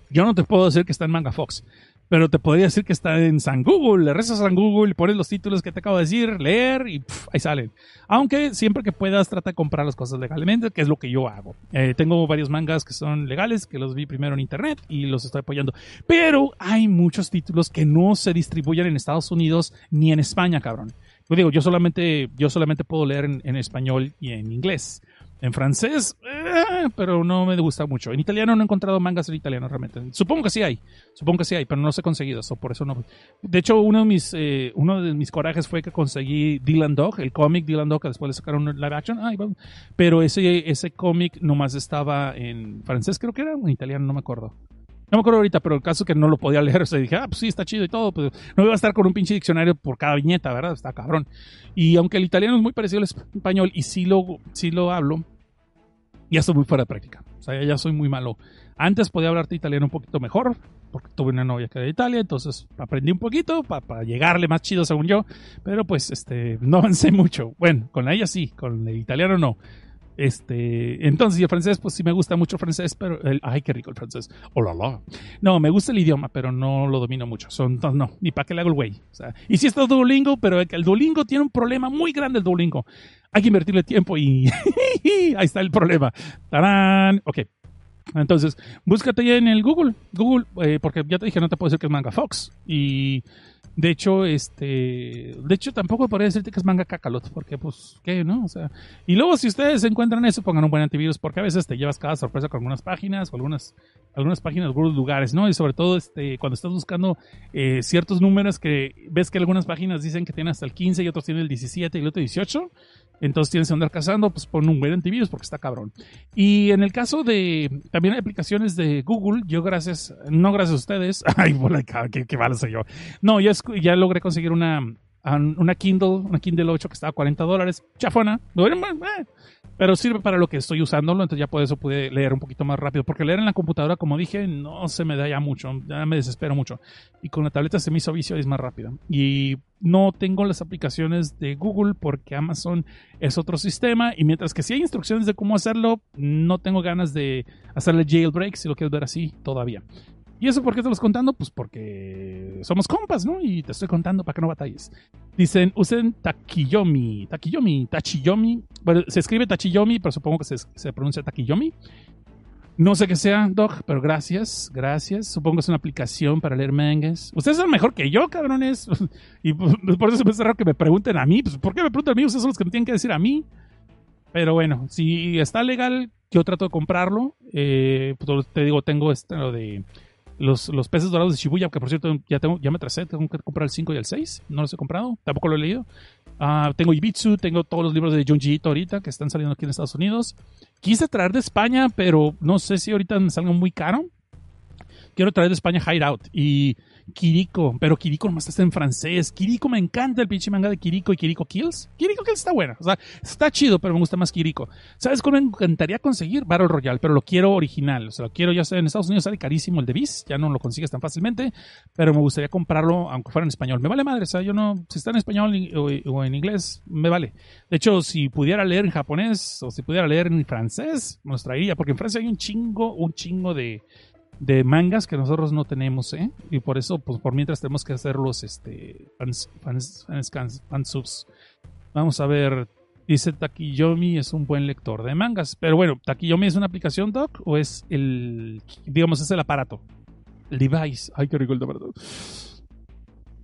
yo no te puedo decir que está en Manga Fox, pero te podría decir que está en San Google. Le rezas a San Google, pones los títulos que te acabo de decir, leer y ahí salen. Aunque siempre que puedas, trata de comprar las cosas legalmente, que es lo que yo hago. Eh, tengo varios mangas que son legales, que los vi primero en internet y los estoy apoyando. Pero hay muchos títulos que no se distribuyen en Estados Unidos ni en España, cabrón Yo digo, yo solamente, yo solamente puedo leer en español y en inglés. En francés, eh, pero no me gusta mucho. En italiano no he encontrado mangas en italiano realmente. Supongo que sí hay, supongo que sí hay, pero no los he conseguido, por eso no. De hecho, uno de mis, eh, uno de mis corajes fue que conseguí Dylan Dog, el cómic Dylan Dog, que después le sacaron un live action. Ay, pero ese, ese cómic nomás estaba en francés, creo que era, en italiano, no me acuerdo. No me acuerdo ahorita, pero el caso es que no lo podía leer. O sea, dije, ah, pues sí, está chido y todo. Pues no iba a estar con un pinche diccionario por cada viñeta, ¿verdad? Está cabrón. Y aunque el italiano es muy parecido al español y sí lo, sí lo hablo, ya estoy muy fuera de práctica. O sea, ya soy muy malo. Antes podía hablarte italiano un poquito mejor, porque tuve una novia que era de Italia, entonces aprendí un poquito para llegarle más chido según yo, pero pues este no avancé mucho. Bueno, con la ella sí, con el italiano no. Este, entonces, y el francés, pues sí me gusta mucho el francés, pero el, ay, qué rico el francés. Oh, la. No, me gusta el idioma, pero no lo domino mucho. Son, no, no, ni para qué le hago el güey. Y sí está Duolingo, pero el Duolingo tiene un problema muy grande el Duolingo. Hay que invertirle tiempo y ahí está el problema. ¡Tarán! Ok. Entonces, búscate ya en el Google. Google, eh, porque ya te dije, no te puedo decir que es Manga Fox. Y de hecho, este, de hecho tampoco podría decirte que es manga cacalot, porque pues, ¿qué, no? O sea, y luego si ustedes encuentran eso, pongan un buen antivirus, porque a veces te llevas cada sorpresa con algunas páginas o algunas, algunas páginas, algunos lugares, ¿no? Y sobre todo, este, cuando estás buscando eh, ciertos números que ves que algunas páginas dicen que tienen hasta el 15 y otros tienen el 17 y el otro 18, entonces tienes que andar cazando, pues pon un buen antivirus porque está cabrón. Y en el caso de también hay aplicaciones de Google, yo gracias, no gracias a ustedes, ay, bola, qué, qué malo soy yo. No, ya, ya logré conseguir una, una Kindle, una Kindle 8 que estaba a 40 dólares, chafona, eh, pero sirve para lo que estoy usándolo, entonces ya por eso pude leer un poquito más rápido, porque leer en la computadora, como dije, no se me da ya mucho, ya me desespero mucho, y con la tableta se me hizo vicio y es más rápido. Y no tengo las aplicaciones de Google porque Amazon es otro sistema, y mientras que sí hay instrucciones de cómo hacerlo, no tengo ganas de hacerle jailbreak, si lo quieres ver así, todavía. ¿Y eso por qué te los contando? Pues porque somos compas, ¿no? Y te estoy contando para que no batalles. Dicen, usen Takiyomi. Takiyomi, Tachiyomi. Bueno, se escribe Tachiyomi, pero supongo que se, se pronuncia Takiyomi. No sé qué sea, Doc, pero gracias, gracias. Supongo que es una aplicación para leer mangas. Ustedes son mejor que yo, cabrones. Y por eso me hace raro que me pregunten a mí. Pues, ¿Por qué me preguntan a mí? Ustedes son los que me tienen que decir a mí. Pero bueno, si está legal, yo trato de comprarlo. Eh, pues, te digo, tengo lo de los, los peces dorados de Shibuya, que por cierto ya, tengo, ya me tracé, tengo que comprar el 5 y el 6, no los he comprado, tampoco lo he leído. Uh, tengo Ibitsu, tengo todos los libros de Junji Ito ahorita que están saliendo aquí en Estados Unidos. Quise traer de España, pero no sé si ahorita me salga muy caro. Quiero traer de España Hideout y Kiriko, pero Kiriko nomás está en francés. Kiriko me encanta el pinche manga de Kiriko y Kiriko Kills. Kiriko Kills está buena, o sea, está chido, pero me gusta más Kiriko. ¿Sabes cómo me encantaría conseguir? Battle Royale, pero lo quiero original. O sea, lo quiero ya sea en Estados Unidos, sale carísimo el de Viz, ya no lo consigues tan fácilmente, pero me gustaría comprarlo aunque fuera en español. Me vale madre, o sea, yo no, si está en español o, en inglés, me vale. De hecho, si pudiera leer en japonés o si pudiera leer en francés, me los traería, porque en Francia hay un chingo, un chingo de de mangas que nosotros no tenemos, ¿eh? Y por eso, pues por mientras tenemos que hacer los este, fans, fans, fans, fans, Vamos a ver, dice Takiyomi es un buen lector de mangas. Pero bueno, ¿Takiyomi es una aplicación, Doc? ¿O es el, digamos, es el aparato? El device. Ay, qué rico el verdad.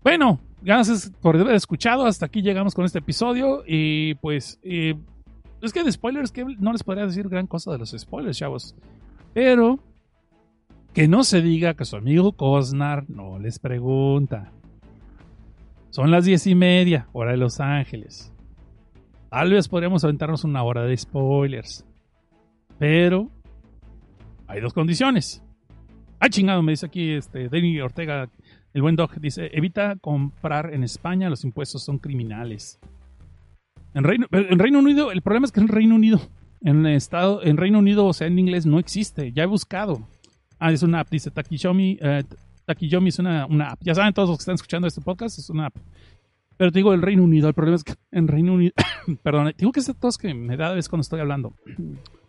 Bueno, gracias por haber escuchado. Hasta aquí llegamos con este episodio. Y pues, eh, es que de spoilers, que no les podría decir gran cosa de los spoilers, chavos. Pero que no se diga que su amigo Cosnar no les pregunta. Son las diez y media, hora de Los Ángeles. Tal vez podríamos aventarnos una hora de spoilers. Pero hay dos condiciones. Ay, chingado, me dice aquí este Denny Ortega, el buen dog, dice, evita comprar en España, los impuestos son criminales. En Reino, en Reino Unido, el problema es que en Reino Unido, en estado, en Reino Unido, o sea, en inglés no existe. Ya he buscado. Ah, es una app, dice Takiyomi. Eh, Takiyomi es una, una, app. Ya saben todos los que están escuchando este podcast, es una app. Pero te digo, el Reino Unido, el problema es que en Reino Unido, perdón, digo que es todos que me da vez cuando estoy hablando.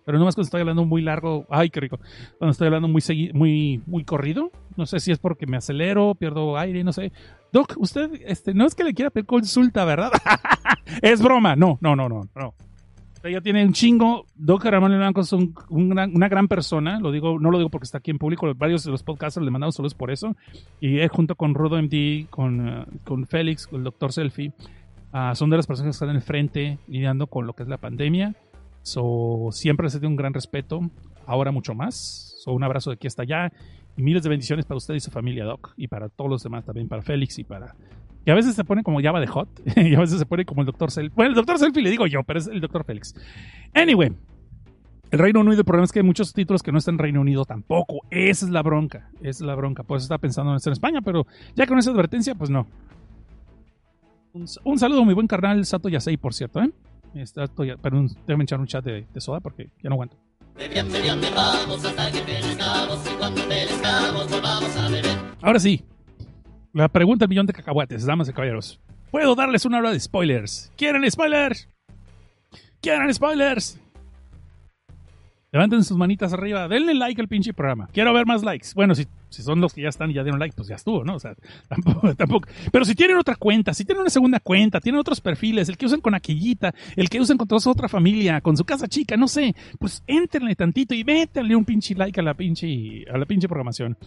Pero no más cuando estoy hablando muy largo, ay, qué rico. Cuando estoy hablando muy muy muy corrido, no sé si es porque me acelero, pierdo aire, no sé. Doc, usted este no es que le quiera pedir consulta, ¿verdad? es broma. No, no, no, no, no ya tiene un chingo. Doc Ramón Blanco es una gran persona. Lo digo, no lo digo porque está aquí en público. Varios de los podcasters le mandamos saludos por eso. Y él junto con Rodo MD, con, uh, con Félix, con el doctor Selfie, Ah, son de las personas que están en el frente lidiando con lo que es la pandemia. So, siempre les doy un gran respeto, ahora mucho más. So, un abrazo de aquí hasta allá y miles de bendiciones para usted y su familia, Doc, y para todos los demás también, para Félix y para... Y a veces se pone como Java de Hot, y a veces se pone como el Dr. Selfie. Bueno, el Dr. Selfie le digo yo, pero es el Dr. Félix. Anyway, el Reino Unido, el problema es que hay muchos títulos que no están en Reino Unido tampoco. Esa es la bronca, esa es la bronca. Por eso estaba pensando en estar en España, pero ya con esa advertencia, pues no. Un, saludo, mi buen carnal Sato Yasei, por cierto, ¿eh? Está, estoy- perdón, déjame echar un chat de soda porque ya no aguanto. Ahora sí, la pregunta del millón de cacahuates, damas y caballeros. ¿Puedo darles una hora de spoilers? ¿Quieren spoilers? ¿Quieren spoilers? Levanten sus manitas arriba, denle like al pinche programa. Quiero ver más likes. Bueno, si, si son los que ya están y ya dieron like, pues ya estuvo, ¿no? O sea, tampoco, tampoco. Pero si tienen otra cuenta, si tienen una segunda cuenta, tienen otros perfiles, el que usan con aquellita, el que usan con toda su otra familia, con su casa chica, no sé, pues éntrenle tantito y métanle un pinche like a la pinche, a la pinche programación.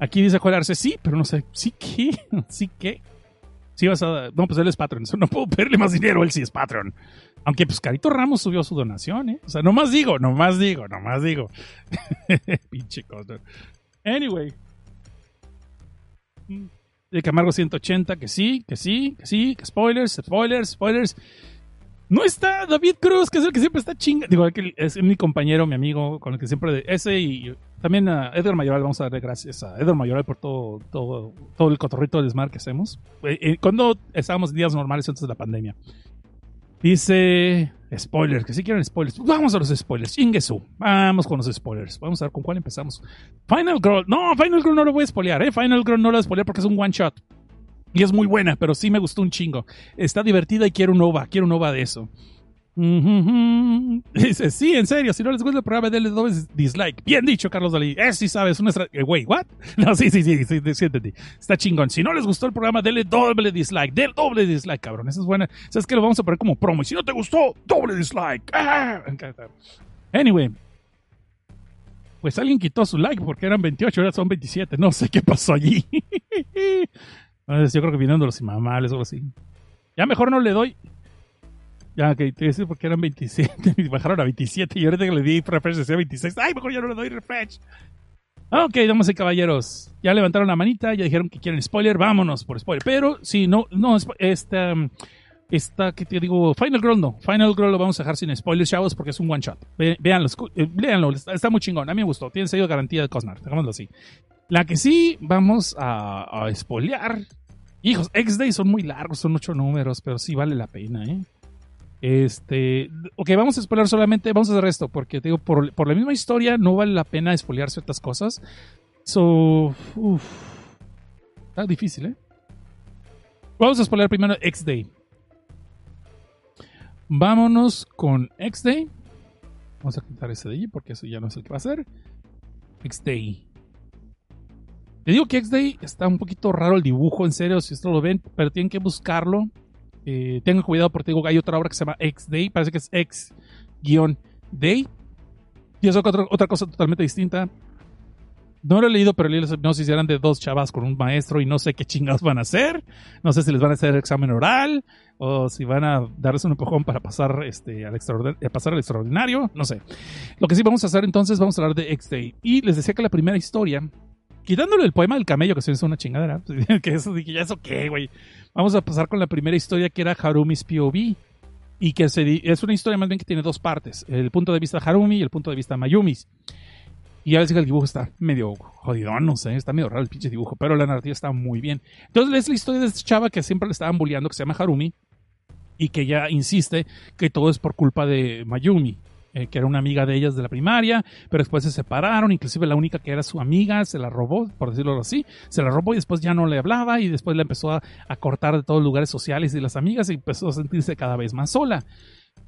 Aquí dice Joel Arce, sí, pero no sé, ¿sí qué? ¿Sí qué? Sí vas a... No, pues él es Patreon, no puedo pedirle más dinero, él sí es Patreon. Aunque pues Carito Ramos subió su donación, ¿eh? O sea, nomás digo, nomás digo, nomás digo. Pinche cosa. Anyway. De Camargo 180, que sí, que sí, que sí, que spoilers, spoilers, spoilers. No está David Cruz, que es el que siempre está chinga. Digo, es mi compañero, mi amigo, con el que siempre. Ese y también a Edgar Mayoral, vamos a darle gracias a Edgar Mayoral por todo, todo, todo el cotorrito de desmar que hacemos. Eh, eh, Cuando estábamos en días normales antes de la pandemia. Dice. Spoilers, que si quieren spoilers. Vamos a los spoilers. Chinguesu. Vamos con los spoilers. Vamos a ver con cuál empezamos. Final Girl. No, Final Girl no lo voy a spoilear, ¿eh? Final Girl no lo voy a spoilear porque es un one shot. Y es muy buena, pero sí me gustó un chingo. Está divertida y quiero un OVA. Quiero un OVA de eso. Ujujú. Dice, sí, en serio, si no les gusta el programa, denle doble dislike. Bien dicho, Carlos Dalí. Eh, sí sabes, una estra- eh, Wait, what? No, sí, sí, sí, sí, sí, entendí. Está chingón. Si no les gustó el programa, denle doble dislike. Del doble dislike, cabrón. Esa es buena. ¿Sabes qué? Lo vamos a poner como promo. Y si no te gustó, doble dislike. Ah. Anyway. Pues alguien quitó su like porque eran 28, ahora son 27. No sé qué pasó allí. Entonces, Yo creo que vinieron de los imamables o algo así. Ya mejor no le doy. Ya, que te decir porque eran 27 y bajaron a 27 y ahorita que le di refresh decía 26. Ay, mejor ya no le doy refresh. Ok, damas y caballeros. Ya levantaron la manita, ya dijeron que quieren spoiler. Vámonos por spoiler. Pero si no, no, spo- esta, esta, que te digo? Final Girl no. Final Girl lo vamos a dejar sin spoilers, chavos, porque es un one shot. Ve, véanlo, eh, está, muy chingón. A mí me gustó. Tiene sello garantía de Cosnar, digámoslo así. La que sí vamos a, a spoilear. Hijos, X-Day son muy largos, son ocho números, pero sí vale la pena, ¿eh? Este, ok, vamos a spoiler solamente, vamos a hacer esto, porque digo, por, por la misma historia no vale la pena spoilear ciertas cosas. So, uff, está difícil, ¿eh? Vamos a spoilear primero X-Day. Vámonos con X-Day. Vamos a quitar ese de allí porque eso ya no es el que va a ser. X-Day. Digo que X-Day está un poquito raro el dibujo, en serio, si esto lo ven, pero tienen que buscarlo. Eh, tengan cuidado porque digo hay otra obra que se llama X-Day, parece que es X-Day. Y es otra, otra cosa totalmente distinta. No lo he leído, pero leí las hipnosis eran de dos chavas con un maestro y no sé qué chingados van a hacer. No sé si les van a hacer examen oral o si van a darles un empujón para pasar, este, al, extraordin- eh, pasar al extraordinario. No sé. Lo que sí vamos a hacer entonces, vamos a hablar de X-Day. Y les decía que la primera historia, quitándole el poema del camello, que se hizo una chingadera, que eso dije, ¿ya eso qué, güey? Vamos a pasar con la primera historia que era Harumi's POV. Y que es una historia más bien que tiene dos partes: el punto de vista de Harumi y el punto de vista de Mayumi. Y ya dije que el dibujo está medio jodidón, no sé, está medio raro el pinche dibujo, pero la narrativa está muy bien. Entonces es la historia de esta chava que siempre le estaban bulleando, que se llama Harumi, y que ella insiste que todo es por culpa de Mayumi, eh, que era una amiga de ellas de la primaria, pero después se separaron, inclusive la única que era su amiga se la robó, por decirlo así, se la robó y después ya no le hablaba y después la empezó a, a cortar de todos los lugares sociales y las amigas y empezó a sentirse cada vez más sola.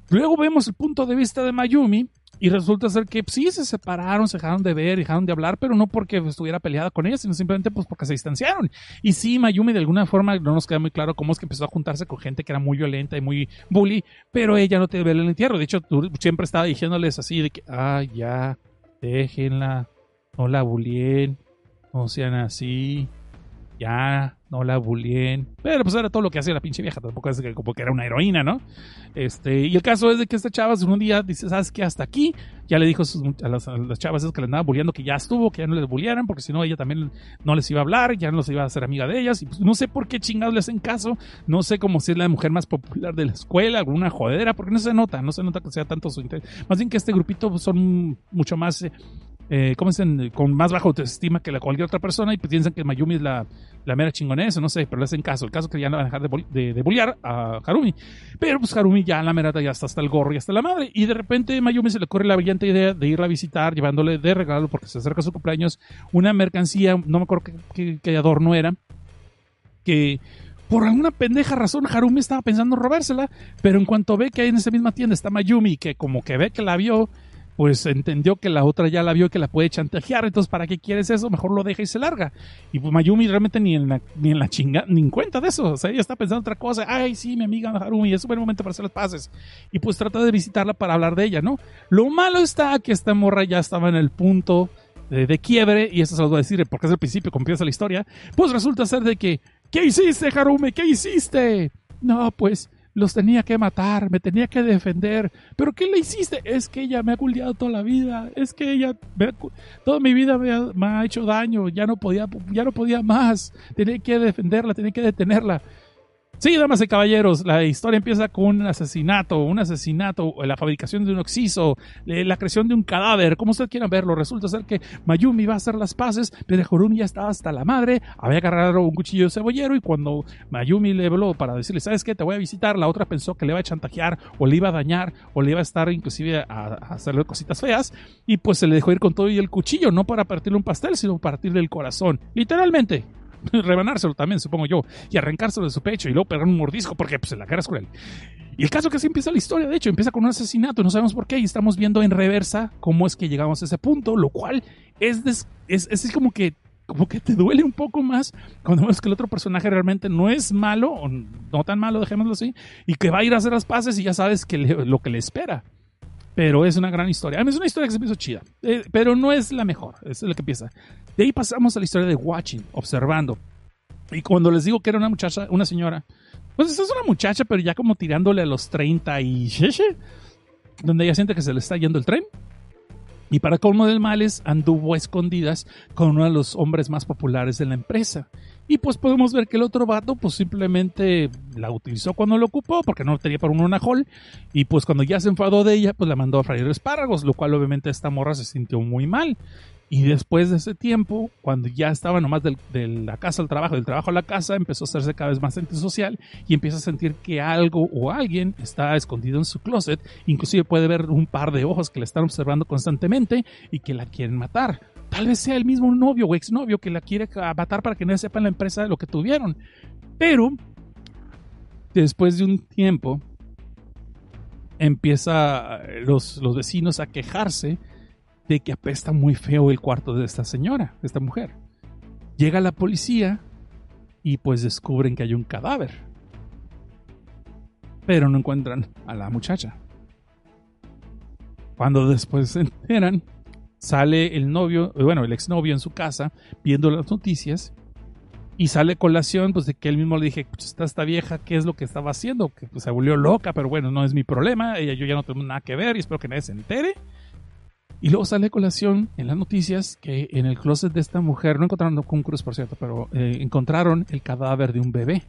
Luego vemos el punto de vista de Mayumi y resulta ser que pues, sí se separaron, se dejaron de ver, dejaron de hablar, pero no porque estuviera peleada con ella, sino simplemente pues porque se distanciaron. Y sí, Mayumi de alguna forma no nos queda muy claro cómo es que empezó a juntarse con gente que era muy violenta y muy bully, pero ella no te ve el entierro. De hecho, tú siempre estaba diciéndoles así de que, ah, ya, déjenla, no la bullyeen, no sean así. ya no la bulleen. Pero pues era todo lo que hacía la pinche vieja, tampoco es que como que era una heroína, ¿no? Este, y el caso es de que esta chava un día dice, ¿sabes qué? Hasta aquí, ya le dijo a, las, chavas esas que le andaban bulleando que ya estuvo, que ya no les bullearan, porque si no ella también no les iba a hablar, ya no los iba a hacer amiga de ellas, y pues no sé por qué chingados le hacen caso, no sé cómo si es la mujer más popular de la escuela, alguna jodera, porque no se nota, no se nota que sea tanto su interés. Más bien que este grupito son mucho más... Eh. Con más baja autoestima que la cualquier otra persona y piensan que Mayumi es la, la mera chingonesa, no sé, pero le hacen caso. El caso es que ya no van a dejar de, de, bullear a Harumi. Pero pues Harumi ya la merata ya está hasta el gorro y hasta la madre. Y de repente Mayumi se le ocurre la brillante idea de irla a visitar, llevándole de regalo, porque se acerca su cumpleaños, una mercancía, no me acuerdo qué, qué, adorno era, que por alguna pendeja razón Harumi estaba pensando en robársela, pero en cuanto ve que ahí en esa misma tienda está Mayumi, que como que ve que la vio, pues entendió que la otra ya la vio y que la puede chantajear, entonces ¿para qué quieres eso? Mejor lo deja y se larga. Y pues Mayumi realmente ni en la, ni en la chinga, ni en cuenta de eso, o sea, ella está pensando otra cosa, ay sí, mi amiga Harumi, es un buen momento para hacer las paces. Y pues trata de visitarla para hablar de ella, ¿no? Lo malo está que esta morra ya estaba en el punto de, quiebre, y eso se lo voy a decir porque es el principio, como empieza la historia, pues resulta ser de que, ¿qué hiciste Harumi? ¿Qué hiciste? No, pues los tenía que matar, me tenía que defender. ¿Pero qué le hiciste? Es que ella me ha culdeado toda la vida, es que ella toda mi vida me ha, me ha, hecho daño, ya no podía, ya no podía más, tenía que defenderla, tenía que detenerla. Sí, damas y caballeros, la historia empieza con un asesinato, un asesinato, la fabricación de un oxiso, la creación de un cadáver, como ustedes quieran verlo. Resulta ser que Mayumi va a hacer las paces, pero Horumi ya estaba hasta la madre, había agarrado un cuchillo de cebollero y cuando Mayumi le habló para decirle, ¿sabes qué? Te voy a visitar, la otra pensó que le iba a chantajear o le iba a dañar o le iba a estar inclusive a, hacerle cositas feas y pues se le dejó ir con todo y el cuchillo, no para partirle un pastel, sino para partirle el corazón. Literalmente, rebanárselo también, supongo yo, y arrancárselo de su pecho y luego pegar un mordisco porque pues, la cara es cruel. Y el caso que así empieza la historia, de hecho, empieza con un asesinato, no sabemos por qué, y estamos viendo en reversa cómo es que llegamos a ese punto, lo cual es, es, es, como que como que te duele un poco más cuando ves que el otro personaje realmente no es malo, o no tan malo, dejémoslo así, y que va a ir a hacer las paces y ya sabes que lo que le espera. Pero es una gran historia. A mí es una historia que se me hizo chida. Eh, pero no es la mejor. Es lo que empieza. De ahí pasamos a la historia de Watching, observando. Y cuando les digo que era una muchacha, una señora, pues esta es una muchacha, pero ya como tirándole a los 30 y donde ella siente que se le está yendo el tren. Y para colmo del males, anduvo a escondidas con uno de los hombres más populares de la empresa. Y pues podemos ver que el otro vato pues simplemente la utilizó cuando lo ocupó porque no tenía para un hall y pues cuando ya se enfadó de ella pues la mandó a freír espárragos, lo cual obviamente esta morra se sintió muy mal. Y después de ese tiempo, cuando ya estaba nomás de la casa al trabajo, del trabajo a la casa, empezó a hacerse cada vez más antisocial y empieza a sentir que algo o alguien está escondido en su closet. Inclusive puede ver un par de ojos que la están observando constantemente y que la quieren matar. Tal vez sea el mismo novio o exnovio que la quiere matar para que no sepa la empresa de lo que tuvieron. Pero, después de un tiempo, empieza los, los vecinos a quejarse de que apesta muy feo el cuarto de esta señora, de esta mujer. Llega la policía y pues descubren que hay un cadáver. Pero no encuentran a la muchacha. Cuando después se enteran, sale el novio, eh, bueno, el exnovio en su casa viendo las noticias y sale colación pues de que él mismo le dije, pues está esta vieja, ¿qué es lo que estaba haciendo? Que pues, se volvió loca, pero bueno, no es mi problema, ella yo ya no tengo nada que ver y espero que nadie se entere. Y luego sale colación en las noticias que en el closet de esta mujer, no encontraron con cruz por cierto, pero eh, encontraron el cadáver de un bebé.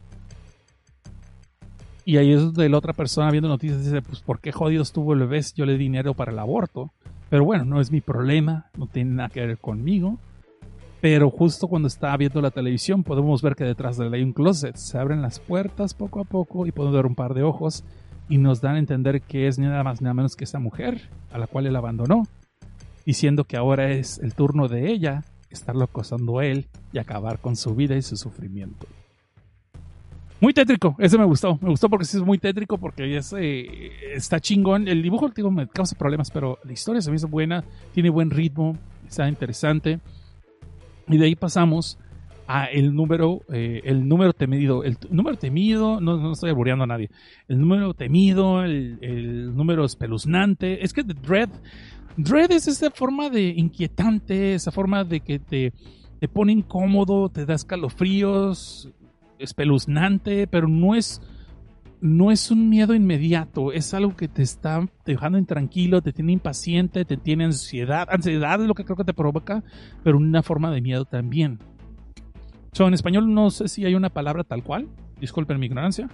Y ahí es donde la otra persona viendo noticias dice, pues ¿por qué jodidos tuvo el bebé yo le di dinero para el aborto? Pero bueno, no es mi problema, no tiene nada que ver conmigo. Pero justo cuando estaba viendo la televisión podemos ver que detrás de él hay un closet. Se abren las puertas poco a poco y podemos ver un par de ojos y nos dan a entender que es nada más nada menos que esa mujer a la cual él abandonó, diciendo que ahora es el turno de ella estarlo acosando a él y acabar con su vida y su sufrimiento. Muy tétrico, ese me gustó. Me gustó porque sí es muy tétrico, porque eh, está chingón. El dibujo, digo, me causa problemas, pero la historia se me hizo buena, tiene buen ritmo, está interesante. Y de ahí pasamos a el número, eh, el número temido. El número temido, no, no estoy albureando a nadie. El número temido, el, el número espeluznante. Es que The Dread, Dread es esa forma de inquietante, esa forma de que te te pone incómodo, te da escalofríos, espeluznante, pero no es, no es un miedo inmediato, es algo que te está dejando intranquilo, te tiene impaciente, te tiene ansiedad. Ansiedad es lo que creo que te provoca, pero una forma de miedo también. So, en español no sé si hay una palabra tal cual, disculpen mi ignorancia,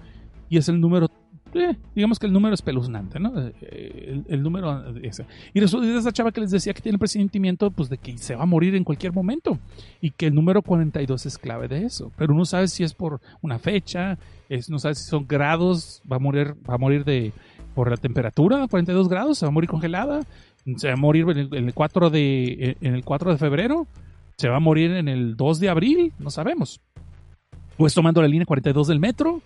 y es el número eh, digamos que el número es peluznante, ¿no? Eh, el, número ese. Y resulta esa chava que les decía que tiene el presentimiento pues, de que se va a morir en cualquier momento y que el número 42 es clave de eso. Pero uno sabe si es por una fecha, es, no sabe si son grados, va a morir, va a morir de, por la temperatura, 42 grados, se va a morir congelada, se va a morir en el, 4 de, en el 4 de febrero, se va a morir en el 2 de abril, no sabemos. Pues tomando la línea 42 del metro,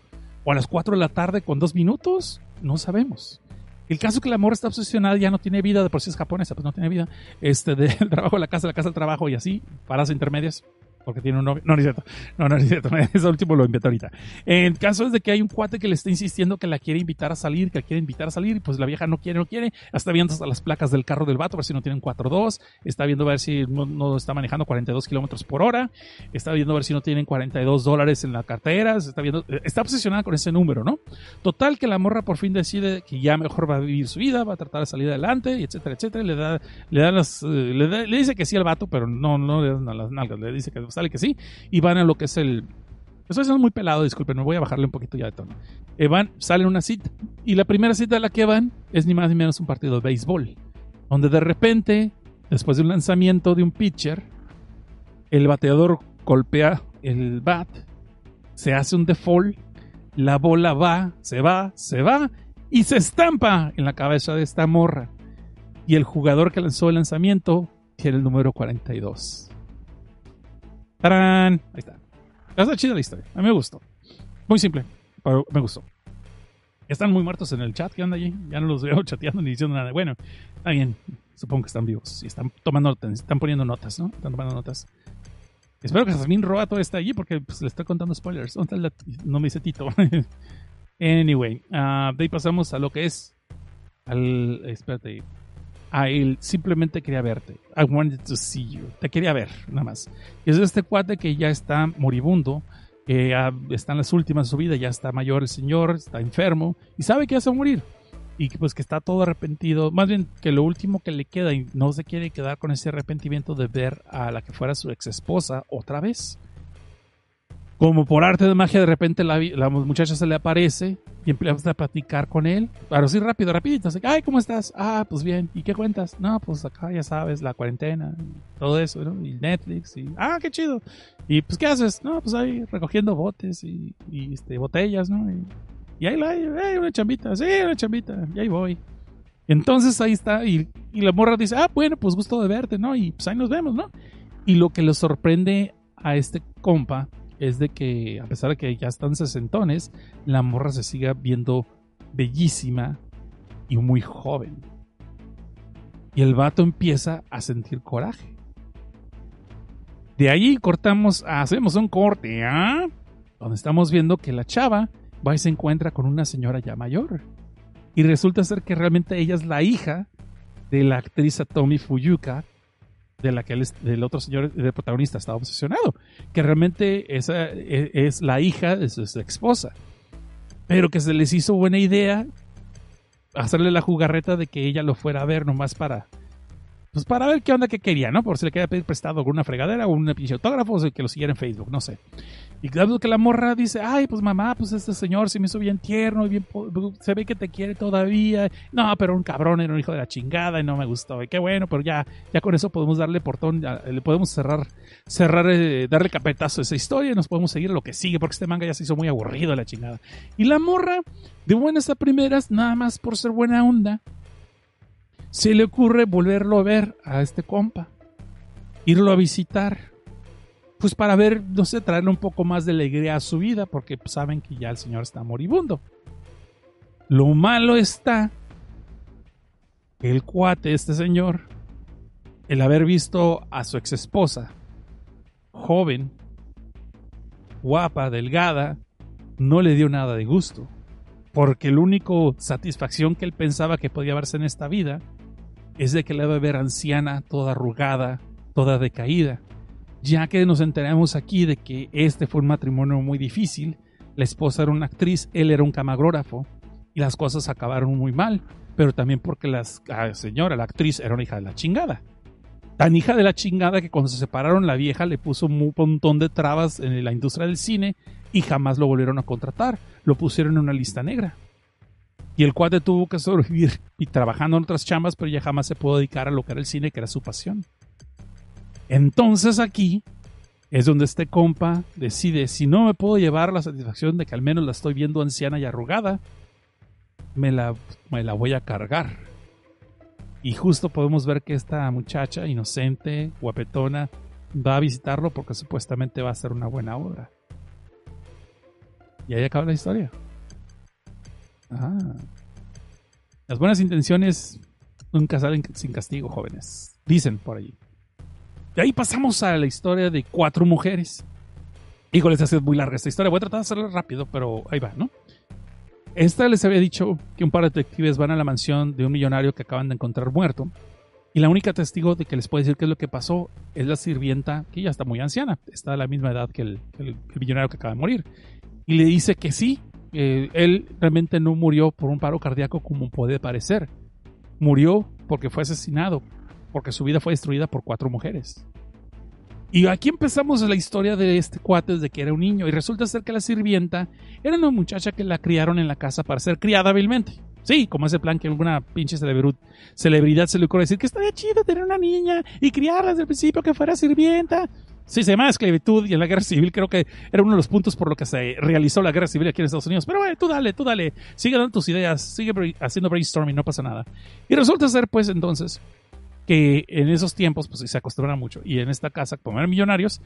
o a las 4 de la tarde con dos minutos, no sabemos. El caso es que el amor está obsesionada, ya no tiene vida, de por sí es japonesa, pues no tiene vida, este, del trabajo a la casa, la casa al trabajo y así, paradas intermedias porque tiene un novio. No, no es cierto. No, no es cierto. Eso último lo invité ahorita. El caso es de que hay un cuate que le está insistiendo que la quiere invitar a salir, que la quiere invitar a salir, y pues la vieja no quiere, no quiere. Está viendo hasta las placas del carro del vato, a ver si no tienen 4.2. Está viendo a ver si no, está manejando 42 kilómetros por hora. Está viendo a ver si no tienen 42 dólares en la cartera. Está viendo, está obsesionada con ese número, ¿no? Total que la morra por fin decide que ya mejor va a vivir su vida, va a tratar de salir adelante, y etcétera, etcétera. Le da, le da las, eh, le, le dice que sí al vato, pero no, no le dan las nalgas. Le dice que sale que sí y van a lo que es el... Estoy es muy pelado, disculpen, me voy a bajarle un poquito ya de tono. Eh, salen una cita y la primera cita a la que van es ni más ni menos un partido de béisbol, donde de repente, después de un lanzamiento de un pitcher, el bateador golpea el bat, se hace un default, la bola va, se va, se va y se estampa en la cabeza de esta morra. Y el jugador que lanzó el lanzamiento tiene el número 42. ¡Tarán! Ahí está. Está chida la historia. A mí me gustó. Muy simple, pero me gustó. Están muy muertos en el chat. ¿Qué onda allí? Ya no los veo chateando ni diciendo nada. Bueno, está bien. Supongo que están vivos. Y están tomando están poniendo notas, ¿no? Están tomando notas. Espero que Jasmine Roa todo está allí porque pues, le estoy contando spoilers. No me dice Tito. anyway, uh, de ahí pasamos a lo que es. Al. Espérate a él simplemente quería verte. I wanted to see you. Te quería ver, nada más. Y es este cuate que ya está moribundo, que está en las últimas de su vida, ya está mayor el señor, está enfermo y sabe que ya se va a morir. Y pues que está todo arrepentido. Más bien que lo último que le queda y no se quiere quedar con ese arrepentimiento de ver a la que fuera su ex esposa otra vez como por arte de magia, de repente la, muchacha se le aparece y empieza a platicar con él. Pero sí, rápido, rapidito. Así, Ay, ¿cómo estás? Ah, pues bien. ¿Y qué cuentas? No, pues acá ya sabes, la cuarentena, todo eso, ¿no? Y Netflix, y ah, qué chido. Y pues, ¿qué haces? No, pues ahí recogiendo botes y, este, botellas, ¿no? Y, ahí la hay, una chambita, sí, una chambita, y ahí voy. Y entonces ahí está, y, y la morra dice, ah, bueno, pues gusto de verte, ¿no? Y pues ahí nos vemos, ¿no? Y lo que le sorprende a este compa es de que, a pesar de que ya están sesentones, la morra se siga viendo bellísima y muy joven. Y el vato empieza a sentir coraje. De ahí cortamos, hacemos un corte, ¿ah? Donde estamos viendo que la chava va y se encuentra con una señora ya mayor. Y resulta ser que realmente ella es la hija de la actriz Tommy Fuyuka, de la que el, del otro señor, del protagonista, estaba obsesionado. Que realmente esa e, es, la hija de su esposa. Pero que se les hizo buena idea hacerle la jugarreta de que ella lo fuera a ver nomás para pues para ver qué onda que quería, ¿no? Por si le quería pedir prestado alguna fregadera o un pinche autógrafo o que lo siguiera en Facebook, no sé. Y claro que la morra dice, ay, pues mamá, pues este señor se me hizo bien tierno, y bien se ve que te quiere todavía. No, pero un cabrón era un hijo de la chingada y no me gustó. Y qué bueno, pero ya, ya con eso podemos darle portón, le podemos cerrar, cerrar, eh, darle capetazo a esa historia y nos podemos seguir lo que sigue, porque este manga ya se hizo muy aburrido la chingada. Y la morra, de buenas a primeras, nada más por ser buena onda, se le ocurre volverlo a ver a este compa, irlo a visitar, pues para ver, no sé, traerle un poco más de alegría a su vida, porque saben que ya el señor está moribundo. Lo malo está que el cuate, este señor, el haber visto a su ex esposa, joven, guapa, delgada, no le dio nada de gusto. Porque la única satisfacción que él pensaba que podía verse en esta vida es de que la va a ver anciana, toda arrugada, toda decaída. Ya que nos enteramos aquí de que este fue un matrimonio muy difícil, la esposa era una actriz, él era un camagrógrafo, y las cosas acabaron muy mal, pero también porque la señora, la actriz, era una hija de la chingada. Tan hija de la chingada que cuando se separaron la vieja le puso un montón de trabas en la industria del cine y jamás lo volvieron a contratar. Lo pusieron en una lista negra. Y el cuate tuvo que sobrevivir y trabajando en otras chambas, pero ya jamás se pudo dedicar a lo que era el cine, que era su pasión. Entonces aquí es donde este compa decide, si no me puedo llevar la satisfacción de que al menos la estoy viendo anciana y arrugada, me la, me la voy a cargar. Y justo podemos ver que esta muchacha inocente, guapetona, va a visitarlo porque supuestamente va a ser una buena obra. Y ahí acaba la historia. Ah. Las buenas intenciones nunca salen sin castigo, jóvenes. Dicen por allí. De ahí pasamos a la historia de cuatro mujeres. Híjole, se hace muy larga esta historia. Voy a tratar de hacerla rápido, pero ahí va, ¿no? Esta les había dicho que un par de detectives van a la mansión de un millonario que acaban de encontrar muerto. Y la única testigo de que les puede decir qué es lo que pasó es la sirvienta, que ya está muy anciana, está a la misma edad que el, millonario que acaba de morir. Y le dice que sí, él realmente no murió por un paro cardíaco como puede parecer. Murió porque fue asesinado, porque su vida fue destruida por cuatro mujeres. Y aquí empezamos la historia de este cuate desde que era un niño. Y resulta ser que la sirvienta era una muchacha que la criaron en la casa para ser criada hábilmente. Sí, como ese plan que alguna pinche celebridad se le ocurre decir que estaría chido tener una niña y criarla desde el principio que fuera sirvienta. Sí, se llama esclavitud y en la guerra civil creo que era uno de los puntos por lo que se realizó la guerra civil aquí en Estados Unidos. Pero bueno, tú dale, tú dale, sigue dando tus ideas, sigue haciendo brainstorming, no pasa nada. Y resulta ser pues entonces que en esos tiempos pues se acostumbran mucho. Y en esta casa, como eran millonarios,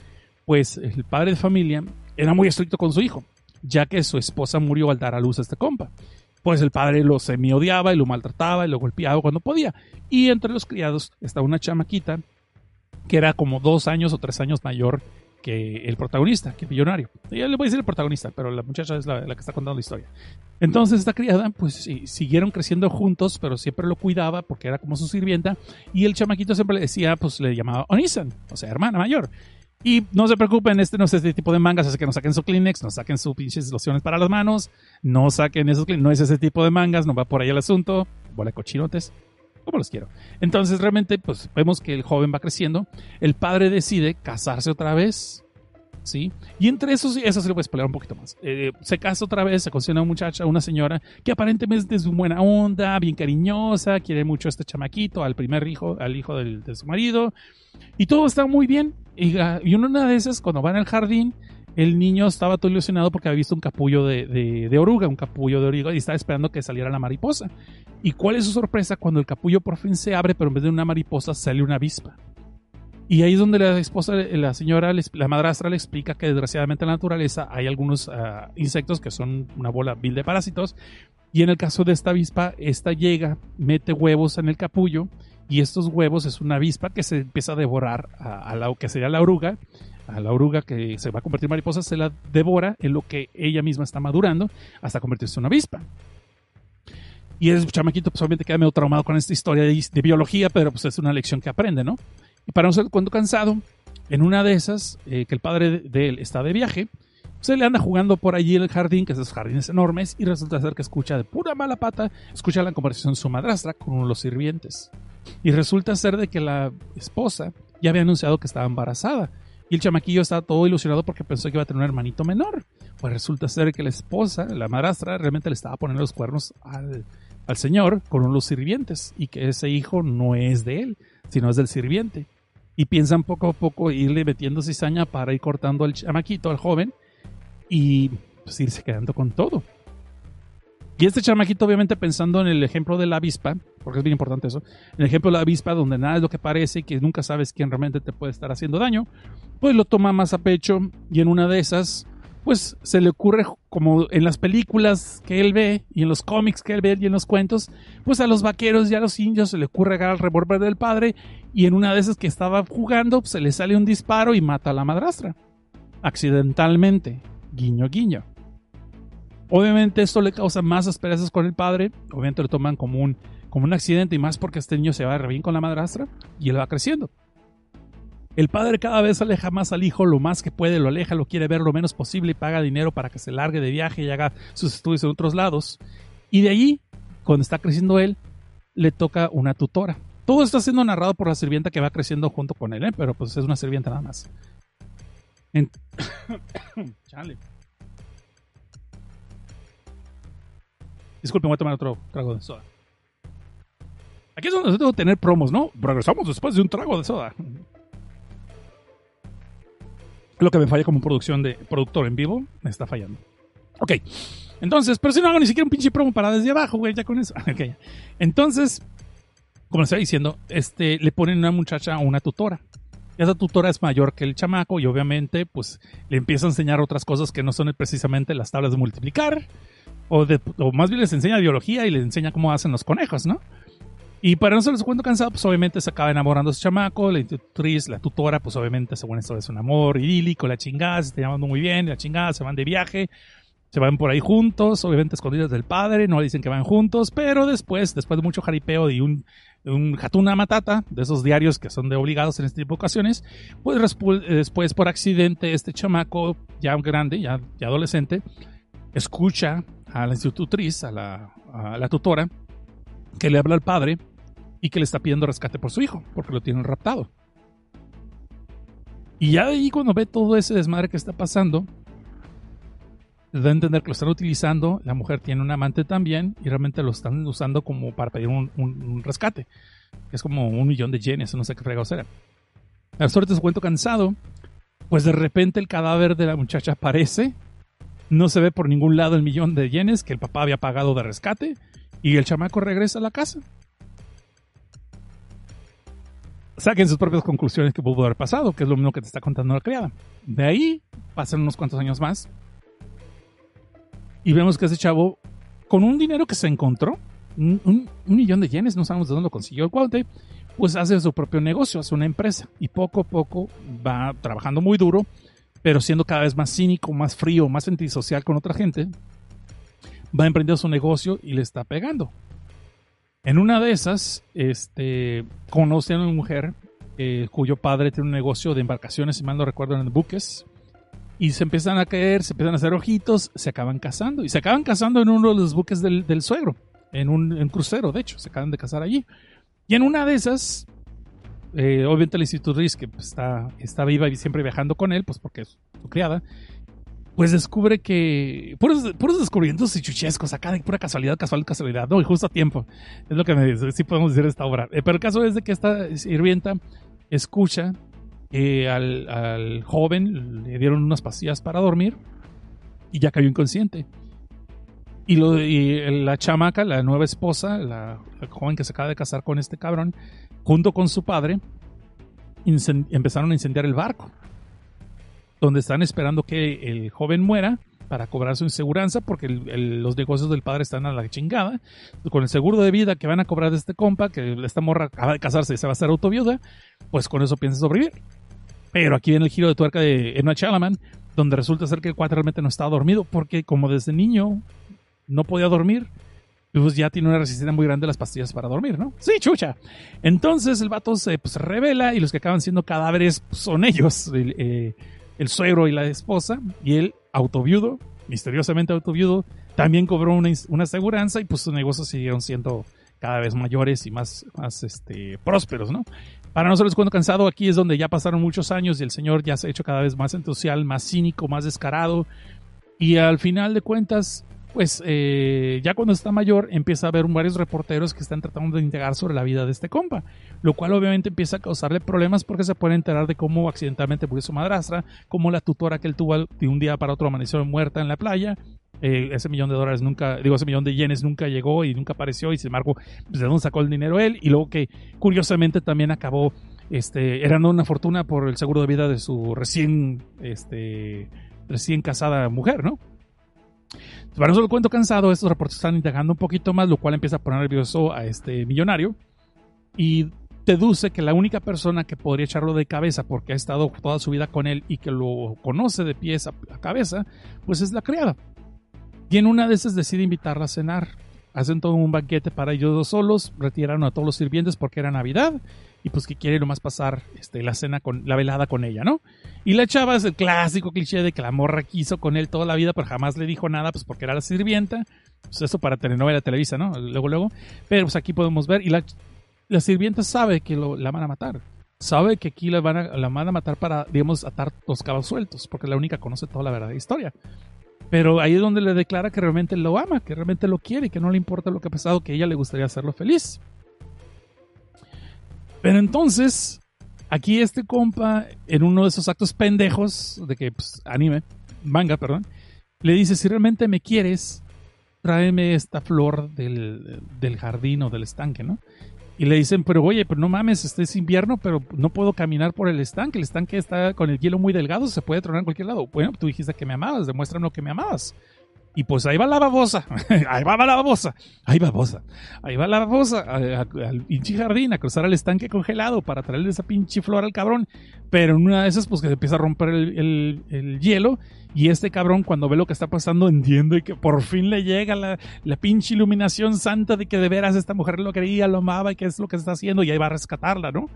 pues el padre de familia era muy estricto con su hijo, ya que su esposa murió al dar a luz a este compa. Pues el padre lo semi-odiaba y lo maltrataba y lo golpeaba cuando podía. Y entre los criados estaba una chamaquita que era como dos años o tres años mayor que el protagonista, que es millonario. Ya le voy a decir el protagonista, pero la muchacha es la, que está contando la historia. Entonces esta criada, pues siguieron creciendo juntos, pero siempre lo cuidaba porque era como su sirvienta. Y el chamaquito siempre le decía, pues le llamaba Onisan, o sea, hermana mayor. Y no se preocupen, este no es este tipo de mangas, así que no saquen su Kleenex, no saquen sus pinches lociones para las manos, no saquen esos no es ese tipo de mangas, no va por ahí el asunto, bola cochinotes como los quiero. Entonces realmente pues vemos que el joven va creciendo, el padre decide casarse otra vez, ¿sí? Y entre esos, eso se le puede explicar un poquito más. Eh, se casa otra vez, se consigue una muchacha, una señora que aparentemente es de buena onda, bien cariñosa, quiere mucho a este chamaquito, al primer hijo, al hijo de su marido, y todo está muy bien. Y, y una de esas, cuando va en el jardín, el niño estaba todo ilusionado porque había visto un capullo de, oruga, un capullo de oruga, y estaba esperando que saliera la mariposa. ¿Y cuál es su sorpresa cuando el capullo por fin se abre, pero en vez de una mariposa sale una avispa? Y ahí es donde la esposa, la señora, la madrastra le explica que desgraciadamente en la naturaleza hay algunos ah, insectos que son una bola vil de parásitos. Y en el caso de esta avispa, esta llega, mete huevos en el capullo y estos huevos es una avispa que se empieza a devorar a, a que sería la oruga a la oruga que se va a convertir en mariposa, se la devora en lo que ella misma está madurando hasta convertirse en una avispa. Y el chamaquito pues obviamente queda medio traumado con esta historia de, biología, pero pues es una lección que aprende, ¿no? Y para no ser cuando cansado, en una de esas, eh, que el padre de, él está de viaje, se le anda jugando por allí el jardín, que es esos jardines enormes, y resulta ser que escucha de pura mala pata, escucha la conversación de su madrastra con uno de los sirvientes. Y resulta ser de que la esposa ya había anunciado que estaba embarazada. Y el chamaquillo estaba todo ilusionado porque pensó que iba a tener un hermanito menor. Pues resulta ser que la esposa, la madrastra, realmente le estaba poniendo los cuernos al, señor con unos sirvientes y que ese hijo no es de él, sino es del sirviente. Y piensan poco a poco irle metiendo cizaña para ir cortando al chamaquito, al joven, y pues irse quedando con todo. Y este chamaquito, obviamente, pensando en el ejemplo de la avispa, porque es bien importante eso, en el ejemplo de la avispa, donde nada es lo que parece y que nunca sabes quién realmente te puede estar haciendo daño, pues lo toma más a pecho y en una de esas, pues se le ocurre, como en las películas que él ve y en los cómics que él ve y en los cuentos, pues a los vaqueros y a los indios se le ocurre agarrar el revólver del padre y en una de esas que estaba jugando, pues, se le sale un disparo y mata a la madrastra. Accidentalmente. Guiño, guiño. Obviamente esto le causa más asperezas con el padre, obviamente lo toman como un, como un accidente y más porque este niño se va re bien con la madrastra y él va creciendo. El padre cada vez aleja más al hijo, lo más que puede, lo aleja, lo quiere ver lo menos posible y paga dinero para que se largue de viaje y haga sus estudios en otros lados. Y de allí, cuando está creciendo él, le toca una tutora. Todo está siendo narrado por la sirvienta que va creciendo junto con él, ¿eh? pero pues es una sirvienta nada más. Chale. Disculpe, voy a tomar otro trago de soda. Aquí es donde que tener promos, ¿no? Regresamos después de un trago de soda. Lo que me falla como producción de productor en vivo me está fallando. Ok. Entonces, pero si no hago ni siquiera un pinche promo para desde abajo, güey, ya con eso. Entonces, como les estaba diciendo, este, le ponen una muchacha a una tutora. Esa tutora es mayor que el chamaco y obviamente, pues, le empieza a enseñar otras cosas que no son precisamente las tablas de multiplicar. O más bien les enseña biología y les enseña cómo hacen los conejos, ¿no? Y para no se les cuento cansado, pues obviamente se acaba enamorando a ese chamaco, la institutriz, la tutora, pues obviamente según esto es un amor idílico, la chingada, se está llamando muy bien, la chingada, se van de viaje, se van por ahí juntos, obviamente escondidos del padre, no le dicen que van juntos, pero después, después de mucho jaripeo y un, un jatuna matata, de esos diarios que son de obligados en este tipo de ocasiones, pues después por accidente este chamaco, ya grande, ya, ya adolescente, escucha a la institutriz, a la, a la tutora, que le habla al padre y que le está pidiendo rescate por su hijo, porque lo tienen raptado. Y ya de ahí cuando ve todo ese desmadre que está pasando, da a entender que lo están utilizando, la mujer tiene un amante también y realmente lo están usando como para pedir un, rescate, que es como un millón de yenes, no sé qué fregados era. A suerte se cuento cansado, pues de repente el cadáver de la muchacha aparece, no se ve por ningún lado el millón de yenes que el papá había pagado de rescate y el chamaco regresa a la casa. Saquen sus propias conclusiones que pudo haber pasado, que es lo mismo que te está contando la criada. De ahí pasan unos cuantos años más. Y vemos que ese chavo, con un dinero que se encontró, un, millón de yenes, no sabemos de dónde lo consiguió el cuate, pues hace su propio negocio, hace una empresa. Y poco a poco va trabajando muy duro, pero siendo cada vez más cínico, más frío, más antisocial con otra gente, va emprendiendo su negocio y le está pegando. En una de esas, este, conoce a una mujer eh, cuyo padre tiene un negocio de embarcaciones, si mal no recuerdo, en buques. Y se empiezan a caer, se empiezan a hacer ojitos, se acaban casando. Y se acaban casando en uno de los buques del, suegro, en un crucero, de hecho, se acaban de casar allí. Y en una de esas, eh, obviamente la institutriz, que está, está viva y siempre viajando con él, pues porque es su criada, pues descubre que puros, puros descubrimientos y chuchescos, acá de pura casualidad, casual, casualidad, no, y justo a tiempo. Es lo que me dice, sí podemos decir esta obra. Eh, pero el caso es de que esta sirvienta escucha que al, joven le dieron unas pastillas para dormir y ya cayó inconsciente. Y, la chamaca, la nueva esposa, la, joven que se acaba de casar con este cabrón, junto con su padre, empezaron a incendiar el barco donde están esperando que el joven muera para cobrar su inseguranza porque los negocios del padre están a la chingada. Con el seguro de vida que van a cobrar de este compa, que esta morra acaba de casarse y se va a hacer autoviuda, pues con eso piensa sobrevivir. Pero aquí viene el giro de tuerca de Emma Chalaman, donde resulta ser que el cuate realmente no estaba dormido porque como desde niño no podía dormir, pues ya tiene una resistencia muy grande a las pastillas para dormir, ¿no? Sí, chucha. Entonces el vato se pues, revela y los que acaban siendo cadáveres pues, son ellos. Eh, el suegro y la esposa, y él, autoviudo, misteriosamente autoviudo, también cobró una, una aseguranza y pues sus negocios siguieron siendo cada vez mayores y más, más este, prósperos, ¿no? Para nosotros cuando cansado, aquí es donde ya pasaron muchos años y el señor ya se ha hecho cada vez más entusiasmado, más cínico, más descarado. Y al final de cuentas, pues eh, ya cuando está mayor empieza a haber varios reporteros que están tratando de indagar sobre la vida de este compa, lo cual obviamente empieza a causarle problemas porque se puede enterar de cómo accidentalmente murió su madrastra, cómo la tutora que él tuvo de un día para otro amaneció muerta en la playa, eh, ese millón de dólares nunca, digo, ese millón de yenes nunca llegó y nunca apareció y sin embargo, pues, de dónde sacó el dinero él y luego que curiosamente también acabó este, erando una fortuna por el seguro de vida de su recién, este, recién casada mujer, ¿no? Para eso lo cuento cansado, estos reportes están indagando un poquito más, lo cual empieza a poner nervioso a este millonario. Y deduce que la única persona que podría echarlo de cabeza porque ha estado toda su vida con él y que lo conoce de pies a, cabeza, pues es la criada. Y en una de esas decide invitarla a cenar. Hacen todo un banquete para ellos dos solos, retiraron a todos los sirvientes porque era Navidad y pues que quiere nomás pasar este, la cena con la velada con ella, ¿no? Y la chava es el clásico cliché de que la morra quiso con él toda la vida, pero jamás le dijo nada, pues porque era la sirvienta. Pues eso para telenovela Televisa, ¿no? Luego, luego. Pero pues aquí podemos ver, y la, la sirvienta sabe que lo, la van a matar. Sabe que aquí la van, a, la van a matar para, digamos, atar los cabos sueltos, porque la única que conoce toda la verdadera historia. Pero ahí es donde le declara que realmente lo ama, que realmente lo quiere, que no le importa lo que ha pasado, que ella le gustaría hacerlo feliz. Pero entonces, aquí este compa, en uno de esos actos pendejos de que, pues, anime, manga, perdón, le dice, si realmente me quieres, tráeme esta flor del, del jardín o del estanque, ¿no? Y le dicen, pero oye, pero no mames, este es invierno, pero no puedo caminar por el estanque. El estanque está con el hielo muy delgado, se puede tronar en cualquier lado. Bueno, tú dijiste que me amabas, demuéstrame lo que me amabas. Y pues ahí va la babosa, ahí va la babosa, ahí babosa, ahí va la babosa al pinche jardín a cruzar el estanque congelado para traerle esa pinche flor al cabrón. Pero en una de esas, pues que se empieza a romper el, el, el hielo y este cabrón, cuando ve lo que está pasando, entiende que por fin le llega la, la, pinche iluminación santa de que de veras esta mujer lo quería, lo amaba y que es lo que está haciendo y ahí va a rescatarla, ¿no?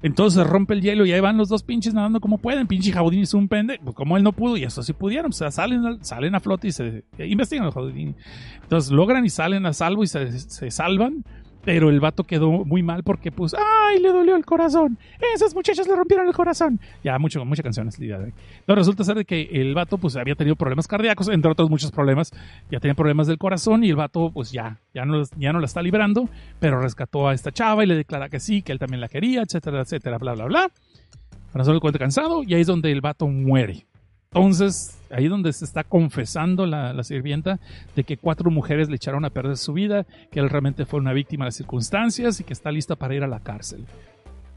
Entonces rompe el hielo y ahí van los dos pinches nadando como pueden. Pinche Jaudini es un pende. Pues como él no pudo y eso sí pudieron. O sea, salen, salen a flote y se investigan los Jaudini. Entonces logran y salen a salvo y se, se salvan. Pero el vato quedó muy mal porque, pues, ¡ay! Le dolió el corazón. Esas muchachas le rompieron el corazón. Ya, mucho, muchas canciones. Entonces resulta ser de que el vato, pues, había tenido problemas cardíacos, entre otros muchos problemas. Ya tenía problemas del corazón y el vato, pues, ya, ya no, ya no la está librando. Pero rescató a esta chava y le declara que sí, que él también la quería, etcétera, etcétera, bla, bla, bla. Para solo el cuento cansado y ahí es donde el vato muere. Entonces, ahí donde se está confesando la, la, sirvienta de que cuatro mujeres le echaron a perder su vida, que él realmente fue una víctima de las circunstancias y que está lista para ir a la cárcel.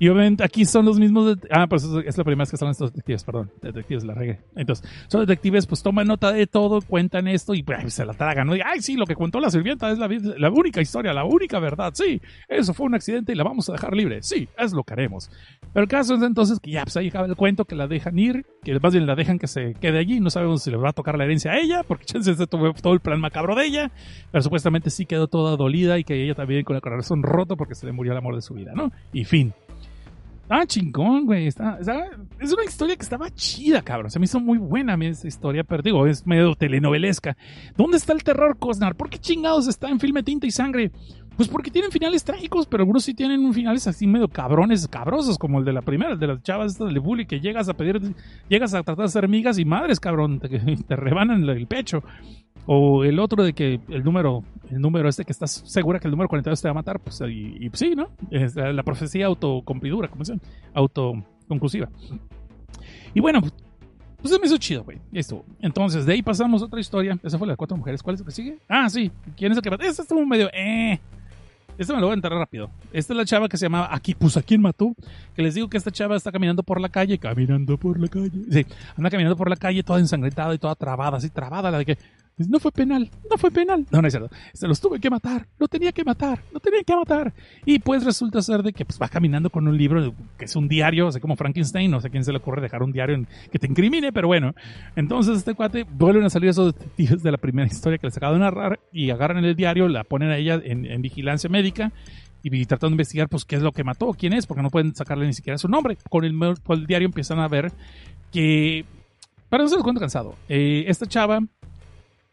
Y obviamente aquí son los mismos. ah, pues es la primera vez que están estos detectives, perdón. Detectives, la regué. Entonces, son detectives, pues toman nota de todo, cuentan esto y pues, se la tragan. ¿no? Y, Ay, sí, lo que contó la sirvienta es la, la, única historia, la única verdad. Sí, eso fue un accidente y la vamos a dejar libre. Sí, es lo que haremos. Pero el caso es entonces que ya, pues ahí acaba el cuento, que la dejan ir, que más bien la dejan que se quede allí. No sabemos si le va a tocar la herencia a ella, porque se tuvo todo el plan macabro de ella. Pero supuestamente sí quedó toda dolida y que ella también con el corazón roto porque se le murió el amor de su vida, ¿no? Y fin. Ah, chingón, güey. Es una historia que estaba chida, cabrón. Se me hizo muy buena mí esa historia, pero digo, es medio telenovelesca. ¿Dónde está el terror, Cosnar? ¿Por qué chingados está en filme Tinta y Sangre? Pues porque tienen finales trágicos, pero algunos sí tienen finales así medio cabrones, cabrosos, como el de la primera, el de las chavas estas de bully, que llegas a pedir, llegas a tratar de ser migas y madres, cabrón, te, te rebanan el pecho. O el otro de que el número, el número este que estás segura que el número 42 te va a matar, pues y, sí, ¿no? La, la profecía autocumplidura, como se autoconclusiva. Y bueno, pues se me hizo chido, güey. Esto. Entonces, de ahí pasamos a otra historia. Esa fue la de cuatro mujeres. ¿Cuál es el que sigue? Ah, sí. ¿Quién es el que? Este estuvo medio. Eh. Este me lo voy a entrar rápido. Esta es la chava que se llamaba Aquí, pues a quién mató. Que les digo que esta chava está caminando por la calle, caminando por la calle. Sí, anda caminando por la calle toda ensangrentada y toda trabada, así trabada, la de que no fue penal, no fue penal. No, no es cierto. Se los tuve que matar, lo tenía que matar, lo tenía que matar. Y pues resulta ser de que pues, va caminando con un libro que es un diario, o sea, como Frankenstein, no sé quién se le ocurre dejar un diario en, que te incrimine, pero bueno. Entonces este cuate vuelven a salir esos detectives de la primera historia que les acabo de narrar y agarran el diario, la ponen a ella en, en vigilancia médica y tratando de investigar pues qué es lo que mató, quién es, porque no pueden sacarle ni siquiera su nombre. Con el, con el diario empiezan a ver que... Para no se los cuento cansado. Eh, esta chava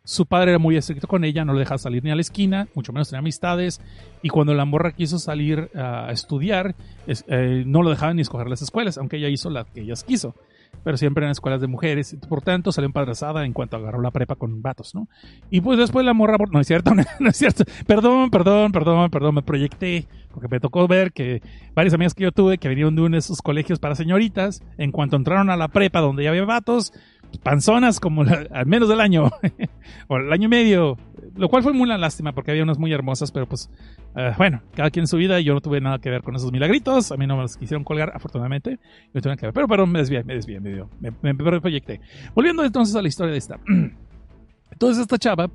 su padre era muy estricto con ella, no le dejaba salir ni a la esquina, mucho menos tenía amistades. Y cuando la morra quiso salir a estudiar, es, eh, no lo dejaban ni escoger las escuelas, aunque ella hizo la que ellas quiso. Pero siempre eran escuelas de mujeres. Por tanto, salió empadrazada en cuanto agarró la prepa con vatos, ¿no? Y pues después la morra. No es cierto, no es cierto. Perdón, perdón, perdón, perdón, me proyecté. Porque me tocó ver que varias amigas que yo tuve que vinieron de uno de esos colegios para señoritas, en cuanto entraron a la prepa donde ya había vatos, panzonas como al menos del año, o el año y medio, lo cual fue muy una lástima porque había unas muy hermosas, pero pues uh, bueno, cada quien en su vida, yo no tuve nada que ver con esos milagritos, a mí no me los quisieron colgar, afortunadamente, pero, pero me desvié, me desvié, me, dio, me, me proyecté. Volviendo entonces a la historia de esta. Entonces esta chava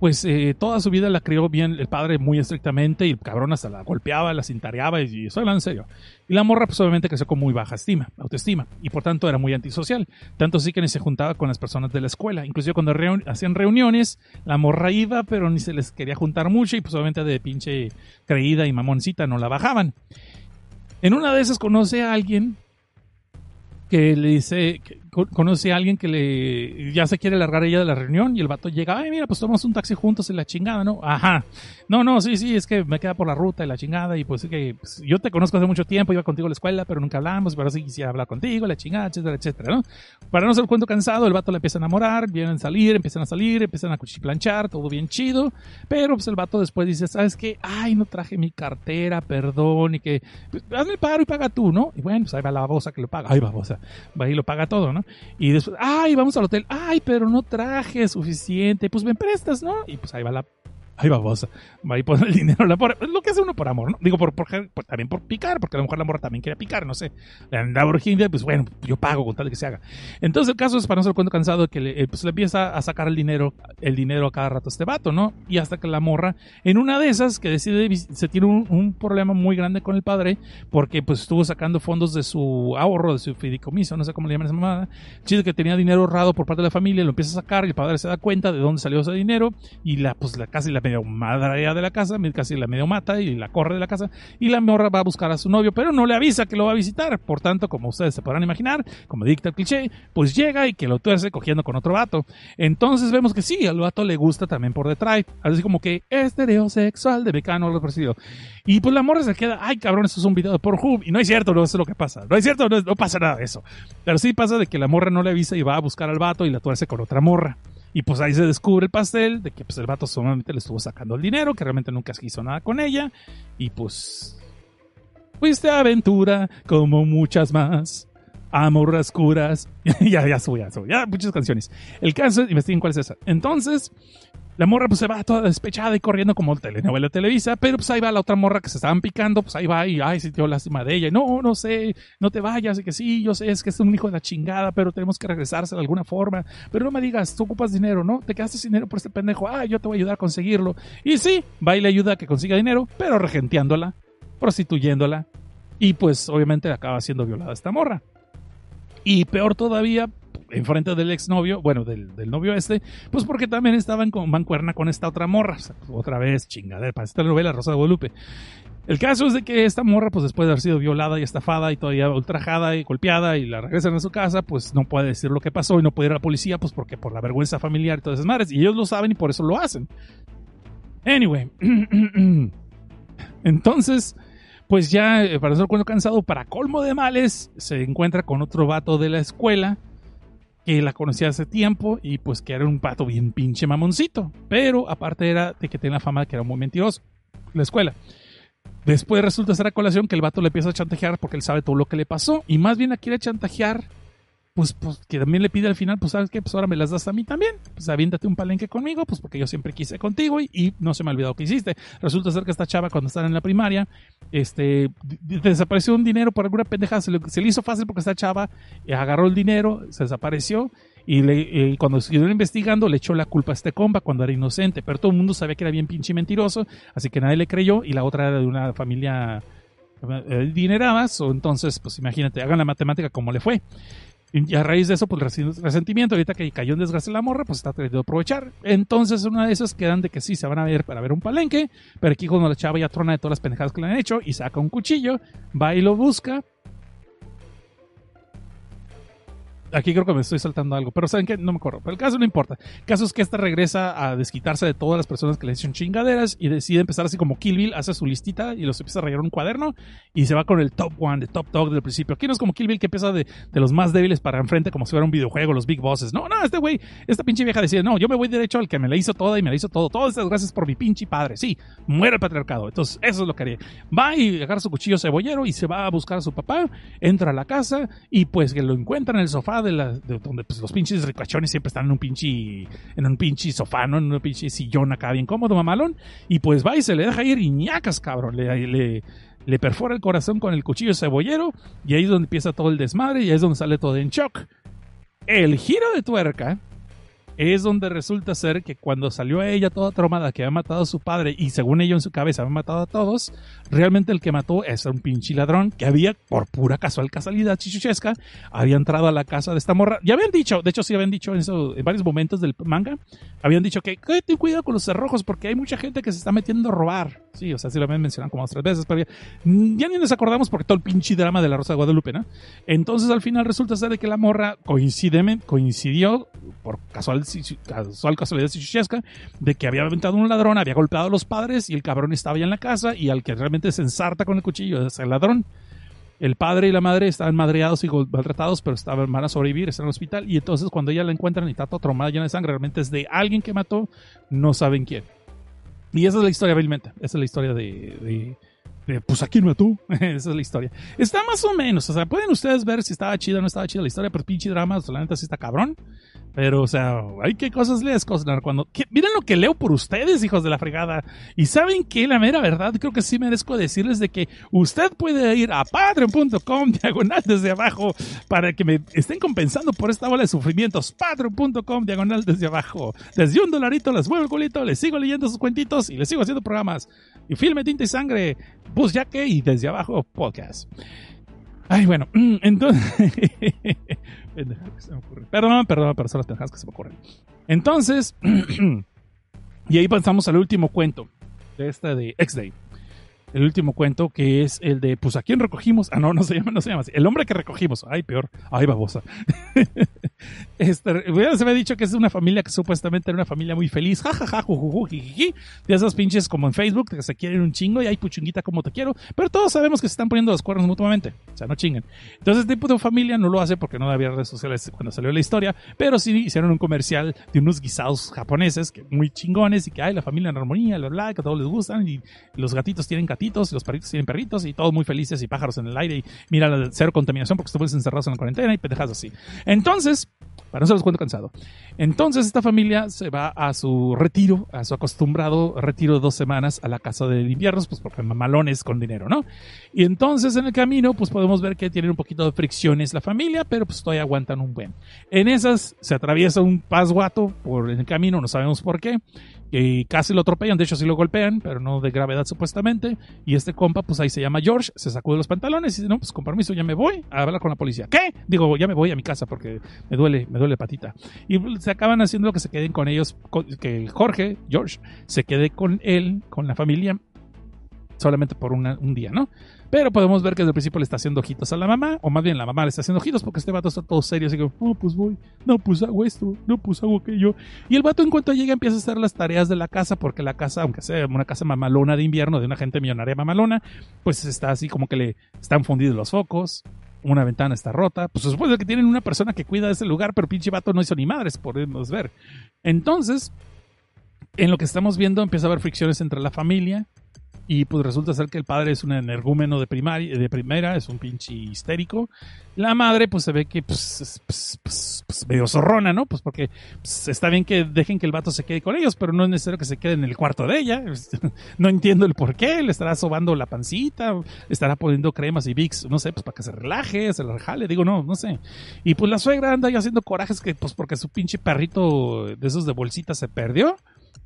pues eh, toda su vida la crió bien el padre muy estrictamente y el cabrón hasta la golpeaba, la cintareaba y, y eso era en serio. Y la morra, pues obviamente creció con muy baja estima, autoestima, y por tanto era muy antisocial. Tanto así que ni se juntaba con las personas de la escuela. Inclusive cuando hacían reuniones, la morra iba, pero ni se les quería juntar mucho y pues obviamente de pinche creída y mamoncita no la bajaban. En una de esas conoce a alguien que le dice, conoce a alguien que le ya se quiere largar ella de la reunión y el vato llega, ay mira, pues tomamos un taxi juntos en la chingada, ¿no? Ajá. No, no, sí, sí, es que me queda por la ruta y la chingada y pues es que pues, yo te conozco hace mucho tiempo, iba contigo a la escuela, pero nunca hablamos, pero sí quisiera hablar contigo, la chingada, etcétera, etcétera, ¿no? Para no ser cuento cansado, el vato le empieza a enamorar, vienen a salir, empiezan a salir, empiezan a cuchiplanchar, todo bien chido, pero pues el vato después dice, ¿sabes qué? Ay, no traje mi cartera, perdón, y que pues, hazme el paro y paga tú, ¿no? Y bueno, pues ahí va la babosa que lo paga, ay babosa, va y lo paga todo, ¿no? Y después, ay, vamos al hotel, ay, pero no traje suficiente, pues me prestas, ¿no? Y pues ahí va la Ay, babosa. Va y pone el dinero. La por, lo que hace uno por amor, ¿no? Digo, por, por, por- también por picar, porque a lo mejor la morra también quiere picar, no sé. Le andaba urgente, pues bueno, yo pago con tal de que se haga. Entonces el caso es, para no ser cuento cansado, que le, eh, pues, le empieza a sacar el dinero, el dinero a cada rato a este vato, ¿no? Y hasta que la morra, en una de esas, que decide, se tiene un, problema muy grande con el padre, porque pues estuvo sacando fondos de su ahorro, de su fideicomiso, no sé cómo le llaman esa mamada. Chiste que tenía dinero ahorrado por parte de la familia, lo empieza a sacar y el padre se da cuenta de dónde salió ese dinero y la, pues la casi la medio madrea de la casa, casi la medio mata y la corre de la casa y la morra va a buscar a su novio, pero no le avisa que lo va a visitar. Por tanto, como ustedes se podrán imaginar, como dicta el cliché, pues llega y que lo tuerce cogiendo con otro vato. Entonces vemos que sí, al vato le gusta también por detrás, así como que estereosexual de mecano o algo parecido. Y pues la morra se queda, ay cabrón, esto es un video de Pornhub. Y no es cierto, no es lo que pasa. No es cierto, no, no pasa nada de eso. Pero sí pasa de que la morra no le avisa y va a buscar al vato y la tuerce con otra morra. Y pues ahí se descubre el pastel de que pues el vato solamente le estuvo sacando el dinero, que realmente nunca hizo nada con ella. Y pues... Fuiste aventura como muchas más. Amor las curas. ya, ya sube, ya sube. Ya, muchas canciones. El caso, investiguen cuál es esa. Entonces, la morra pues se va toda despechada y corriendo como telenovela Televisa, pero pues ahí va la otra morra que se estaban picando, pues ahí va y ay, sintió lástima de ella. No, no sé, no te vayas, y que sí, yo sé, es que es un hijo de la chingada, pero tenemos que regresarse de alguna forma. Pero no me digas, tú ocupas dinero, ¿no? Te quedaste sin dinero por este pendejo, ah, yo te voy a ayudar a conseguirlo. Y sí, va y le ayuda a que consiga dinero, pero regenteándola, prostituyéndola. Y pues obviamente acaba siendo violada esta morra. Y peor todavía, enfrente del exnovio, bueno, del, del novio este, pues porque también estaban con mancuerna con esta otra morra. Pues, otra vez, chingadera, para esta novela Rosa de Guadalupe. El caso es de que esta morra, pues después de haber sido violada y estafada y todavía ultrajada y golpeada y la regresan a su casa, pues no puede decir lo que pasó y no puede ir a la policía, pues porque por la vergüenza familiar y todas esas madres. Y ellos lo saben y por eso lo hacen. Anyway. Entonces, pues ya, eh, para ser cuento cansado, para colmo de males, se encuentra con otro vato de la escuela que la conocía hace tiempo y pues que era un pato bien pinche mamoncito. Pero aparte era de que tenía la fama de que era muy mentiroso. La escuela. Después resulta ser a colación que el vato le empieza a chantajear porque él sabe todo lo que le pasó. Y más bien la quiere chantajear. Pues, pues que también le pide al final, pues sabes qué, pues ahora me las das a mí también. Pues aviéntate un palenque conmigo, pues porque yo siempre quise contigo y, y no se me ha olvidado que hiciste. Resulta ser que esta chava cuando estaba en la primaria, este, desapareció un dinero por alguna pendeja, se le, hizo fácil porque esta chava eh, agarró el dinero, se desapareció y, le, eh, cuando siguieron investigando le echó la culpa a este compa cuando era inocente, pero todo el mundo sabía que era bien pinche mentiroso, así que nadie le creyó y la otra era de una familia eh, dineradas, o entonces, pues imagínate, hagan la matemática como le fue. Y a raíz de eso, pues resentimiento, ahorita que cayó en desgracia la morra, pues está tratando de aprovechar. Entonces, una de esas quedan de que sí, se van a ver para ver un palenque, pero aquí cuando la chava ya trona de todas las pendejadas que le han hecho y saca un cuchillo, va y lo busca. Aquí creo que me estoy saltando algo, pero ¿saben qué? No me acuerdo. Pero el caso no importa. El caso es que esta regresa a desquitarse de todas las personas que le hicieron chingaderas y decide empezar así como Kill Bill, hace su listita y los empieza a rayar un cuaderno y se va con el top one, de top dog del principio. Aquí no es como Kill Bill que empieza de, de los más débiles para enfrente como si fuera un videojuego, los big bosses. No, no, este güey, esta pinche vieja decide, no, yo me voy derecho al que me la hizo toda y me la hizo todo. Todas estas gracias por mi pinche padre. Sí, muere el patriarcado. Entonces, eso es lo que haría. Va y agarra su cuchillo cebollero y se va a buscar a su papá, entra a la casa y pues que lo encuentra en el sofá de, donde pues, los pinches ricachones siempre están en un pinche, en un pinche sofá, ¿no? En un pinche sillón acá bien cómodo, mamalón. Y pues va y se le deja ir y ñacas, cabrón. Le, le, le perfora el corazón con el cuchillo cebollero y ahí es donde empieza todo el desmadre y ahí es donde sale todo en shock. El giro de tuerca es donde resulta ser que cuando salió a ella toda traumada que había matado a su padre y según ella en su cabeza había matado a todos, realmente el que mató es un pinche ladrón que había, por pura casual casualidad chichuchesca, había entrado a la casa de esta morra. Ya habían dicho, de hecho sí habían dicho en, eso, en varios momentos del manga, habían dicho que, ten cuidado con los cerrojos porque hay mucha gente que se está metiendo a robar. Sí, o sea, sí lo habían mencionado como tres veces, pero ya, ya ni nos acordamos porque todo el pinche drama de la Rosa de Guadalupe, ¿no? Entonces al final resulta ser de que la morra coincidió por casual casual casualidad de que había aventado un ladrón, había golpeado a los padres y el cabrón estaba ya en la casa y al que realmente se ensarta con el cuchillo es el ladrón. El padre y la madre estaban madreados y maltratados, pero estaban, van a sobrevivir, están en el hospital. Y entonces cuando ella la encuentran y está toda traumada, llena de sangre, realmente es de alguien que mató, no saben quién. Y esa es la historia, vilmente. Esa es la historia de pues a quién mató. Esa es la historia. Está más o menos. O sea, pueden ustedes ver si estaba chida o no estaba chida la historia, pero pinche drama, la neta sí está cabrón. Pero, o sea, hay que cosas lees, Cosnar. Cuando, miren lo que leo por ustedes, hijos de la fregada. Y saben que la mera verdad, creo que sí merezco decirles de que usted puede ir a patreon.com, diagonal desde abajo, para que me estén compensando por esta bola de sufrimientos. Patreon.com, diagonal desde abajo. Desde un dolarito les muevo el culito, les sigo leyendo sus cuentitos y les sigo haciendo programas. Y filme, tinta y sangre, pues ya que, y desde abajo, podcast. Ay, bueno, entonces. Perdón, perdón, pero son las pendejadas que se me ocurren. Entonces, y ahí pasamos al último cuento de esta de X-Day el último cuento, que es el de, pues, ¿a quién recogimos? Ah, no, no se llama, no se llama así. El hombre que recogimos. Ay, peor. Ay, babosa. este, se me ha dicho que es una familia que supuestamente era una familia muy feliz. Ja, ja, ja, De esas pinches como en Facebook, que se quieren un chingo y hay puchunguita como te quiero. Pero todos sabemos que se están poniendo los cuernos mutuamente. O sea, no chinguen. Entonces, este tipo de familia no lo hace porque no había redes sociales cuando salió la historia. Pero sí hicieron un comercial de unos guisados japoneses que muy chingones y que hay la familia en armonía, bla, bla, que a todos les gustan y los gatitos tienen y los perritos tienen perritos y todos muy felices y pájaros en el aire y mira cero contaminación porque estuvimos encerrados en la cuarentena y pendejas así. Entonces, para no se los cuento cansado. Entonces esta familia se va a su retiro, a su acostumbrado retiro de dos semanas a la casa de inviernos, pues porque mamalones con dinero, ¿no? Y entonces en el camino, pues podemos ver que tienen un poquito de fricciones la familia, pero pues todavía aguantan un buen. En esas se atraviesa un pasguato por el camino, no sabemos por qué, y casi lo atropellan, de hecho sí lo golpean, pero no de gravedad supuestamente. Y este compa, pues ahí se llama George, se sacude los pantalones y dice, no, pues con permiso, ya me voy a hablar con la policía. ¿Qué? Digo, ya me voy a mi casa porque me duele, me duele patita. Y se acaban haciendo que se queden con ellos, que Jorge, George, se quede con él, con la familia, solamente por un día, ¿no? Pero podemos ver que desde el principio le está haciendo ojitos a la mamá, o más bien la mamá le está haciendo ojitos porque este vato está todo serio, así como, no, pues voy, no, pues hago esto, no, pues hago aquello. Y el vato en cuanto llega empieza a hacer las tareas de la casa, porque la casa, aunque sea una casa mamalona de invierno, de una gente millonaria mamalona, pues está así como que le están fundidos los focos, una ventana está rota, pues se supone que tienen una persona que cuida de ese lugar, pero pinche vato no hizo ni madres, podemos ver. Entonces, en lo que estamos viendo empieza a haber fricciones entre la familia, y pues resulta ser que el padre es un energúmeno de, primaria, de primera, es un pinche histérico. La madre pues se ve que pues, pues, pues, pues medio zorrona, ¿no? Pues porque está bien que dejen que el vato se quede con ellos, pero no es necesario que se quede en el cuarto de ella. no entiendo el por qué, le estará sobando la pancita, estará poniendo cremas y Vicks, no sé, pues para que se relaje, se le digo, no, no sé. Y pues la suegra anda ahí haciendo corajes que pues porque su pinche perrito de esos de bolsita se perdió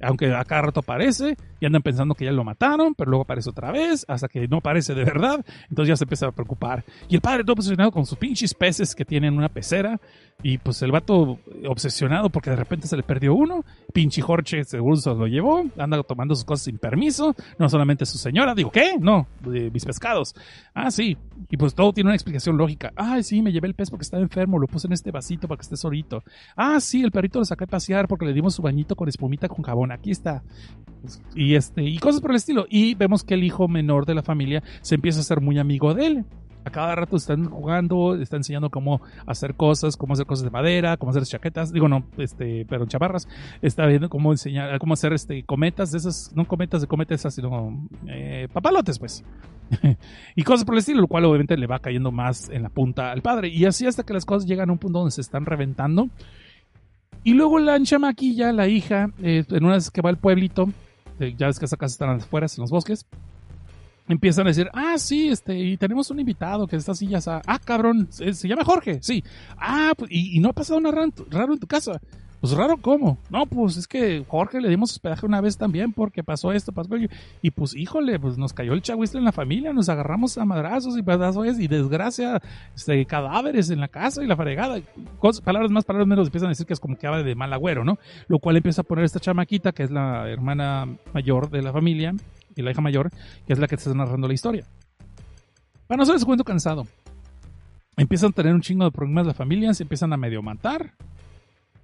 aunque a cada rato aparece y andan pensando que ya lo mataron, pero luego aparece otra vez hasta que no aparece de verdad, entonces ya se empieza a preocupar. Y el padre todo obsesionado con sus pinches peces que tienen una pecera y pues el vato obsesionado porque de repente se le perdió uno, pinche Jorge seguro se lo llevó, anda tomando sus cosas sin permiso, no solamente su señora, digo, ¿qué? No, mis pescados. Ah, sí, y pues todo tiene una explicación lógica. Ah, sí, me llevé el pez porque estaba enfermo, lo puse en este vasito para que esté solito. Ah, sí, el perrito lo saqué a pasear porque le dimos su bañito con espumita con jabón aquí está. Y, este, y cosas por el estilo. Y vemos que el hijo menor de la familia se empieza a ser muy amigo de él. A cada rato están jugando, están enseñando cómo hacer cosas, cómo hacer cosas de madera, cómo hacer chaquetas, digo no, este, perdón, chavarras. Está viendo cómo enseñar, cómo hacer este cometas, esas, no cometas de cometas, sino eh, papalotes, pues. y cosas por el estilo, lo cual obviamente le va cayendo más en la punta al padre. Y así hasta que las cosas llegan a un punto donde se están reventando. Y luego la chamaquilla, la hija, eh, en una vez que va al pueblito, eh, ya ves que esas casas están afuera, en los bosques, empiezan a decir, ah, sí, este, y tenemos un invitado que está así ya, ah, cabrón, se, llama Jorge, sí, ah, pues, y, no ha pasado nada raro, en tu casa. Pues raro, ¿cómo? No, pues es que Jorge le dimos hospedaje una vez también porque pasó esto, pasó aquello. Y pues, híjole, pues nos cayó el chagüistle en la familia, nos agarramos a madrazos y pedazos y desgracia, este, cadáveres en la casa y la fregada. Palabras más, palabras menos, empiezan a decir que es como que habla de mal agüero, ¿no? Lo cual empieza a poner esta chamaquita, que es la hermana mayor de la familia y la hija mayor, que es la que te está narrando la historia. Para no ser ese cuento cansado. Empiezan a tener un chingo de problemas la familia, se empiezan a medio matar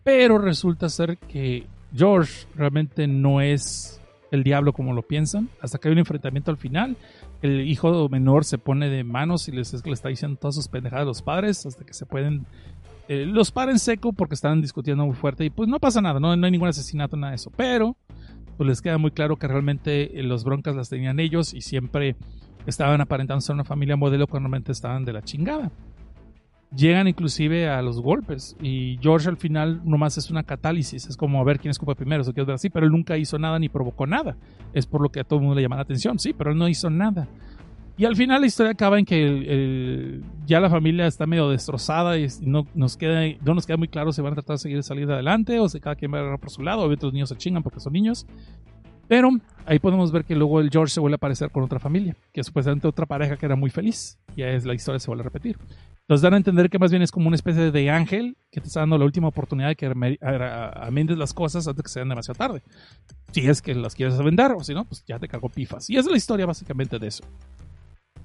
pero resulta ser que George realmente no es el diablo como lo piensan. Hasta que hay un enfrentamiento al final. El hijo menor se pone de manos y les, le está diciendo todas sus pendejadas a los padres. Hasta que se pueden. Eh, los paren seco porque están discutiendo muy fuerte. Y pues no pasa nada, no, no hay ningún asesinato, nada de eso. Pero pues les queda muy claro que realmente eh, los broncas las tenían ellos y siempre estaban aparentando ser una familia modelo cuando realmente estaban de la chingada llegan inclusive a los golpes y George al final nomás es una catálisis, es como a ver quién escupa primero, eso quiero así, pero él nunca hizo nada ni provocó nada, es por lo que a todo el mundo le llama la atención, sí, pero él no hizo nada. Y al final la historia acaba en que ya la familia está medio destrozada y no nos queda, no nos queda muy claro si van a tratar de seguir salir adelante o si cada quien va a por su lado, obviamente los niños se chingan porque son niños. Pero ahí podemos ver que luego el George se vuelve a aparecer con otra familia, que es supuestamente otra pareja que era muy feliz. Y es la historia se vuelve a repetir nos dan a entender que más bien es como una especie de ángel que te está dando la última oportunidad de que amendes las cosas antes de que sean demasiado tarde. Si es que las quieres vender, o si no, pues ya te cago pifas. Y es la historia básicamente de eso.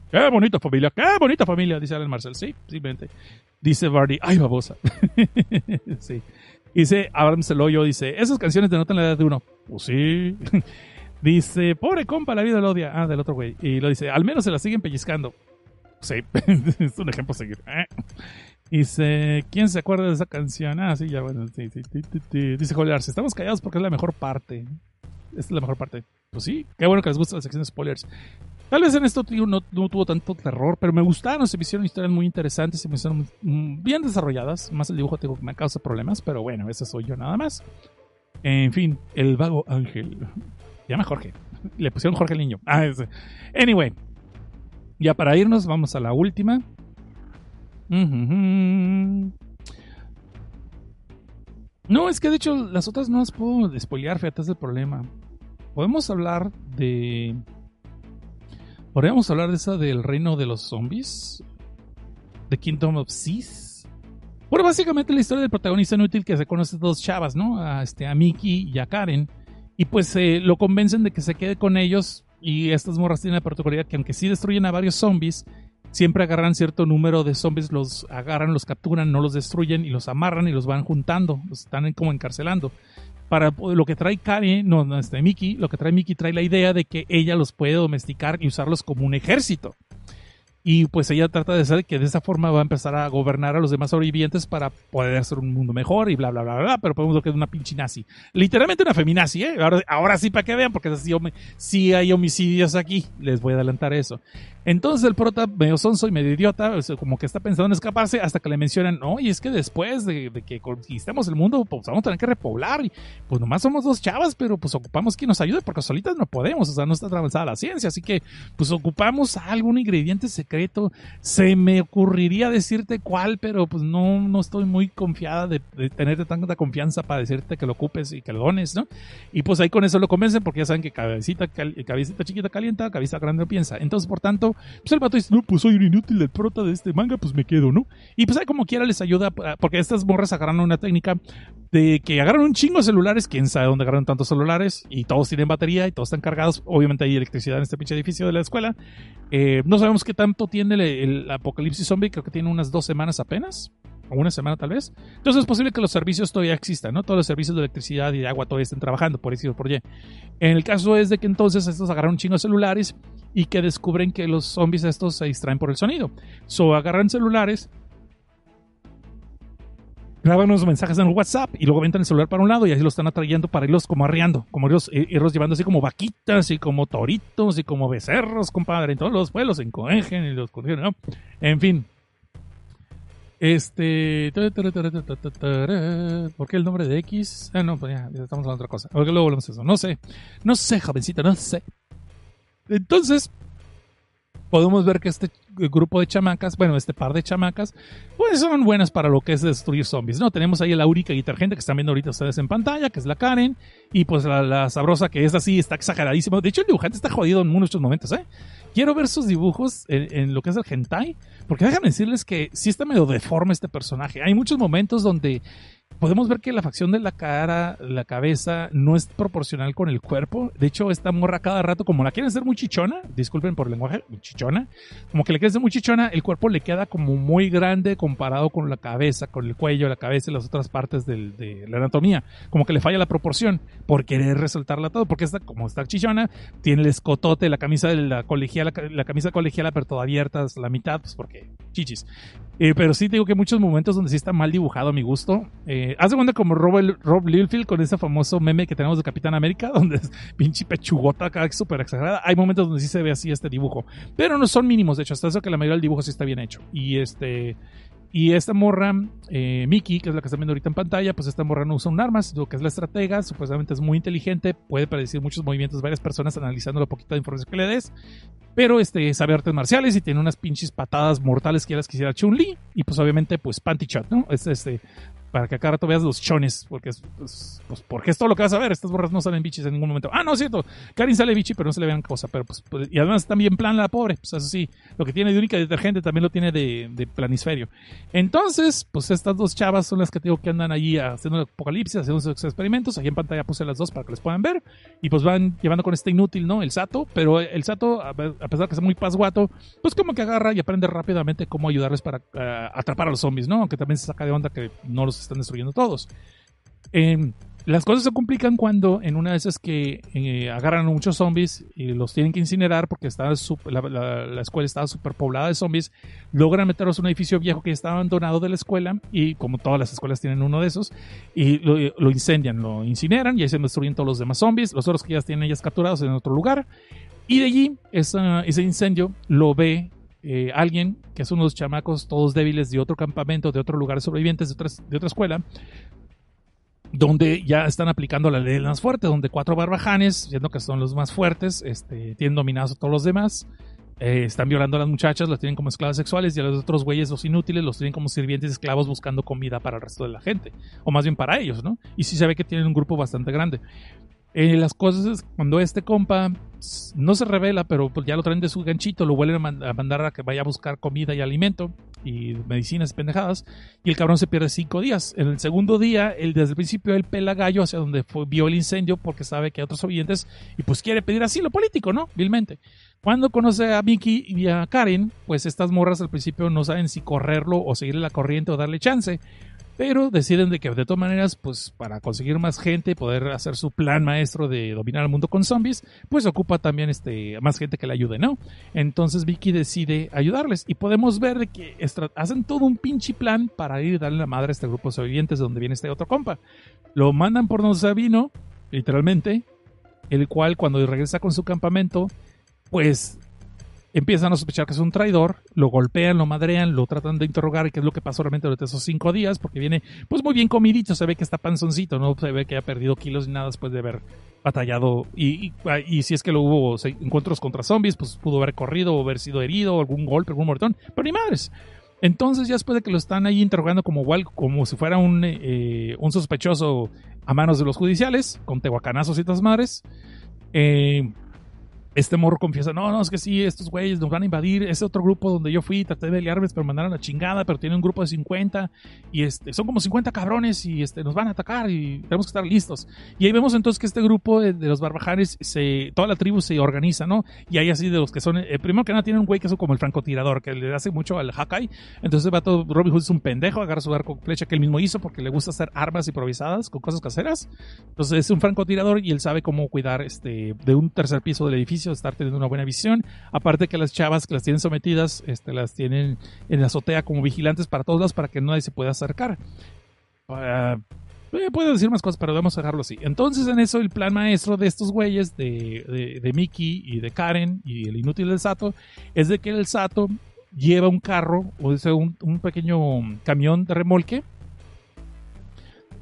Qué bonita familia, qué bonita familia, dice Alan Marcel. Sí, simplemente. Dice Barney, ay babosa. sí. Dice Abraham Celoyo, dice, esas canciones denotan la edad de uno. Pues sí. dice, pobre compa, la vida lo odia. Ah, del otro güey. Y lo dice, al menos se la siguen pellizcando. Sí, es un ejemplo seguir. ¿eh? Dice, ¿quién se acuerda de esa canción? Ah, sí, ya, bueno, sí, sí, Dice Jolarse, estamos callados porque es la mejor parte. Esta es la mejor parte. Pues sí, qué bueno que les gusta la sección de spoilers. Tal vez en esto no, no, tuvo tanto terror, pero me gustaron, se me hicieron historias muy interesantes, se me hicieron bien desarrolladas. Más el dibujo que me causa problemas, pero bueno, ese soy yo nada más. En fin, el vago ángel. Llama Jorge. Le pusieron Jorge el niño. Ah. Anyway, ya para irnos, vamos a la última. No, es que de hecho las otras no las puedo spoilear, fíjate, es el problema. Podemos hablar de. Podríamos hablar de esa del reino de los zombies. The Kingdom of Seas. Bueno, básicamente la historia del protagonista inútil que se conoce dos chavas, ¿no? A, este, a Mickey y a Karen. Y pues eh, lo convencen de que se quede con ellos y estas morras tienen la particularidad que aunque sí destruyen a varios zombies, siempre agarran cierto número de zombies, los agarran, los capturan, no los destruyen y los amarran y los van juntando, los están como encarcelando. Para lo que trae Karen, no, no, este Mickey, lo que trae Mickey trae la idea de que ella los puede domesticar y usarlos como un ejército. Y pues ella trata de hacer que de esa forma va a empezar a gobernar a los demás sobrevivientes para poder hacer un mundo mejor y bla, bla, bla, bla. Pero podemos ver que es una pinche nazi. Literalmente una feminazi, ¿eh? Ahora, ahora sí para que vean, porque si hay homicidios aquí. Les voy a adelantar eso. Entonces el prota, medio sonso y medio idiota, como que está pensando en escaparse hasta que le mencionan, no, y es que después de, que conquistemos el mundo, pues vamos a tener que repoblar. Y pues nomás somos dos chavas, pero pues ocupamos quien nos ayude porque solitas no podemos, o sea, no está avanzada la ciencia. Así que pues ocupamos algún ingrediente secreto. Se me ocurriría decirte cuál, pero pues no, no estoy muy confiada de, tenerte tanta confianza para decirte que lo ocupes y que lo dones, ¿no? Y pues ahí con eso lo convencen porque ya saben que cabecita, cabecita chiquita calienta, cabeza grande piensa. Entonces, por tanto, pues el vato dice, no, pues soy un inútil del prota de este manga, pues me quedo, ¿no? Y pues ahí como quiera les ayuda, porque estas morras agarran una técnica de que agarran un chingo de celulares, quién sabe dónde agarran tantos celulares, y todos tienen batería y todos están cargados. Obviamente hay electricidad en este pinche edificio de la escuela. Eh, no sabemos qué tanto tiene el apocalipsis zombie, creo que tiene unas dos semanas apenas o una semana tal vez. Entonces es posible que los servicios todavía existan, ¿no? Todos los servicios de electricidad y de agua todavía estén trabajando, por eso por Y. En el caso es de que entonces estos agarran un chingo de celulares y que descubren que los zombies estos se distraen por el sonido. So agarran celulares, graban unos mensajes en el WhatsApp y luego aventan el celular para un lado y así lo están atrayendo para irlos como arriando, como irlos, irlos llevando así como vaquitas y como toritos y como becerros, compadre. En todos los pueblos se encogen y los ¿no? En fin, este. ¿Por qué el nombre de X? Ah, no, pues ya, estamos hablando de otra cosa. Porque luego volvemos a eso. No sé. No sé, jovencita, no sé. Entonces, podemos ver que este grupo de chamacas, bueno, este par de chamacas, pues son buenas para lo que es destruir zombies, ¿no? Tenemos ahí la única guitargente que están viendo ahorita ustedes en pantalla, que es la Karen, y pues la, sabrosa que es así, está exageradísimo. De hecho, el dibujante está jodido en muchos momentos, ¿eh? Quiero ver sus dibujos en, lo que es el hentai, porque déjame decirles que sí está medio deforme este personaje. Hay muchos momentos donde podemos ver que la facción de la cara, la cabeza, no es proporcional con el cuerpo. De hecho, esta morra cada rato, como la quieren hacer muy chichona, disculpen por el lenguaje, chichona, como que le quieren hacer muy chichona, el cuerpo le queda como muy grande comparado con la cabeza, con el cuello, la cabeza y las otras partes del- de la anatomía. Como que le falla la proporción por querer resaltarla todo, porque esta, como está chichona, tiene el escotote, la camisa de la colegiala, la camisa colegiala, pero toda abierta hasta la mitad, pues porque chichis. Eh, pero sí digo que muchos momentos donde sí está mal dibujado a mi gusto. Eh, haz de cuenta como Rob, Rob Liefeld con ese famoso meme que tenemos de Capitán América, donde es pinche pechugota acá súper exagerada. Hay momentos donde sí se ve así este dibujo. Pero no son mínimos, de hecho, hasta eso que la mayoría del dibujo sí está bien hecho. Y este... Y esta morra, eh, Mickey, que es la que están viendo ahorita en pantalla, pues esta morra no usa un arma, lo que es la estratega, supuestamente es muy inteligente, puede predecir muchos movimientos varias personas analizando la poquita de información que le des, pero este sabe artes marciales y tiene unas pinches patadas mortales que ya las quisiera Chun-Li, y pues obviamente pues panty shot, ¿no? Es este, para que acá rato veas los chones, porque es, pues, pues, porque es todo lo que vas a ver, estas morras no salen bichis en ningún momento. Ah, no, es cierto, Karin sale bichi, pero no se le vean cosa, pero pues, pues, y además también plan la pobre, pues eso sí, lo que tiene de única detergente también lo tiene de, planisferio. Entonces, pues estas dos chavas son las que tengo que andan allí haciendo apocalipsis, haciendo sus experimentos. Aquí en pantalla puse las dos para que les puedan ver. Y pues van llevando con este inútil, ¿no? El Sato. Pero el Sato, a pesar de que es muy pasguato, pues como que agarra y aprende rápidamente cómo ayudarles para eh, atrapar a los zombies, ¿no? Aunque también se saca de onda que no los están destruyendo todos. Eh, las cosas se complican cuando en una de esas que eh, agarran a muchos zombies y los tienen que incinerar porque está sup- la, la- la escuela estaba superpoblada de zombies, logran meterlos en un edificio viejo que está abandonado de la escuela y como todas las escuelas tienen uno de esos y lo, lo incendian, lo incineran y ahí se destruyen todos los demás zombies, los otros que ya tienen ellas capturados en otro lugar y de allí esa- ese incendio lo ve eh, alguien que son unos chamacos todos débiles de otro campamento, de otro lugar sobrevivientes de otra, de otra escuela donde ya están aplicando la ley del más fuerte, donde cuatro barbajanes, siendo que son los más fuertes, este, tienen dominados a todos los demás, eh, están violando a las muchachas, las tienen como esclavas sexuales y a los otros güeyes, los inútiles, los tienen como sirvientes esclavos buscando comida para el resto de la gente, o más bien para ellos, ¿no? Y sí se ve que tienen un grupo bastante grande. Eh, las cosas cuando este compa no se revela, pero pues ya lo traen de su ganchito, lo vuelven a, man- a mandar a que vaya a buscar comida y alimento y medicinas y pendejadas, y el cabrón se pierde cinco días. En el segundo día, él desde el principio él pela gallo hacia donde fue- vio el incendio porque sabe que hay otros sobrevivientes y pues quiere pedir asilo político, ¿no? Vilmente. Cuando conoce a Mickey y a Karen, pues estas morras al principio no saben si correrlo o seguirle la corriente o darle chance. Pero deciden de que de todas maneras, pues para conseguir más gente y poder hacer su plan maestro de dominar el mundo con zombies, pues ocupa también este, más gente que le ayude, ¿no? Entonces Vicky decide ayudarles y podemos ver de que hacen todo un pinche plan para ir y darle la madre a este grupo de sobrevivientes de donde viene este otro compa. Lo mandan por donde se vino, literalmente, el cual cuando regresa con su campamento, pues empiezan a sospechar que es un traidor, lo golpean, lo madrean, lo tratan de interrogar qué es lo que pasó realmente durante esos cinco días, porque viene pues muy bien comidito, se ve que está panzoncito, no se ve que ha perdido kilos ni nada después de haber batallado y, y, y si es que lo hubo encuentros contra zombies, pues pudo haber corrido o haber sido herido, algún golpe, algún mortón, pero ni madres. Entonces ya después de que lo están ahí interrogando como igual, como si fuera un, eh, un sospechoso a manos de los judiciales, con tehuacanazos y otras madres, eh, este morro confiesa, no, no, es que sí, estos güeyes nos van a invadir, ese otro grupo donde yo fui, traté de pelearme, pero me mandaron a chingada, pero tiene un grupo de 50 y este, son como 50 cabrones y este, nos van a atacar y tenemos que estar listos. Y ahí vemos entonces que este grupo de, los barbajanes, se, toda la tribu se organiza, ¿no? Y hay así de los que son, eh, primero que nada tienen un güey que es como el francotirador, que le hace mucho al Hakai, entonces va todo, Robin Hood es un pendejo, agarra su arco flecha que él mismo hizo porque le gusta hacer armas improvisadas con cosas caseras. Entonces es un francotirador y él sabe cómo cuidar este de un tercer piso del edificio, estar teniendo una buena visión. Aparte que las chavas que las tienen sometidas, este, las tienen en la azotea como vigilantes para todos lados para que nadie se pueda acercar. Ah, eh, puedo decir más cosas, pero vamos a dejarlo así. Entonces, en eso, el plan maestro de estos güeyes, de, de, de Mickey y de Karen y el inútil del Sato, es de que el Sato lleva un carro, o sea, un, un pequeño camión de remolque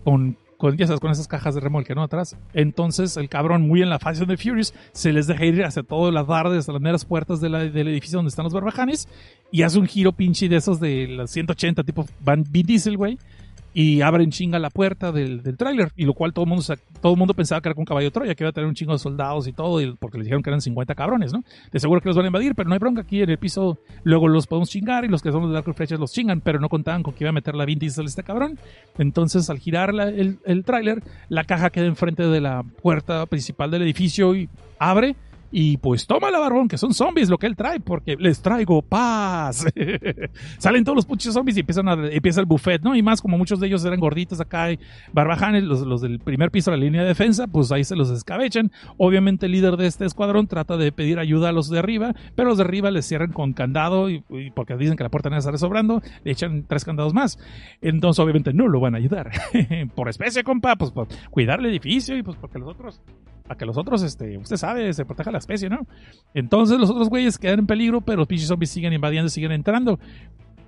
con con, con esas cajas de remolque, ¿no? Atrás. Entonces el cabrón, muy en la fase de Furious, se les deja ir hacia todas las bardas, hasta las meras puertas del edificio donde están los barbajanes y hace un giro pinche de esos de las 180 tipo Van Diesel, güey. Y abren chinga la puerta del, del tráiler, y lo cual todo el mundo todo mundo pensaba que era con caballo de Troya, que iba a tener un chingo de soldados y todo, porque les dijeron que eran 50 cabrones, ¿no? De seguro que los van a invadir, pero no hay bronca aquí en el piso. Luego los podemos chingar y los que son de arco y flechas los chingan, pero no contaban con que iba a meter la Vin Diesel este cabrón. Entonces, al girar el, el tráiler, la caja queda enfrente de la puerta principal del edificio y abre. Y pues toma la barbón, que son zombies lo que él trae, porque les traigo paz. Salen todos los puches zombies y empiezan a, empieza el buffet, ¿no? Y más como muchos de ellos eran gorditos acá barbajanes, los, los del primer piso de la línea de defensa, pues ahí se los escabechan. Obviamente el líder de este escuadrón trata de pedir ayuda a los de arriba, pero los de arriba les cierran con candado y, y porque dicen que la puerta no está sobrando, le echan tres candados más. Entonces obviamente no lo van a ayudar. Por especie, compa, pues por cuidar el edificio y pues porque los otros para que los otros, este, usted sabe, se proteja la especie, ¿no? Entonces los otros güeyes quedan en peligro, pero los pinches zombies siguen invadiendo, siguen entrando.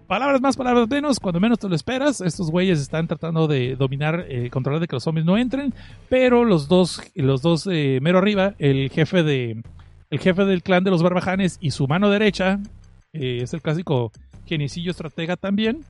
Palabras más, palabras menos, cuando menos te lo esperas, estos güeyes están tratando de dominar, eh, controlar de que los zombies no entren, pero los dos, los dos eh, mero arriba, el jefe de, el jefe del clan de los barbajanes y su mano derecha, eh, es el clásico geniecillo estratega también,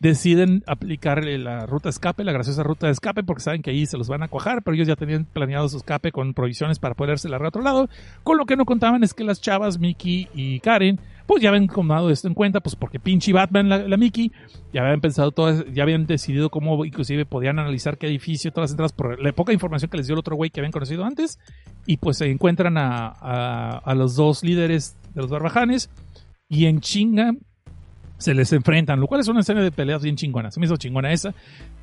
deciden aplicarle la ruta escape, la graciosa ruta de escape, porque saben que ahí se los van a cuajar, pero ellos ya tenían planeado su escape con provisiones para poderse largar a otro lado. Con lo que no contaban es que las chavas, Mickey y Karen, pues ya habían tomado esto en cuenta, pues porque pinche Batman, la, la Mickey, ya habían pensado todas, ya habían decidido cómo inclusive podían analizar qué edificio, todas las entradas, por la poca información que les dio el otro güey que habían conocido antes, y pues se encuentran a, a, a los dos líderes de los barbajanes, y en chinga se les enfrentan, lo cual es una escena de peleas bien chingona. Se me hizo chingona esa.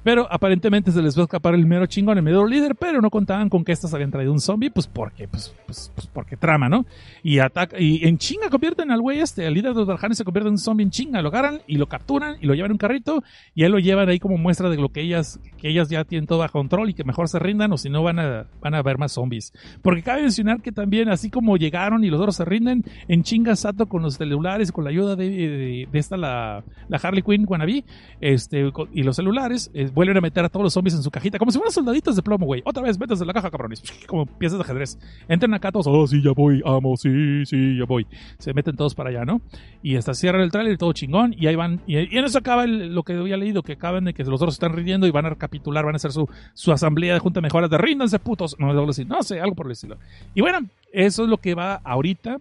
Pero aparentemente se les va a escapar el mero chingón, el mero líder, pero no contaban con que estas habían traído un zombie, pues porque, pues, pues, pues porque trama, ¿no? Y ataca, y en chinga convierten al güey este, al líder de los Darjanes se convierte en un zombie en chinga, lo agarran y lo capturan y lo llevan en un carrito y él lo llevan ahí como muestra de lo que ellas, que ellas ya tienen todo bajo control y que mejor se rindan o si no van a, van a ver más zombies. Porque cabe mencionar que también, así como llegaron y los otros se rinden, en chinga Sato con los celulares, con la ayuda de, de, esta, la, la Harley Quinn wannabe, este, y los celulares, eh, vuelven a meter a todos los zombies en su cajita, como si fueran soldaditos de plomo, güey. Otra vez, métanse en la caja, cabrones. Como piezas de ajedrez. Entran acá todos, oh, sí, ya voy, amo, sí, sí, ya voy. Se meten todos para allá, ¿no? Y hasta cierran el trailer y todo chingón, y ahí van, y, y en eso acaba el- lo que había leído, que acaban de que los otros están rindiendo y van a recapitular, van a hacer su, su asamblea de junta de mejoras de ríndanse, putos. No, así, no sé, algo por el estilo. Y bueno, eso es lo que va ahorita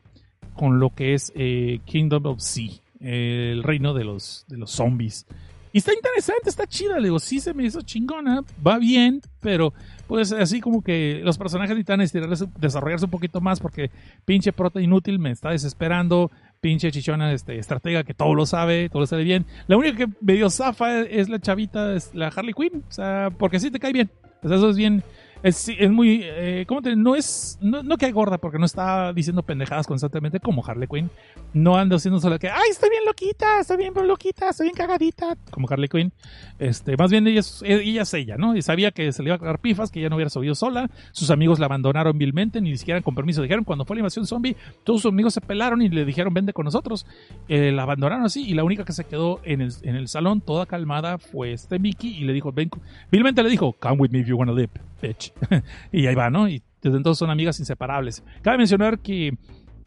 con lo que es eh, Kingdom of Sea, el reino de los, de los zombies. Y está interesante, está chida, le digo, sí se me hizo chingona, va bien, pero pues así como que los personajes estirarles- desarrollarse un poquito más porque pinche prota inútil me está desesperando, pinche chichona este, estratega que todo lo sabe, todo lo sabe bien. La única que medio zafa es la chavita, es la Harley Quinn, o sea, porque sí te cae bien. Sea, eso es bien, es, es muy, eh, ¿cómo te No es, no, no cae gorda porque no está diciendo pendejadas constantemente como Harley Quinn. No anda haciendo solo que, ay, estoy bien loquita, estoy bien loquita, estoy bien cagadita, como Harley Quinn. Este, más bien ella es, ella es ella, ¿no? Y sabía que se le iba a cagar pifas, que ella no hubiera subido sola. Sus amigos la abandonaron vilmente, ni siquiera con permiso. Dijeron, cuando fue la invasión zombie, todos sus amigos se pelaron y le dijeron, vende con nosotros. Eh, la abandonaron así, y la única que se quedó en el, en el salón, toda calmada, fue este Mickey, y le dijo, ven, vilmente le dijo, come with me if you wanna live, bitch. y ahí va, ¿no? Y desde entonces son amigas inseparables. Cabe mencionar que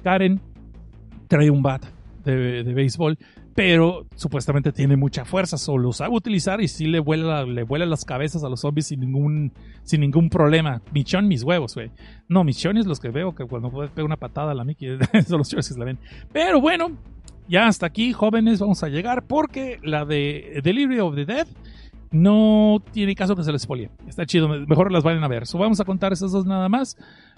Karen trae un bat de, de béisbol, pero supuestamente tiene mucha fuerza, solo lo sabe utilizar y sí le vuela, le vuela las cabezas a los zombies sin ningún, sin ningún problema. Michón, mis huevos, güey. No, michones los que veo que cuando pega una patada a la Mickey, son los chicos que se la ven. Pero bueno, ya hasta aquí, jóvenes, vamos a llegar porque la de Delivery of the Dead no tiene caso que se les spoile. Está chido, mejor las vayan a ver. Vamos a contar esas dos nada más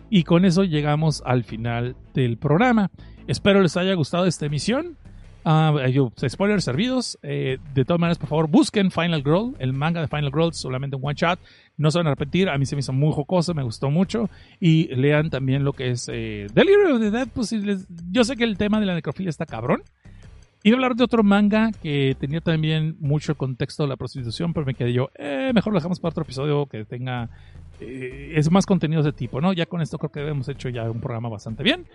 y con eso llegamos al final del programa. Espero les haya gustado esta emisión. Yo, spoilers servidos. Eh, de todas maneras, por favor, busquen Final Girl, el manga de Final Girl, solamente un one shot. No se van a repetir. A mí se me hizo muy jocoso, me gustó mucho. Y lean también lo que es eh. Pues, si les- yo sé que el tema de la necrofilia está cabrón. Iba a hablar de otro manga que tenía también mucho contexto de la prostitución, pero me quedé yo, eh, mejor lo dejamos para otro episodio que tenga, eh, es más contenido de tipo, ¿no? Ya con esto creo que hemos hecho ya un programa bastante bien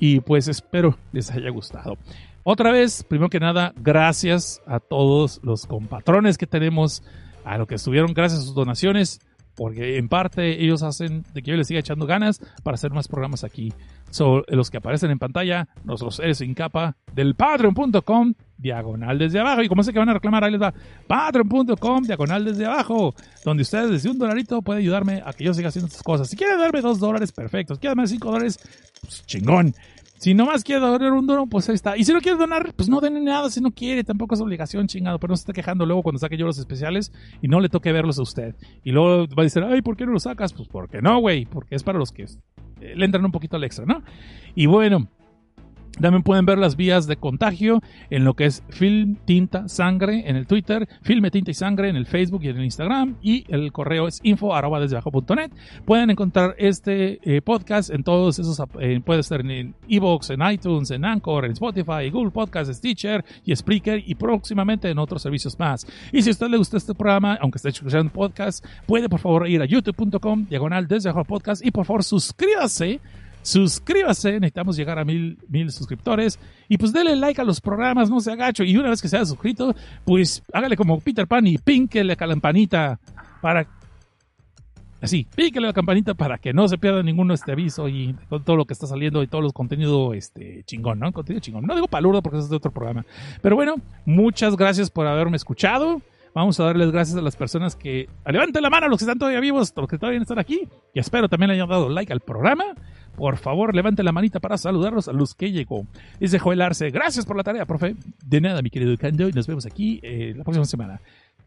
y pues espero les haya gustado. Otra vez, primero que nada, gracias a todos los compatrones que tenemos, a los que estuvieron, gracias a sus donaciones. Porque en parte ellos hacen de que yo les siga echando ganas para hacer más programas aquí. Son los que aparecen en pantalla, nuestros seres sin capa, del patreon.com, diagonal desde abajo. Y como sé que van a reclamar, ahí les va, patreon.com, diagonal desde abajo, donde ustedes desde un dolarito pueden ayudarme a que yo siga haciendo estas cosas. Si quieren darme dos dólares, perfecto. Si quieren darme cinco dólares, pues chingón. Si nomás quiere donar un dólar, pues ahí está. Y si no quiere donar, pues no den nada si no quiere. Tampoco es obligación, chingado. Pero no se está quejando luego cuando saque yo los especiales y no le toque verlos a usted. Y luego va a decir, ay, ¿por qué no los sacas? Pues porque no, güey. Porque es para los que eh, le entran un poquito al extra, ¿no? Y bueno, también pueden ver las vías de contagio en lo que es Film Tinta Sangre en el Twitter, Filme Tinta y Sangre en el Facebook y en el Instagram y el correo es info arroba desde abajo punto net. Pueden encontrar este eh, podcast en todos esos, eh, puede estar en Evox, en iTunes, en Anchor, en Spotify, Google Podcast, Stitcher y Spreaker y próximamente en otros servicios más. Y si a usted le gusta este programa, aunque esté escuchando podcast, puede por favor ir a youtube.com diagonal desde abajo podcast y por favor suscríbase suscríbase, necesitamos llegar a mil, mil suscriptores y pues denle like a los programas, no se agacho y una vez que se haya suscrito, pues hágale como Peter Pan y pínquele la campanita para así, pínquele a la campanita para que no se pierda ninguno este aviso y todo lo que está saliendo y todos los contenidos este chingón, ¿no? Contenido chingón. No digo palurdo porque es de otro programa. Pero bueno, muchas gracias por haberme escuchado. Vamos a darles gracias a las personas que levanten la mano a los que están todavía vivos, los que todavía están aquí. Y espero también hayan dado like al programa. Por favor, levante la manita para saludarlos a los que llegó. Dice Joel Arce, gracias por la tarea, profe. De nada, mi querido Cando, y nos vemos aquí eh, la próxima semana.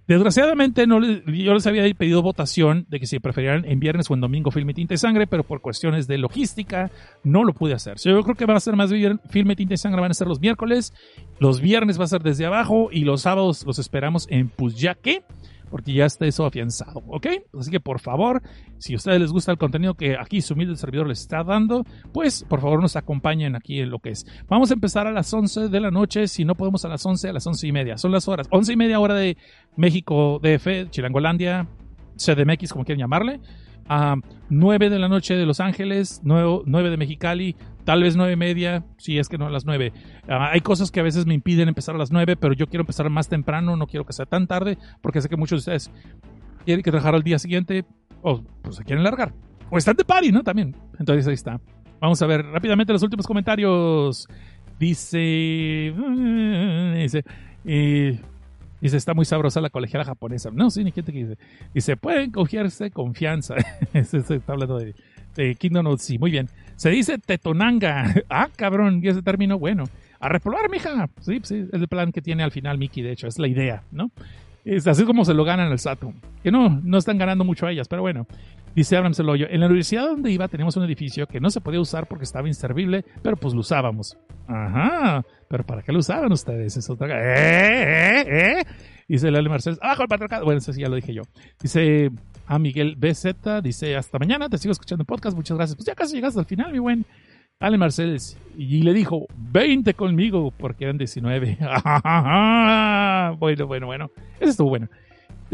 Desgraciadamente, no yo les había pedido votación de que si preferían en viernes o en domingo Filme Tinta y Sangre, pero por cuestiones de logística no lo pude hacer. yo creo que va a ser más bien Filme Tinta y Sangre van a ser los miércoles, los viernes va a ser desde abajo y los sábados los esperamos en Pusyaque porque ya está eso afianzado, ¿ok? Así que por favor, si a ustedes les gusta el contenido que aquí su humilde servidor les está dando, pues por favor nos acompañen aquí en lo que es. Vamos a empezar a las 11 de la noche, si no podemos a las 11, a las 11 y media. Son las horas, 11 y media hora de México DF, Chilangolandia, CDMX, como quieran llamarle a 9 de la noche de Los Ángeles, 9, de Mexicali, tal vez 9 y media, si es que no a las 9. Ah, hay cosas que a veces me impiden empezar a las 9, pero yo quiero empezar más temprano, no quiero que sea tan tarde, porque sé que muchos de ustedes quieren que trabajar al día siguiente o pues se quieren largar. O están de party, ¿no? También. Entonces ahí está. Vamos a ver rápidamente los últimos comentarios. Dice... Dice... Eh, Dice, está muy sabrosa la colegiala japonesa. No, sí, ni quién te dice. Dice, pueden cogerse confianza. está hablando de, de Kingdom Hearts. Sí, muy bien. Se dice tetonanga. ah, cabrón, y ese término, bueno. A repoblar, mija. Sí, sí, es el plan que tiene al final Mickey, de hecho, es la idea, ¿no? Es así como se lo ganan el Saturn. Que no, no están ganando mucho a ellas, pero bueno. Dice Abraham Celoyo, en la universidad donde iba teníamos un edificio que no se podía usar porque estaba inservible, pero pues lo usábamos. Ajá, pero ¿para qué lo usaban ustedes? Es otra... ¿Eh? ¿Eh? ¿Eh? Dice Lele Marcel, abajo el patriarcado. Bueno, eso sí ya lo dije yo. Dice a Miguel BZ, dice hasta mañana, te sigo escuchando el podcast, muchas gracias. Pues ya casi llegaste al final, mi buen. Ale Marcels y le dijo 20 conmigo porque eran 19. bueno, bueno, bueno. Eso estuvo bueno.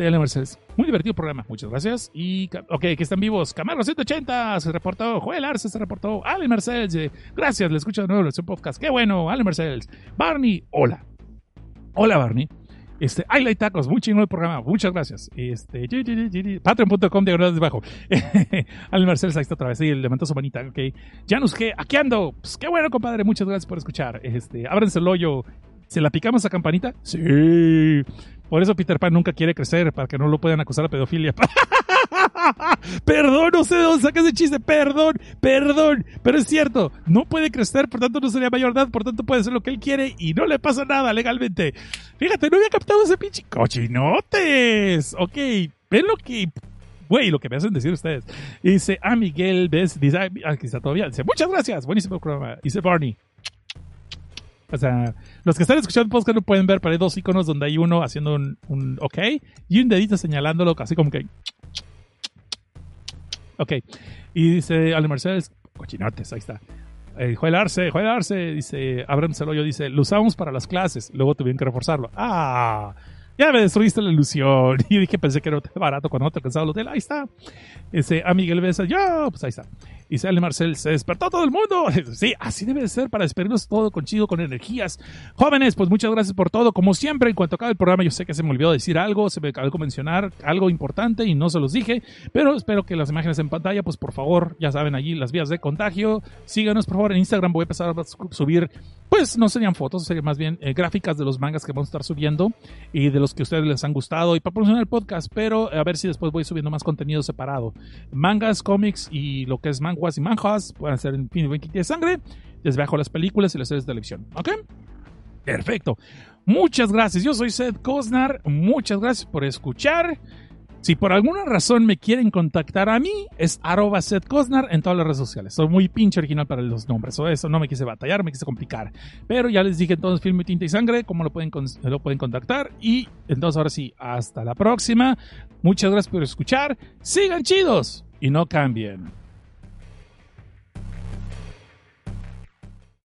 Ale Marcels. Muy divertido programa. Muchas gracias. Y, ok, que están vivos. Camaro 180 se reportó. Joel Arce se reportó. Ale Marcels. Eh, gracias, le escucho de nuevo en podcast. Qué bueno. Ale Marcels. Barney, hola. Hola, Barney. Este, I like tacos, muy chingón el programa, muchas gracias. Este, patreon.com de debajo. Al ahí está otra vez, sí, levantó su manita, ok. Janus G, aquí ando. Pues qué bueno, compadre, muchas gracias por escuchar. Este, ábrense el hoyo. ¿Se la picamos a campanita? Sí. Por eso Peter Pan nunca quiere crecer, para que no lo puedan acusar a pedofilia. perdón, no sé de dónde sacas ese chiste, perdón, perdón, pero es cierto, no puede crecer, por tanto no sería mayor edad, por tanto puede hacer lo que él quiere y no le pasa nada legalmente. Fíjate, no había captado ese pinche cochinotes. Ok, ven lo que güey, lo que me hacen decir ustedes. dice, ah, Miguel, ves, dice, ah, aquí todavía. Dice, muchas gracias, buenísimo programa. Dice Barney. O sea, los que están escuchando el podcast no pueden ver, pero hay dos iconos donde hay uno haciendo un, un ok y un dedito señalándolo, así como que Ok. Y dice Ale Mercedes, cochinotes, ahí está. Eh, Joel Arce, Joel Arce, dice, Abraham Celoyo dice, lo usamos para las clases, luego tuvieron que reforzarlo. Ah, ya me destruiste la ilusión. Y dije, pensé que era barato cuando no te alcanzaba el hotel. Ahí está. Ese, a Miguel Besa, yo, pues ahí está. Y sale Marcel, se despertó todo el mundo. Sí, así debe de ser para despedirnos todo con chido, con energías. Jóvenes, pues muchas gracias por todo. Como siempre, en cuanto acabe el programa, yo sé que se me olvidó decir algo, se me acabó mencionar algo importante y no se los dije, pero espero que las imágenes en pantalla, pues por favor, ya saben allí las vías de contagio. Síganos, por favor, en Instagram. Voy a empezar a subir, pues no serían fotos, serían más bien eh, gráficas de los mangas que vamos a estar subiendo y de los que a ustedes les han gustado y para promocionar el podcast, pero a ver si después voy subiendo más contenido separado. Mangas, cómics y lo que es manguas y manjas pueden ser en fin 20 de sangre. Les bajo las películas y las series de televisión. ¿Ok? Perfecto. Muchas gracias. Yo soy Seth Cosnar. Muchas gracias por escuchar. Si por alguna razón me quieren contactar a mí, es arroba Seth Cosnar en todas las redes sociales. Soy muy pinche original para los nombres. O eso no me quise batallar, me quise complicar. Pero ya les dije entonces Film, Tinta y Sangre, cómo lo pueden, lo pueden contactar. Y entonces ahora sí, hasta la próxima. Muchas gracias por escuchar. Sigan chidos y no cambien.